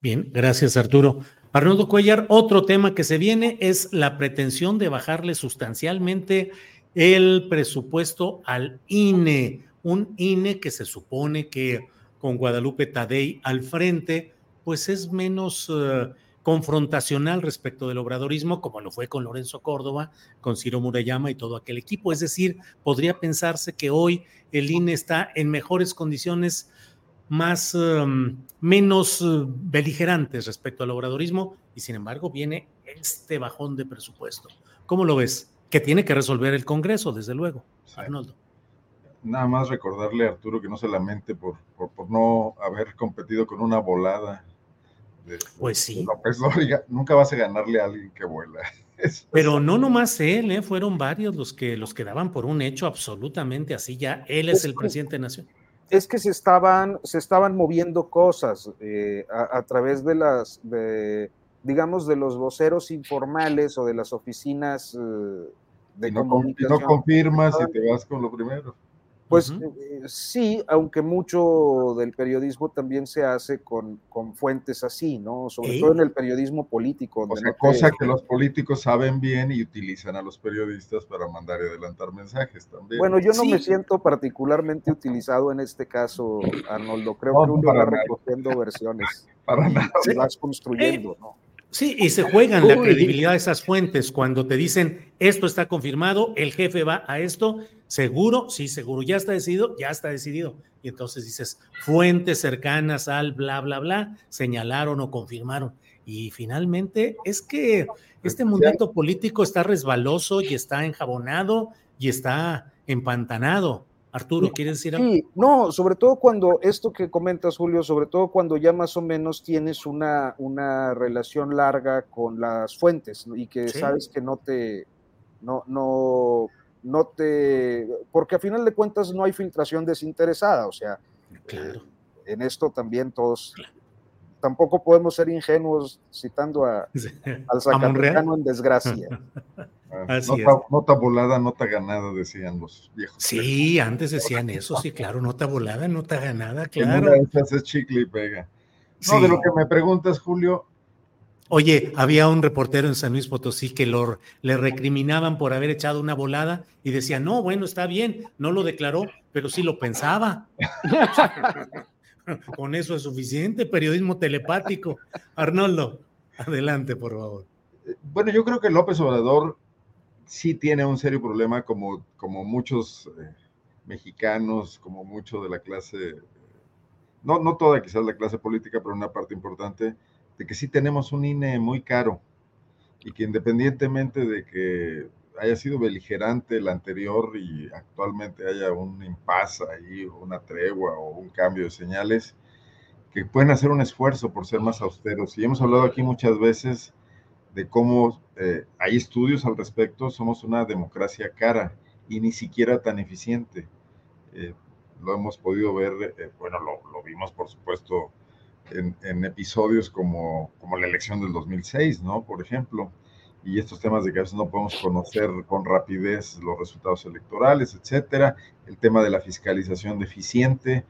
Bien, gracias Arturo. Arnoldo Cuellar, otro tema que se viene es la pretensión de bajarle sustancialmente el presupuesto al INE, un INE que se supone que con Guadalupe Tadei al frente, pues es menos eh, confrontacional respecto del obradorismo, como lo fue con Lorenzo Córdoba, con Ciro Murayama y todo aquel equipo. Es decir, podría pensarse que hoy el INE está en mejores condiciones, más em, menos eh, beligerantes respecto al obradorismo, y sin embargo viene este bajón de presupuesto. ¿Cómo lo ves? Que tiene que resolver el Congreso, desde luego, Arnoldo. Nada más recordarle a Arturo que no se lamente por, por, no haber competido con una volada. De, pues sí. López Nunca vas a ganarle a alguien que vuela. *laughs* Pero no nomás él, ¿eh? fueron varios los que los que daban por un hecho absolutamente así ya. Él es, el presidente de Nación. Es que se estaban, se estaban moviendo cosas eh, a, través de las, de, digamos, de los voceros informales o de las oficinas eh, de no, comunicación. no confirmas y te vas con lo primero. Pues eh, sí, aunque mucho del periodismo también se hace con, con fuentes así, ¿no? Sobre todo en el periodismo político. O sea, cosa que los políticos saben bien y utilizan a los periodistas para mandar y adelantar mensajes también. Bueno, yo no me siento particularmente utilizado en este caso, Arnoldo. Creo que uno va recogiendo versiones. *laughs* Para nada. Y vas construyendo, ¿no? Sí, y se juegan la credibilidad de esas fuentes cuando te dicen esto está confirmado, el jefe va a esto, seguro, sí, seguro, ya está decidido, ya está decidido. Y entonces dices, fuentes cercanas al bla, bla, bla, señalaron o confirmaron. Y finalmente es que este mundito político está resbaloso y está enjabonado y está empantanado. Arturo, ¿quieres decir algo? Sí, no, sobre todo cuando esto que comentas, Julio, sobre todo cuando ya más o menos tienes una, una relación larga con las fuentes y que sabes que no te, no, no, no te, porque a final de cuentas no hay filtración desinteresada, o sea, eh, en esto también todos, tampoco podemos ser ingenuos citando a, *laughs* al Zacatecano en desgracia. *laughs* Ah, nota, nota, volada, nota ganada, decían los viejos. Sí, antes decían eso, sí, claro, nota volada, nota ganada, claro. es chicle y pega. No, de lo que me preguntas, Julio. Oye, había un reportero en San Luis Potosí que lo, le recriminaban por haber echado una volada y decía, no, bueno, está bien, no lo declaró, pero sí lo pensaba. *laughs* Con eso es suficiente, periodismo telepático. Arnoldo, adelante, por favor. Bueno, yo creo que López Obrador sí tiene un serio problema como, como muchos eh, mexicanos, como mucho de la clase, no, no toda quizás la clase política, pero una parte importante, de que sí tenemos un INE muy caro y que independientemente de que haya sido beligerante el anterior y actualmente haya un impasse ahí, una tregua o un cambio de señales, que pueden hacer un esfuerzo por ser más austeros. Y hemos hablado aquí muchas veces de cómo eh, hay estudios al respecto, somos una democracia cara y ni siquiera tan eficiente. Eh, lo hemos podido ver, eh, bueno, lo, vimos por supuesto en, en, episodios como, como la elección del 2006, ¿no? Por ejemplo, y estos temas de que a veces no podemos conocer con rapidez los resultados electorales, etcétera, el tema de la fiscalización deficiente.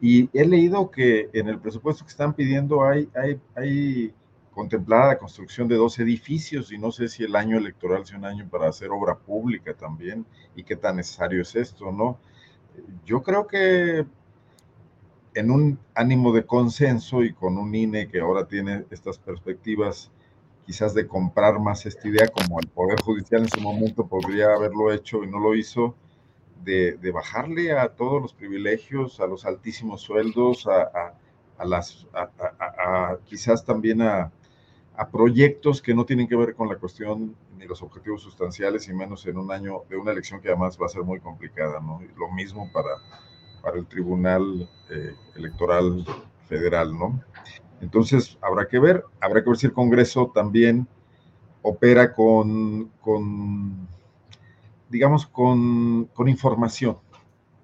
Y he leído que en el presupuesto que están pidiendo hay, hay, hay contemplada la construcción de dos edificios y no sé si el año electoral sea un año para hacer obra pública también y qué tan necesario es esto, ¿no? Yo creo que en un ánimo de consenso y con un INE que ahora tiene estas perspectivas quizás de comprar más esta idea, como el Poder Judicial en su momento podría haberlo hecho y no lo hizo, de, bajarle a todos los privilegios, a los altísimos sueldos, a, las, quizás también a, proyectos que no tienen que ver con la cuestión ni los objetivos sustanciales, y menos en un año de una elección que además va a ser muy complicada, ¿no? lo mismo para, para el Tribunal eh, Electoral Federal, ¿no? Entonces, habrá que ver, habrá que ver si el Congreso también opera con, digamos, con, con información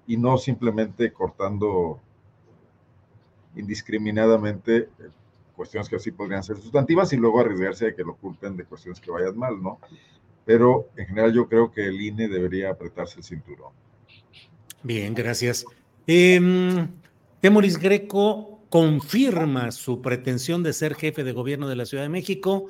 y no simplemente cortando indiscriminadamente eh, cuestiones que así podrían ser sustantivas y luego arriesgarse a que lo culpen de cuestiones que vayan mal, ¿no? Pero en general yo creo que el INE debería apretarse el cinturón. Bien, gracias. Eh, Greco confirma su pretensión de ser jefe de gobierno de la Ciudad de México,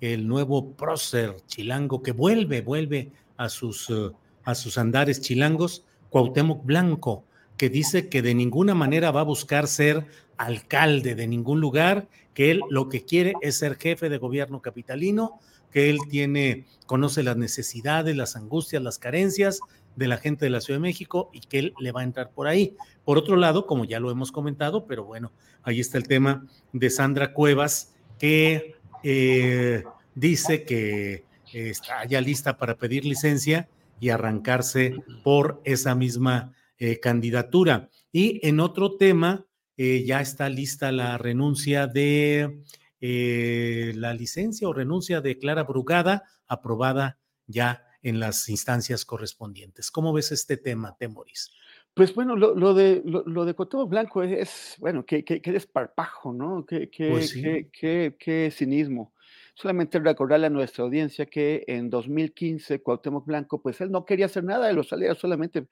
el nuevo prócer chilango que vuelve, vuelve a sus, uh, a sus andares chilangos, Cuauhtémoc Blanco, que dice que de ninguna manera va a buscar ser alcalde de ningún lugar, que él lo que quiere es ser jefe de gobierno capitalino, que él tiene, conoce las necesidades, las angustias, las carencias de la gente de la Ciudad de México y que él le va a entrar por ahí. Por otro lado, como ya lo hemos comentado, pero bueno, ahí está el tema de Sandra Cuevas, que eh, dice que está ya lista para pedir licencia y arrancarse por esa misma eh, candidatura. Y en otro tema, eh, ya está lista la renuncia de la licencia o renuncia de Clara Brugada, aprobada ya en las instancias correspondientes. ¿Cómo ves este tema, Temoris? Pues bueno, lo, lo de lo, de Cotomo Blanco es, bueno, qué, qué, qué desparpajo, ¿no? Qué, qué, Pues qué, sí. qué- qué cinismo. Solamente recordarle a nuestra audiencia que en 2015 Cuauhtémoc Blanco, pues él no quería hacer nada de los salarios, solamente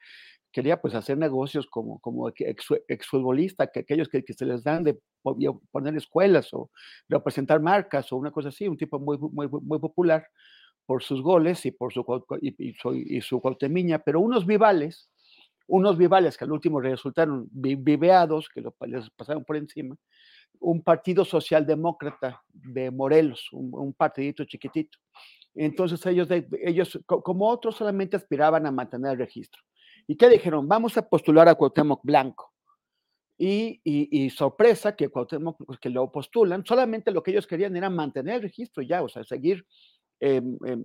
quería pues hacer negocios como, como ex, exfutbolista, que aquellos que, que se les dan de poner escuelas o representar marcas o una cosa así, un tipo muy, muy, muy popular por sus goles y por su, y, y y su cuautemiña, pero unos vivales, unos vivales que al último resultaron vi- viveados, que lo, les pasaron por encima, un partido socialdemócrata de Morelos, un, un partidito chiquitito. Entonces ellos, ellos, co- como otros, solamente aspiraban a mantener el registro. ¿Y qué dijeron? Vamos a postular a Cuauhtémoc Blanco. Y, y- y sorpresa que Cuauhtémoc, pues, que lo postulan, solamente lo que ellos querían era mantener el registro ya, o sea, seguir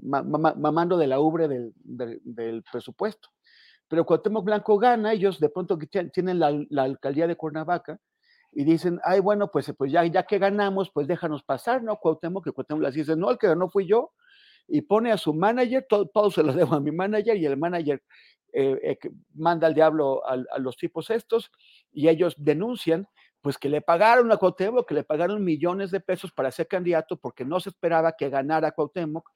ma- ma- mamando de la ubre del, presupuesto. Pero Cuauhtémoc Blanco gana, ellos de pronto tienen la, alcaldía de Cuernavaca y dicen, ay, bueno, pues, pues ya, ya que ganamos, pues déjanos pasar, ¿no? Cuauhtémoc, que Cuauhtémoc les dice, no, el que ganó fui yo, y pone a su manager, todo, todo se lo *laughs* debo a mi manager, y el manager eh, eh, manda al diablo a, a los tipos estos, y ellos denuncian, pues que le pagaron a Cuauhtémoc, que le pagaron millones de pesos para ser candidato, porque no se esperaba que ganara Cuauhtémoc,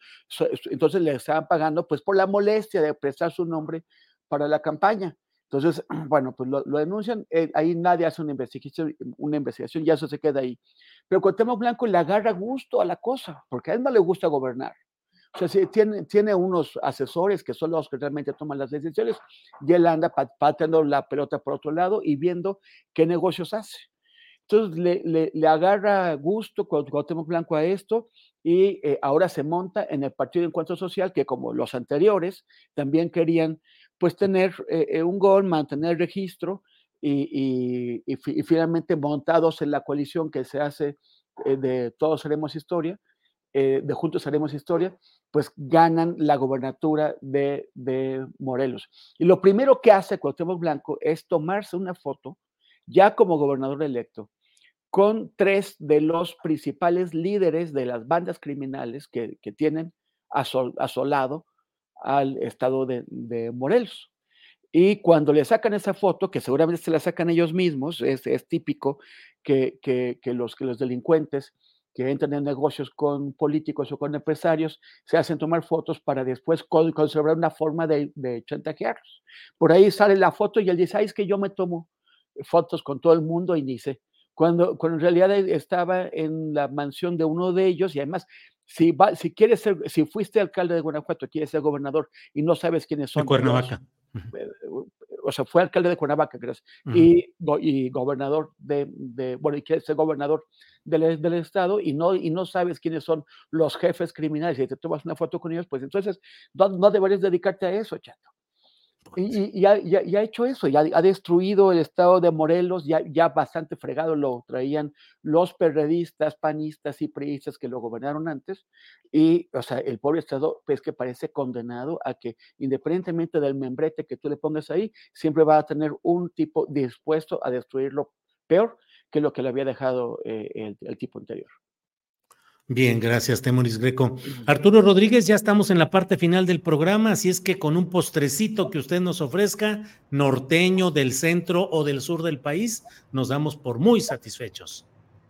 entonces le estaban pagando, pues por la molestia de prestar su nombre para la campaña. Entonces, *clears throat* bueno, pues lo, denuncian, eh, ahí nadie hace una investigación, una investigación, ya eso se queda ahí. Pero Cuauhtémoc Blanco le agarra gusto a la cosa, porque a él no le gusta gobernar. O sea, sí, tiene, tiene unos asesores que son los que realmente toman las decisiones y él anda pa- pateando la pelota por otro lado y viendo qué negocios hace. Entonces le, le, agarra gusto Cuauhtémoc Blanco a esto y eh, ahora se monta en el Partido de Encuentro Social, que como los anteriores, también querían pues tener eh, eh, un gol, mantener registro y, y, finalmente montados en la coalición que se hace de Todos Haremos Historia, de Juntos Haremos Historia, pues ganan la gobernatura de, de, Morelos. Y lo primero que hace Cuauhtémoc Blanco es tomarse una foto ya como gobernador electo con tres de los principales líderes de las bandas criminales que, tienen asolado al estado de, Morelos. Y cuando le sacan esa foto, que seguramente se la sacan ellos mismos, es, típico que, los, que los delincuentes que entran en negocios con políticos o con empresarios se hacen tomar fotos para después conservar una forma de, de chantajearlos. Por ahí sale la foto y él dice, ay, es que yo me tomo fotos con todo el mundo y dice, cuando, cuando en realidad e, estaba en la mansión de uno de ellos y además, si, va, si quieres ser, si fuiste alcalde de Guanajuato, quieres ser gobernador y no sabes quiénes son. De Cuernavaca. Eh, o sea, fue alcalde de Cuernavaca, gracias, y, y, gobernador de, de, bueno, y quieres ser gobernador del, del, estado y no, y no sabes quiénes son los jefes criminales y te tomas una foto con ellos, pues entonces no, no deberías dedicarte a eso, chato. Y, ha, hecho eso, ya ha destruido el estado de Morelos, ya, ya bastante fregado lo traían los perredistas, panistas y priistas que lo gobernaron antes. Y, o sea, el pobre estado, pues que parece condenado a que, independientemente del membrete que tú le pongas ahí, siempre va a tener un tipo dispuesto a destruirlo peor que lo que le había dejado eh, el tipo anterior. Bien, gracias, Temoris Greco. Arturo Rodríguez, ya estamos en la parte final del programa, así es que con un postrecito que usted nos ofrezca, norteño, del centro o del sur del país, nos damos por muy satisfechos.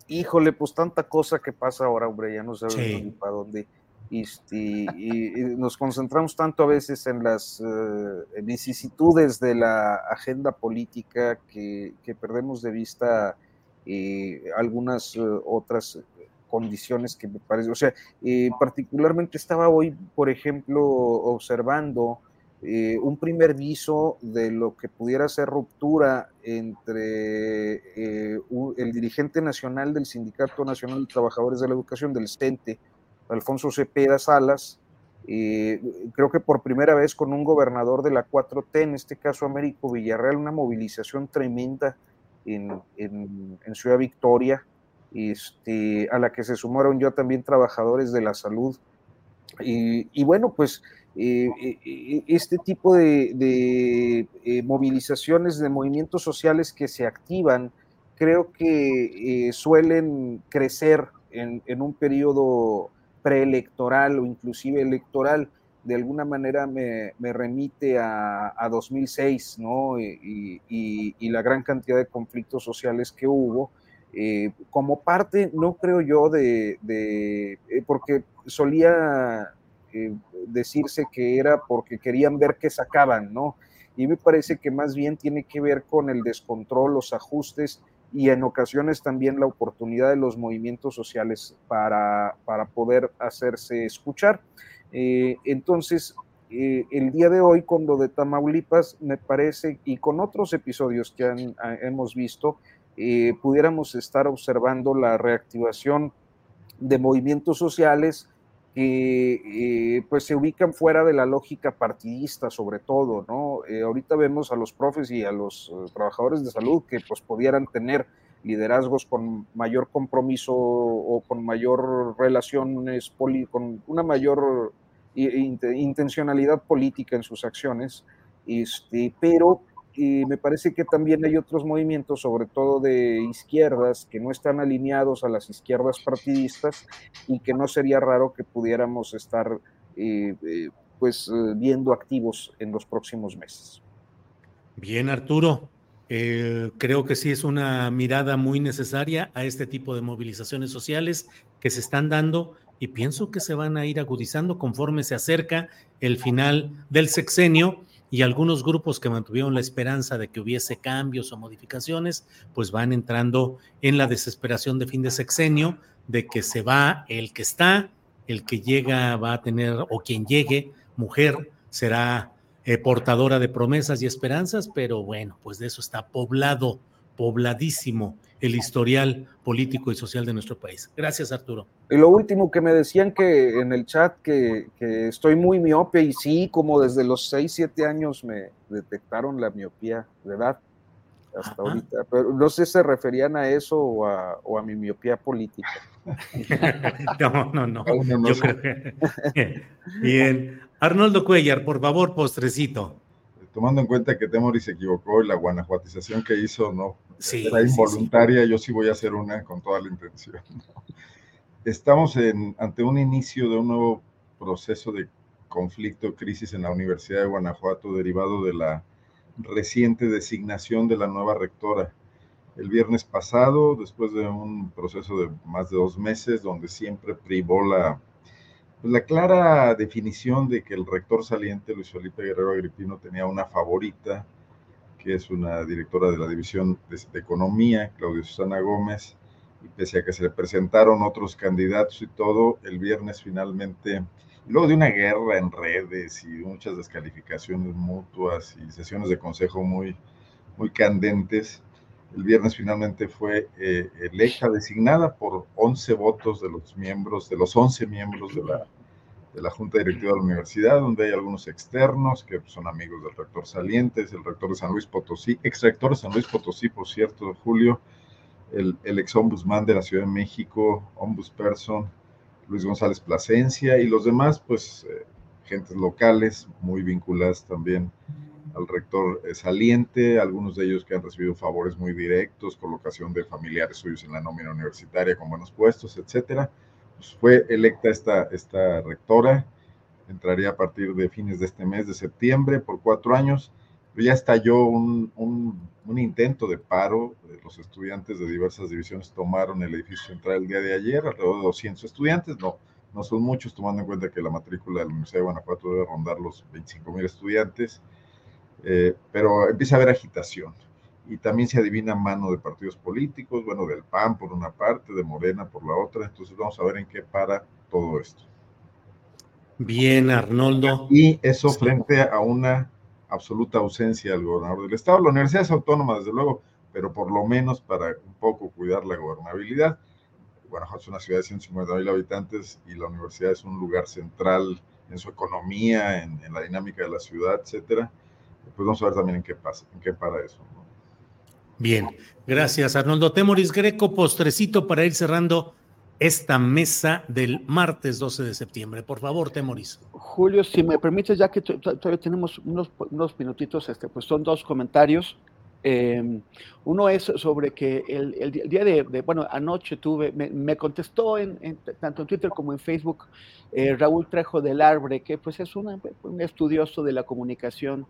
Híjole, pues tanta cosa que pasa ahora, hombre, ya no sabemos ni para dónde. Este, y, nos concentramos tanto a veces en las eh, vicisitudes de la agenda política que, perdemos de vista eh, algunas eh, otras condiciones que me parece, o sea, eh, particularmente estaba hoy, por ejemplo, observando eh, un primer viso de lo que pudiera ser ruptura entre eh, el dirigente nacional del Sindicato Nacional de Trabajadores de la Educación, del CENTE, Alfonso Cepeda Salas, creo que por primera vez con un gobernador de la 4T, en este caso Américo Villarreal, una movilización tremenda en, en Ciudad Victoria, este, a la que se sumaron yo también trabajadores de la salud. Y, bueno, pues eh, eh, este tipo de, eh, movilizaciones, de movimientos sociales que se activan, creo que suelen crecer en, un periodo preelectoral o inclusive electoral. De alguna manera me, remite a, 2006, ¿no? y la gran cantidad de conflictos sociales que hubo eh, como parte, no creo yo, de, eh, porque solía eh, decirse que era porque querían ver qué sacaban, ¿no? Y me parece que más bien tiene que ver con el descontrol, los ajustes y en ocasiones también la oportunidad de los movimientos sociales para, para poder hacerse escuchar. entonces, el día de hoy con lo de Tamaulipas, me parece, y con otros episodios que hemos visto, eh, pudiéramos estar observando la reactivación de movimientos sociales que eh, pues se ubican fuera de la lógica partidista sobre todo, ¿no? Eh, ahorita vemos a los profes y a los trabajadores de salud que pues pudieran tener liderazgos con mayor compromiso o con mayor relaciones, con una mayor intencionalidad política en sus acciones, este, pero y me parece que también hay otros movimientos, sobre todo de izquierdas, que no están alineados a las izquierdas partidistas y que no sería raro que pudiéramos estar eh, eh, pues eh, viendo activos en los próximos meses. Bien, Arturo. creo que sí es una mirada muy necesaria a este tipo de movilizaciones sociales que se están dando y pienso que se van a ir agudizando conforme se acerca el final del sexenio y algunos grupos que mantuvieron la esperanza de que hubiese cambios o modificaciones, pues van entrando en la desesperación de fin de sexenio, de que se va el que está, el que llega va a tener, o quien llegue, mujer, será eh, portadora de promesas y esperanzas, pero bueno, pues de eso está poblado pobladísimo el historial político y social de nuestro país. Gracias, Arturo. Y lo último que me decían que en el chat que, que estoy muy miope y sí, como desde los 6, 7 años me detectaron la miopía de edad hasta ahorita, pero no sé si se referían a eso o a, o a mi miopía política. *laughs* no, no, no. Yo creo que... *laughs* Bien. Arnoldo Cuellar, por favor, postrecito. Tomando en cuenta que Temoris se equivocó y la guanajuatización que hizo no era involuntaria, yo sí voy a hacer una con toda la intención. Estamos en, ante un inicio de un nuevo proceso de conflicto, crisis en la Universidad de Guanajuato derivado de la reciente designación de la nueva rectora. El viernes pasado, después de un proceso de más de dos meses, donde siempre privó la, pues, la clara definición de que el rector saliente, Luis Felipe Guerrero Agripino, tenía una favorita, que es una directora de la División de, Economía, Claudia Susana Gómez, y pese a que se le presentaron otros candidatos y todo, el viernes finalmente luego de una guerra en redes y muchas descalificaciones mutuas y sesiones de consejo muy, muy candentes, el viernes finalmente fue eh, electa, designada por 11 votos de los miembros, de los 11 miembros de la, de la Junta Directiva de la Universidad, donde hay algunos externos que son amigos del rector salientes, el rector de San Luis Potosí, ex rector de San Luis Potosí, por cierto, Julio, el, ex ombudsman de la Ciudad de México, ombudsperson, Luis González Plasencia y los demás, pues, eh, gentes locales muy vinculadas también al rector eh, saliente, algunos de ellos que han recibido favores muy directos, colocación de familiares suyos en la nómina universitaria con buenos puestos, etcétera. Pues fue electa esta, esta rectora, entraría a partir de fines de este mes de septiembre por cuatro años ya estalló un, un, intento de paro. Los estudiantes de diversas divisiones tomaron el edificio central el día de ayer, alrededor de 200 estudiantes. No, no son muchos, tomando en cuenta que la matrícula de la Universidad de Guanajuato debe rondar los 25 mil estudiantes. Eh, pero empieza a haber agitación. Y también se adivina mano de partidos políticos, bueno, del PAN por una parte, de Morena por la otra. Entonces vamos a ver en qué para todo esto. Bien, Arnoldo. Y eso frente a una absoluta ausencia del gobernador del estado. La universidad es autónoma, desde luego, pero por lo menos para un poco cuidar la gobernabilidad. Guanajuato es una ciudad de 150 mil habitantes y la universidad es un lugar central en su economía, en, la dinámica de la ciudad, etcétera. Pues vamos a ver también en qué pasa, en qué para eso. Bien, gracias Arnoldo Temoris Greco, postrecito para ir cerrando esta mesa del martes 12 de septiembre. Por favor, Temoris. Julio, si me permites, ya que todavía tenemos unos, unos minutitos, este, pues son dos comentarios. Em, uno es sobre que el, el día de, bueno, anoche tuve, me, contestó en, tanto en Twitter como en Facebook eh, Raúl Trejo del Arbre, que pues es un estudioso de la comunicación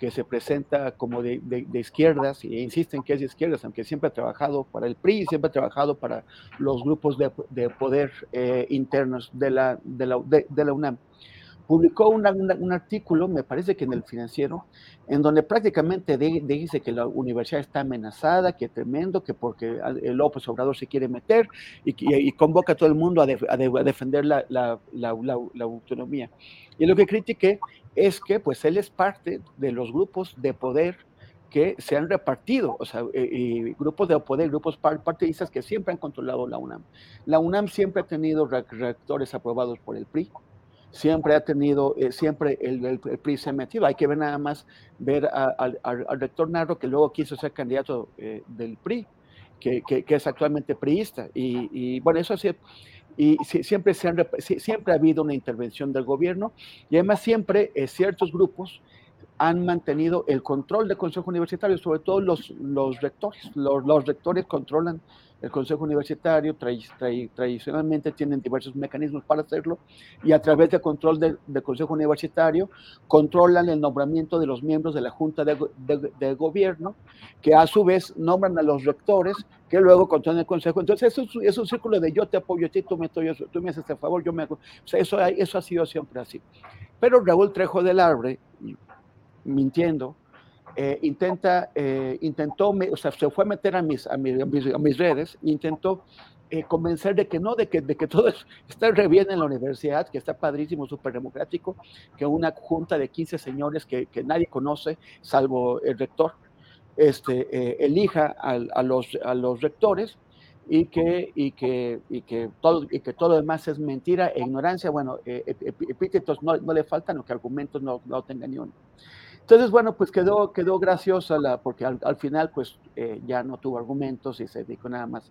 que se presenta como de, izquierdas, e insisten que es de izquierdas, aunque siempre ha trabajado para el PRI, siempre ha trabajado para los grupos de, poder eh, internos de la, de la, de, la UNAM. Publicó un artículo, me parece que en el financiero, en donde prácticamente dice que la universidad está amenazada, que tremendo, que porque el López Obrador se quiere meter y, convoca a todo el mundo a, defender la, la, la autonomía. Y lo que critiqué es que pues él es parte de los grupos de poder que se han repartido, o sea, eh, grupos de poder, grupos partidistas que siempre han controlado la UNAM. La UNAM siempre ha tenido rectores aprobados por el PRI, siempre ha tenido, eh, siempre el, PRI se ha metido. Hay que ver nada más, ver al rector Narro, que luego quiso ser candidato eh, del PRI, que, que, es actualmente priista. Y, y bueno, eso sí, y siempre, se han, siempre ha habido una intervención del gobierno y además siempre eh, ciertos grupos han mantenido el control del Consejo Universitario, sobre todo los, los rectores. Los, los rectores controlan el Consejo Universitario tradicionalmente tienen diversos mecanismos para hacerlo y a través del control del, Consejo Universitario controlan el nombramiento de los miembros de la Junta de, Gobierno, que a su vez nombran a los rectores, que luego controlan el Consejo. Entonces, eso es, un círculo de yo te apoyo a ti, tú me, tú me haces el favor, yo me hago. O sea, eso, eso ha sido siempre así. Pero Raúl Trejo del Arbre, mintiendo, eh, intenta, eh, intentó, o sea, se fue a meter a mis, a mis, a mis, redes, intentó eh, convencer de que no, de que, de que todo está re bien en la universidad, que está padrísimo, súper democrático, que una junta de 15 señores que, que, nadie conoce, salvo el rector, este, eh, elija a, los, a los rectores y que, y que, y que, todo, y que todo lo demás es mentira e ignorancia. Bueno, eh, epítetos no, no, le faltan, o que argumentos no, no tengan ni uno. Entonces, bueno, pues quedó, quedó graciosa la, porque al, al final pues eh, ya no tuvo argumentos y se dedicó nada más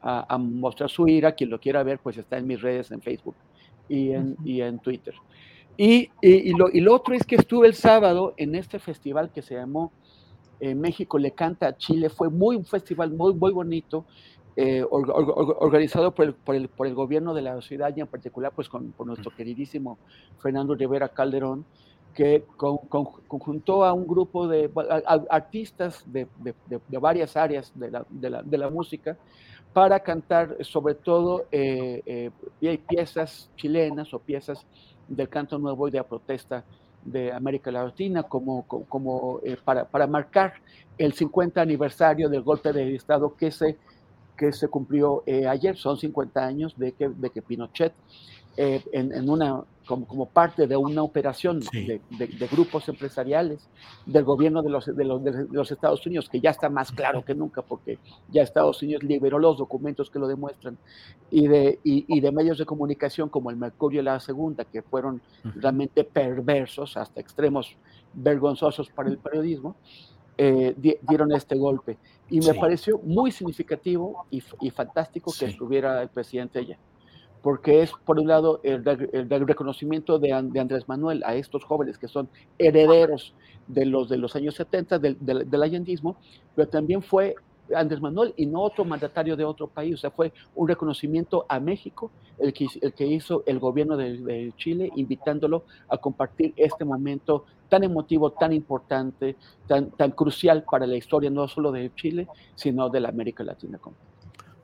a, a, mostrar su ira. Quien lo quiera ver, pues está en mis redes, en Facebook y en, y en Twitter. Y, y, y, lo, y lo otro es que estuve el sábado en este festival que se llamó eh, México le canta a Chile. Fue muy un festival muy, muy bonito. Eh, or, or, organizado por el, por, el, por el, gobierno de la ciudad y en particular pues con, por nuestro queridísimo Fernando Rivera Calderón, que con, con, conjuntó a un grupo de a, a artistas de, de, de, varias áreas de la, la, de la, música para cantar sobre todo eh, eh, piezas chilenas o piezas del canto nuevo y de la protesta de América Latina como, como eh, para, para, marcar el 50 aniversario del golpe de Estado que se, que se cumplió eh, ayer. Son 50 años de que, de que Pinochet, eh, en, en, una como, como parte de una operación sí. de, de, de, grupos empresariales del gobierno de los, de, los, de los Estados Unidos, que ya está más claro que nunca, porque ya Estados Unidos liberó los documentos que lo demuestran, y de, y, y de medios de comunicación como el Mercurio y la Segunda, que fueron realmente perversos, hasta extremos vergonzosos para el periodismo, eh, dieron este golpe. Y me sí. pareció muy significativo y, y fantástico que sí. estuviera el presidente allá porque es, por un lado, el, reconocimiento de, Andrés Manuel a estos jóvenes que son herederos de los de los años 70 del, del, del allendismo, pero también fue Andrés Manuel y no otro mandatario de otro país, o sea, fue un reconocimiento a México el que, el que hizo el gobierno de, de Chile, invitándolo a compartir este momento tan emotivo, tan importante, tan, tan crucial para la historia no solo de Chile, sino de la América Latina completa.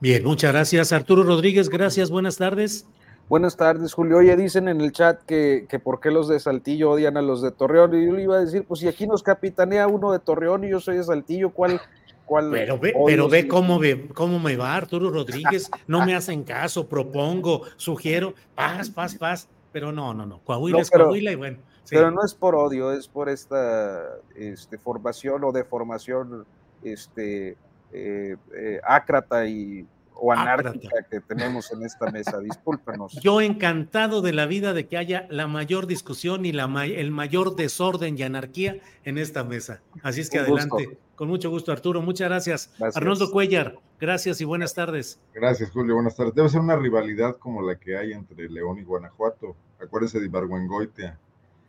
Bien, muchas gracias. Arturo Rodríguez, gracias, buenas tardes. Buenas tardes, Julio. Oye, dicen en el chat que, que por qué los de Saltillo odian a los de Torreón. Y yo le iba a decir, pues si aquí nos capitanea uno de Torreón y yo soy de Saltillo, ¿cuál, cuál pero ve, pero ve cómo, ve cómo me va Arturo Rodríguez. No me hacen caso, propongo, sugiero, paz, paz, paz. Pero no, no, no. Coahuila no, es pero, Coahuila y bueno. Sí. Pero no es por odio, es por esta este, formación o deformación este, eh, eh, ácrata y o anárquica ácrata. que tenemos en esta mesa. Discúlpenos. Yo encantado de la vida de que haya la mayor discusión y la el mayor desorden y anarquía en esta mesa. Así es que adelante. Gusto. Con mucho gusto, Arturo. Muchas gracias. gracias. Arnoldo Cuellar, gracias y buenas tardes. Gracias, Julio. Buenas tardes. Debe ser una rivalidad como la que hay entre León y Guanajuato. Acuérdese de Ibargüengoitia,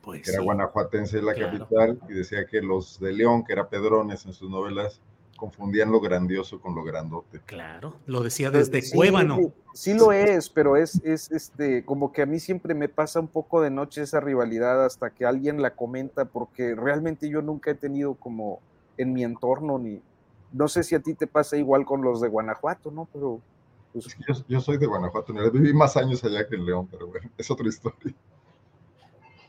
pues que sí. era guanajuatense la claro. capital y decía que los de León, que era Pedrones en sus novelas, confundían lo grandioso con lo grandote. Claro, lo decía desde sí, Cuébano. Sí, sí, lo es, pero es, es este, como que a mí siempre me pasa un poco de noche esa rivalidad hasta que alguien la comenta, porque realmente yo nunca he tenido como en mi entorno, ni no sé si a ti te pasa igual con los de Guanajuato, ¿no? Pero. Pues... Yo, yo, soy de Guanajuato, viví más años allá que en León, pero bueno, es otra historia.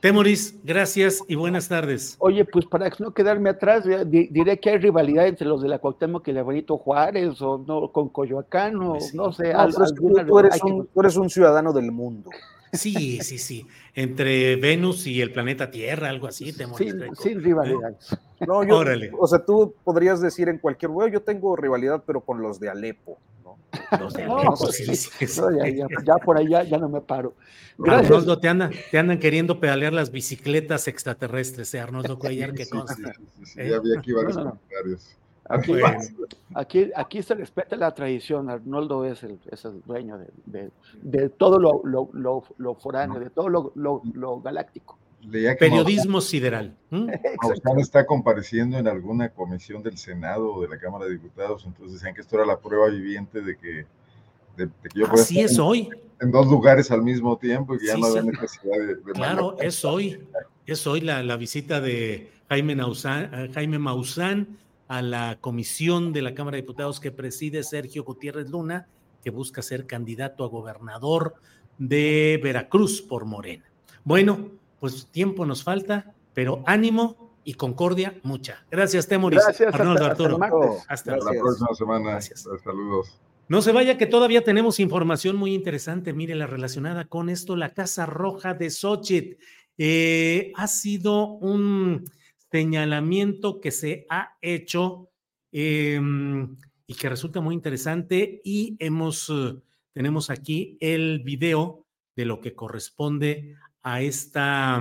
Temoris, gracias y buenas tardes. Oye, pues para no quedarme atrás, diré que hay rivalidad entre los de la Cuauhtémoc y el Benito Juárez, o no, con Coyoacán, o sí. no sé. No, al, tú, eres un, tú, eres un, ciudadano del mundo. Sí, sí, sí. Entre Venus y el planeta Tierra, algo así. Temoris, sin, sin rivalidad. ¿Eh? No, yo, Órale. o sea, tú podrías decir en cualquier lugar, yo tengo rivalidad, pero con los de Alepo. Los. No, ya, ya, ya, por ahí ya, ya, no me paro. Gracias. Arnoldo, te andan, te andan queriendo pedalear las bicicletas extraterrestres, ¿eh? Arnoldo Cuellar, que consta. ¿Eh? Ya vi aquí varios no, no, comentarios. Aquí, bueno. aquí, aquí, se respeta la tradición. Arnoldo es el, es el dueño de, de, de todo lo, lo, lo, lo, foráneo, de todo lo, galáctico. Periodismo Maussan, sideral. ¿Mm? *laughs* Maussan está compareciendo en alguna comisión del Senado o de la Cámara de Diputados, entonces decían que esto era la prueba viviente de que, de, de que yo Así es hoy. En dos lugares al mismo tiempo y que ya no sí. había necesidad de. de claro, es hoy. Es hoy la, la visita de Jaime, Maussan, Jaime Maussan a la comisión de la Cámara de Diputados que preside Sergio Gutiérrez Luna, que busca ser candidato a gobernador de Veracruz por Morena. Bueno, pues tiempo nos falta, pero ánimo y concordia mucha. Gracias, Temoris. Gracias, Arnoldo, hasta, Arturo. Hasta, hasta, hasta la próxima semana. Gracias. Saludos. No se vaya que todavía tenemos información muy interesante, mire la relacionada con esto, la Casa Roja de Xochitl. Eh, ha sido un señalamiento que se ha hecho em, y que resulta muy interesante y hemos, eh, tenemos aquí el video de lo que corresponde a esta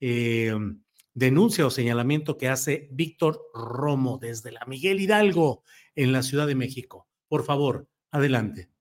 em, denuncia o señalamiento que hace Víctor Romo desde la Miguel Hidalgo en la Ciudad de México. Por favor, adelante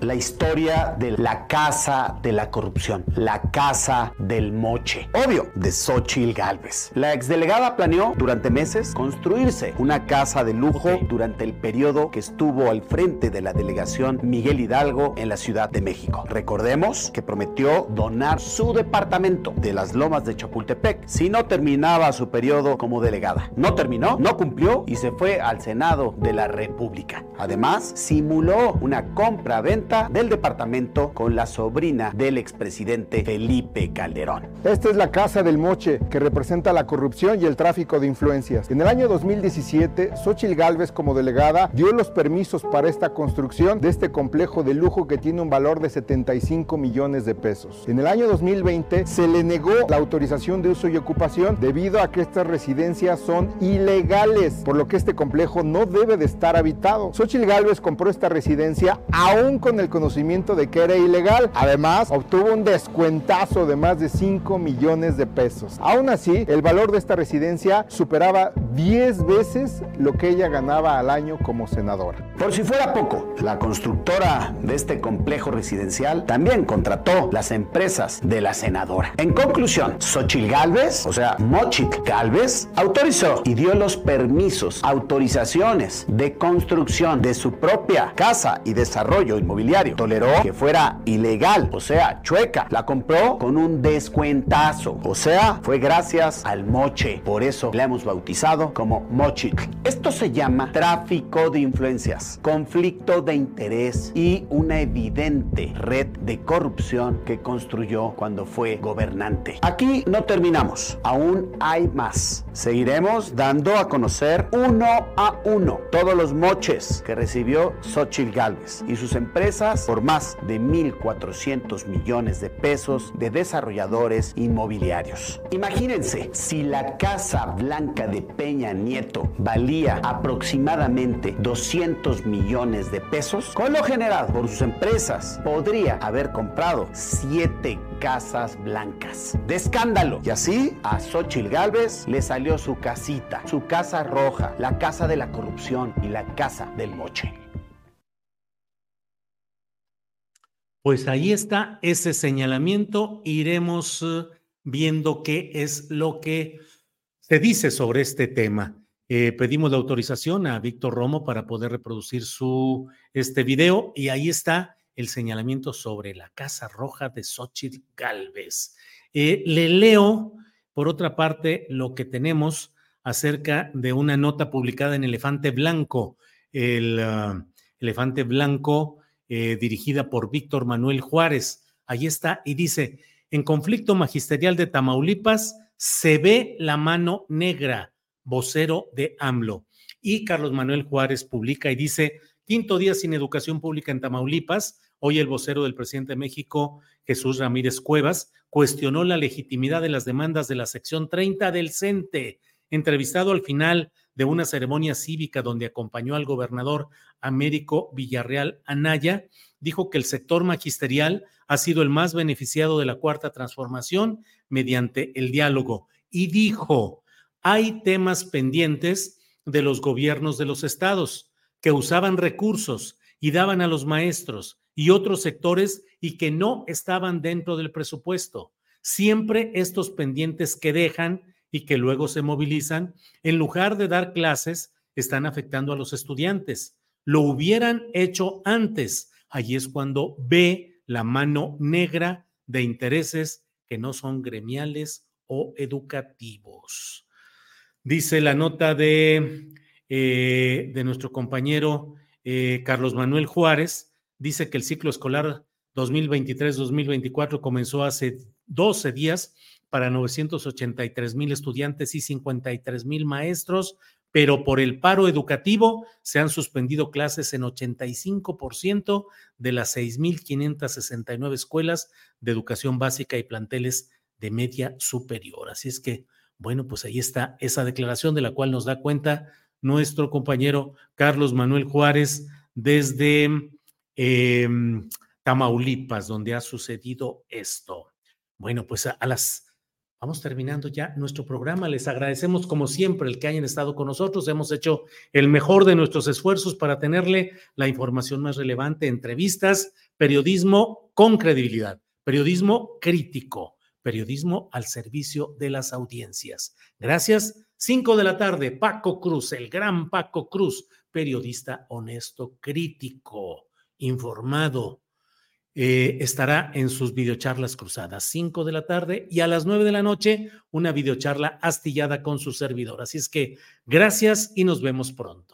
la historia de la casa de la corrupción, la casa del moche, obvio, de Xochitl Galvez. La exdelegada planeó durante meses construirse una casa de lujo durante el periodo que estuvo al frente de la delegación Miguel Hidalgo en la Ciudad de México. Recordemos que prometió donar su departamento de las lomas de Chapultepec si no terminaba su periodo como delegada. No terminó, no cumplió y se fue al Senado de la República. Además, simuló una compra compra-venta del departamento con la sobrina del expresidente Felipe Calderón. Esta es la Casa del Moche, que representa la corrupción y el tráfico de influencias. En el año 2017, Xochil Gálvez, como delegada, dio los permisos para esta construcción de este complejo de lujo que tiene un valor de 75 millones de pesos. En el año 2020, se le negó la autorización de uso y ocupación debido a que estas residencias son ilegales, por lo que este complejo no debe de estar habitado. Xochil Gálvez compró esta residencia aún con el conocimiento de que era ilegal. Además, obtuvo un descuentazo de más de 5 millones de pesos. Aún así, el valor de esta residencia superaba 10 veces lo que ella ganaba al año como senadora. Por si fuera poco, la constructora de este complejo residencial también contrató las empresas de la senadora. En conclusión, Xochil Galvez, o sea, Mochit Galvez, autorizó y dio los permisos, autorizaciones de construcción de su propia casa y desarrollo inmobiliario. Toleró que fuera ilegal, o sea, chueca. La compró con un descuentazo, o sea, fue gracias al moche. Por eso la hemos bautizado como mochit. Esto se llama tráfico de influencias, conflicto de interés y una evidente red de corrupción que construyó cuando fue gobernante. Aquí no terminamos, aún hay más. Seguiremos dando a conocer uno a uno todos los moches que recibió Xochitl Galvez y sus empresas por más de 1.400 millones de pesos de desarrolladores inmobiliarios. Imagínense, si la Casa Blanca de Peña Nieto valía aproximadamente 200 millones de pesos, con lo generado por sus empresas, podría haber comprado 7 casas blancas. De escándalo. Y así a Xochitl Galvez le salió su casita, su casa roja, la casa de la corrupción y la casa del moche. Pues ahí está ese señalamiento. Iremos eh, viendo qué es lo que se dice sobre este tema. Eh, pedimos la autorización a Víctor Romo para poder reproducir su este video y ahí está el señalamiento sobre la Casa Roja de Xochitl Galvez. Eh, le leo, por otra parte, lo que tenemos acerca de una nota publicada en Elefante Blanco. El ah, Elefante Blanco eh, dirigida por Víctor Manuel Juárez. Ahí está y dice, en conflicto magisterial de Tamaulipas se ve la mano negra, vocero de AMLO. Y Carlos Manuel Juárez publica y dice, quinto día sin educación pública en Tamaulipas. Hoy el vocero del presidente de México, Jesús Ramírez Cuevas, cuestionó la legitimidad de las demandas de la sección 30 del CENTE. Entrevistado al final de una ceremonia cívica donde acompañó al gobernador Américo Villarreal Anaya, dijo que el sector magisterial ha sido el más beneficiado de la cuarta transformación mediante el diálogo y dijo, hay temas pendientes de los gobiernos de los estados que usaban recursos y daban a los maestros y otros sectores y que no estaban dentro del presupuesto. Siempre estos pendientes que dejan y que luego se movilizan, en lugar de dar clases, están afectando a los estudiantes. Lo hubieran hecho antes. Allí es cuando ve la mano negra de intereses que no son gremiales o educativos. Dice la nota de, eh, de nuestro compañero eh, Carlos Manuel Juárez, dice que el ciclo escolar 2023-2024 comenzó hace 12 días para 983 mil estudiantes y 53 mil maestros, pero por el paro educativo se han suspendido clases en 85% de las 6.569 escuelas de educación básica y planteles de media superior. Así es que, bueno, pues ahí está esa declaración de la cual nos da cuenta nuestro compañero Carlos Manuel Juárez desde em, Tamaulipas, donde ha sucedido esto. Bueno, pues a, las... Vamos terminando ya nuestro programa. Les agradecemos como siempre el que hayan estado con nosotros. Hemos hecho el mejor de nuestros esfuerzos para tenerle la información más relevante, entrevistas, periodismo con credibilidad, periodismo crítico, periodismo al servicio de las audiencias. Gracias. Cinco de la tarde, Paco Cruz, el gran Paco Cruz, periodista honesto, crítico, informado, eh, estará en sus videocharlas cruzadas, 5 de la tarde y a las 9 de la noche una videocharla astillada con su servidor. Así es que gracias y nos vemos pronto.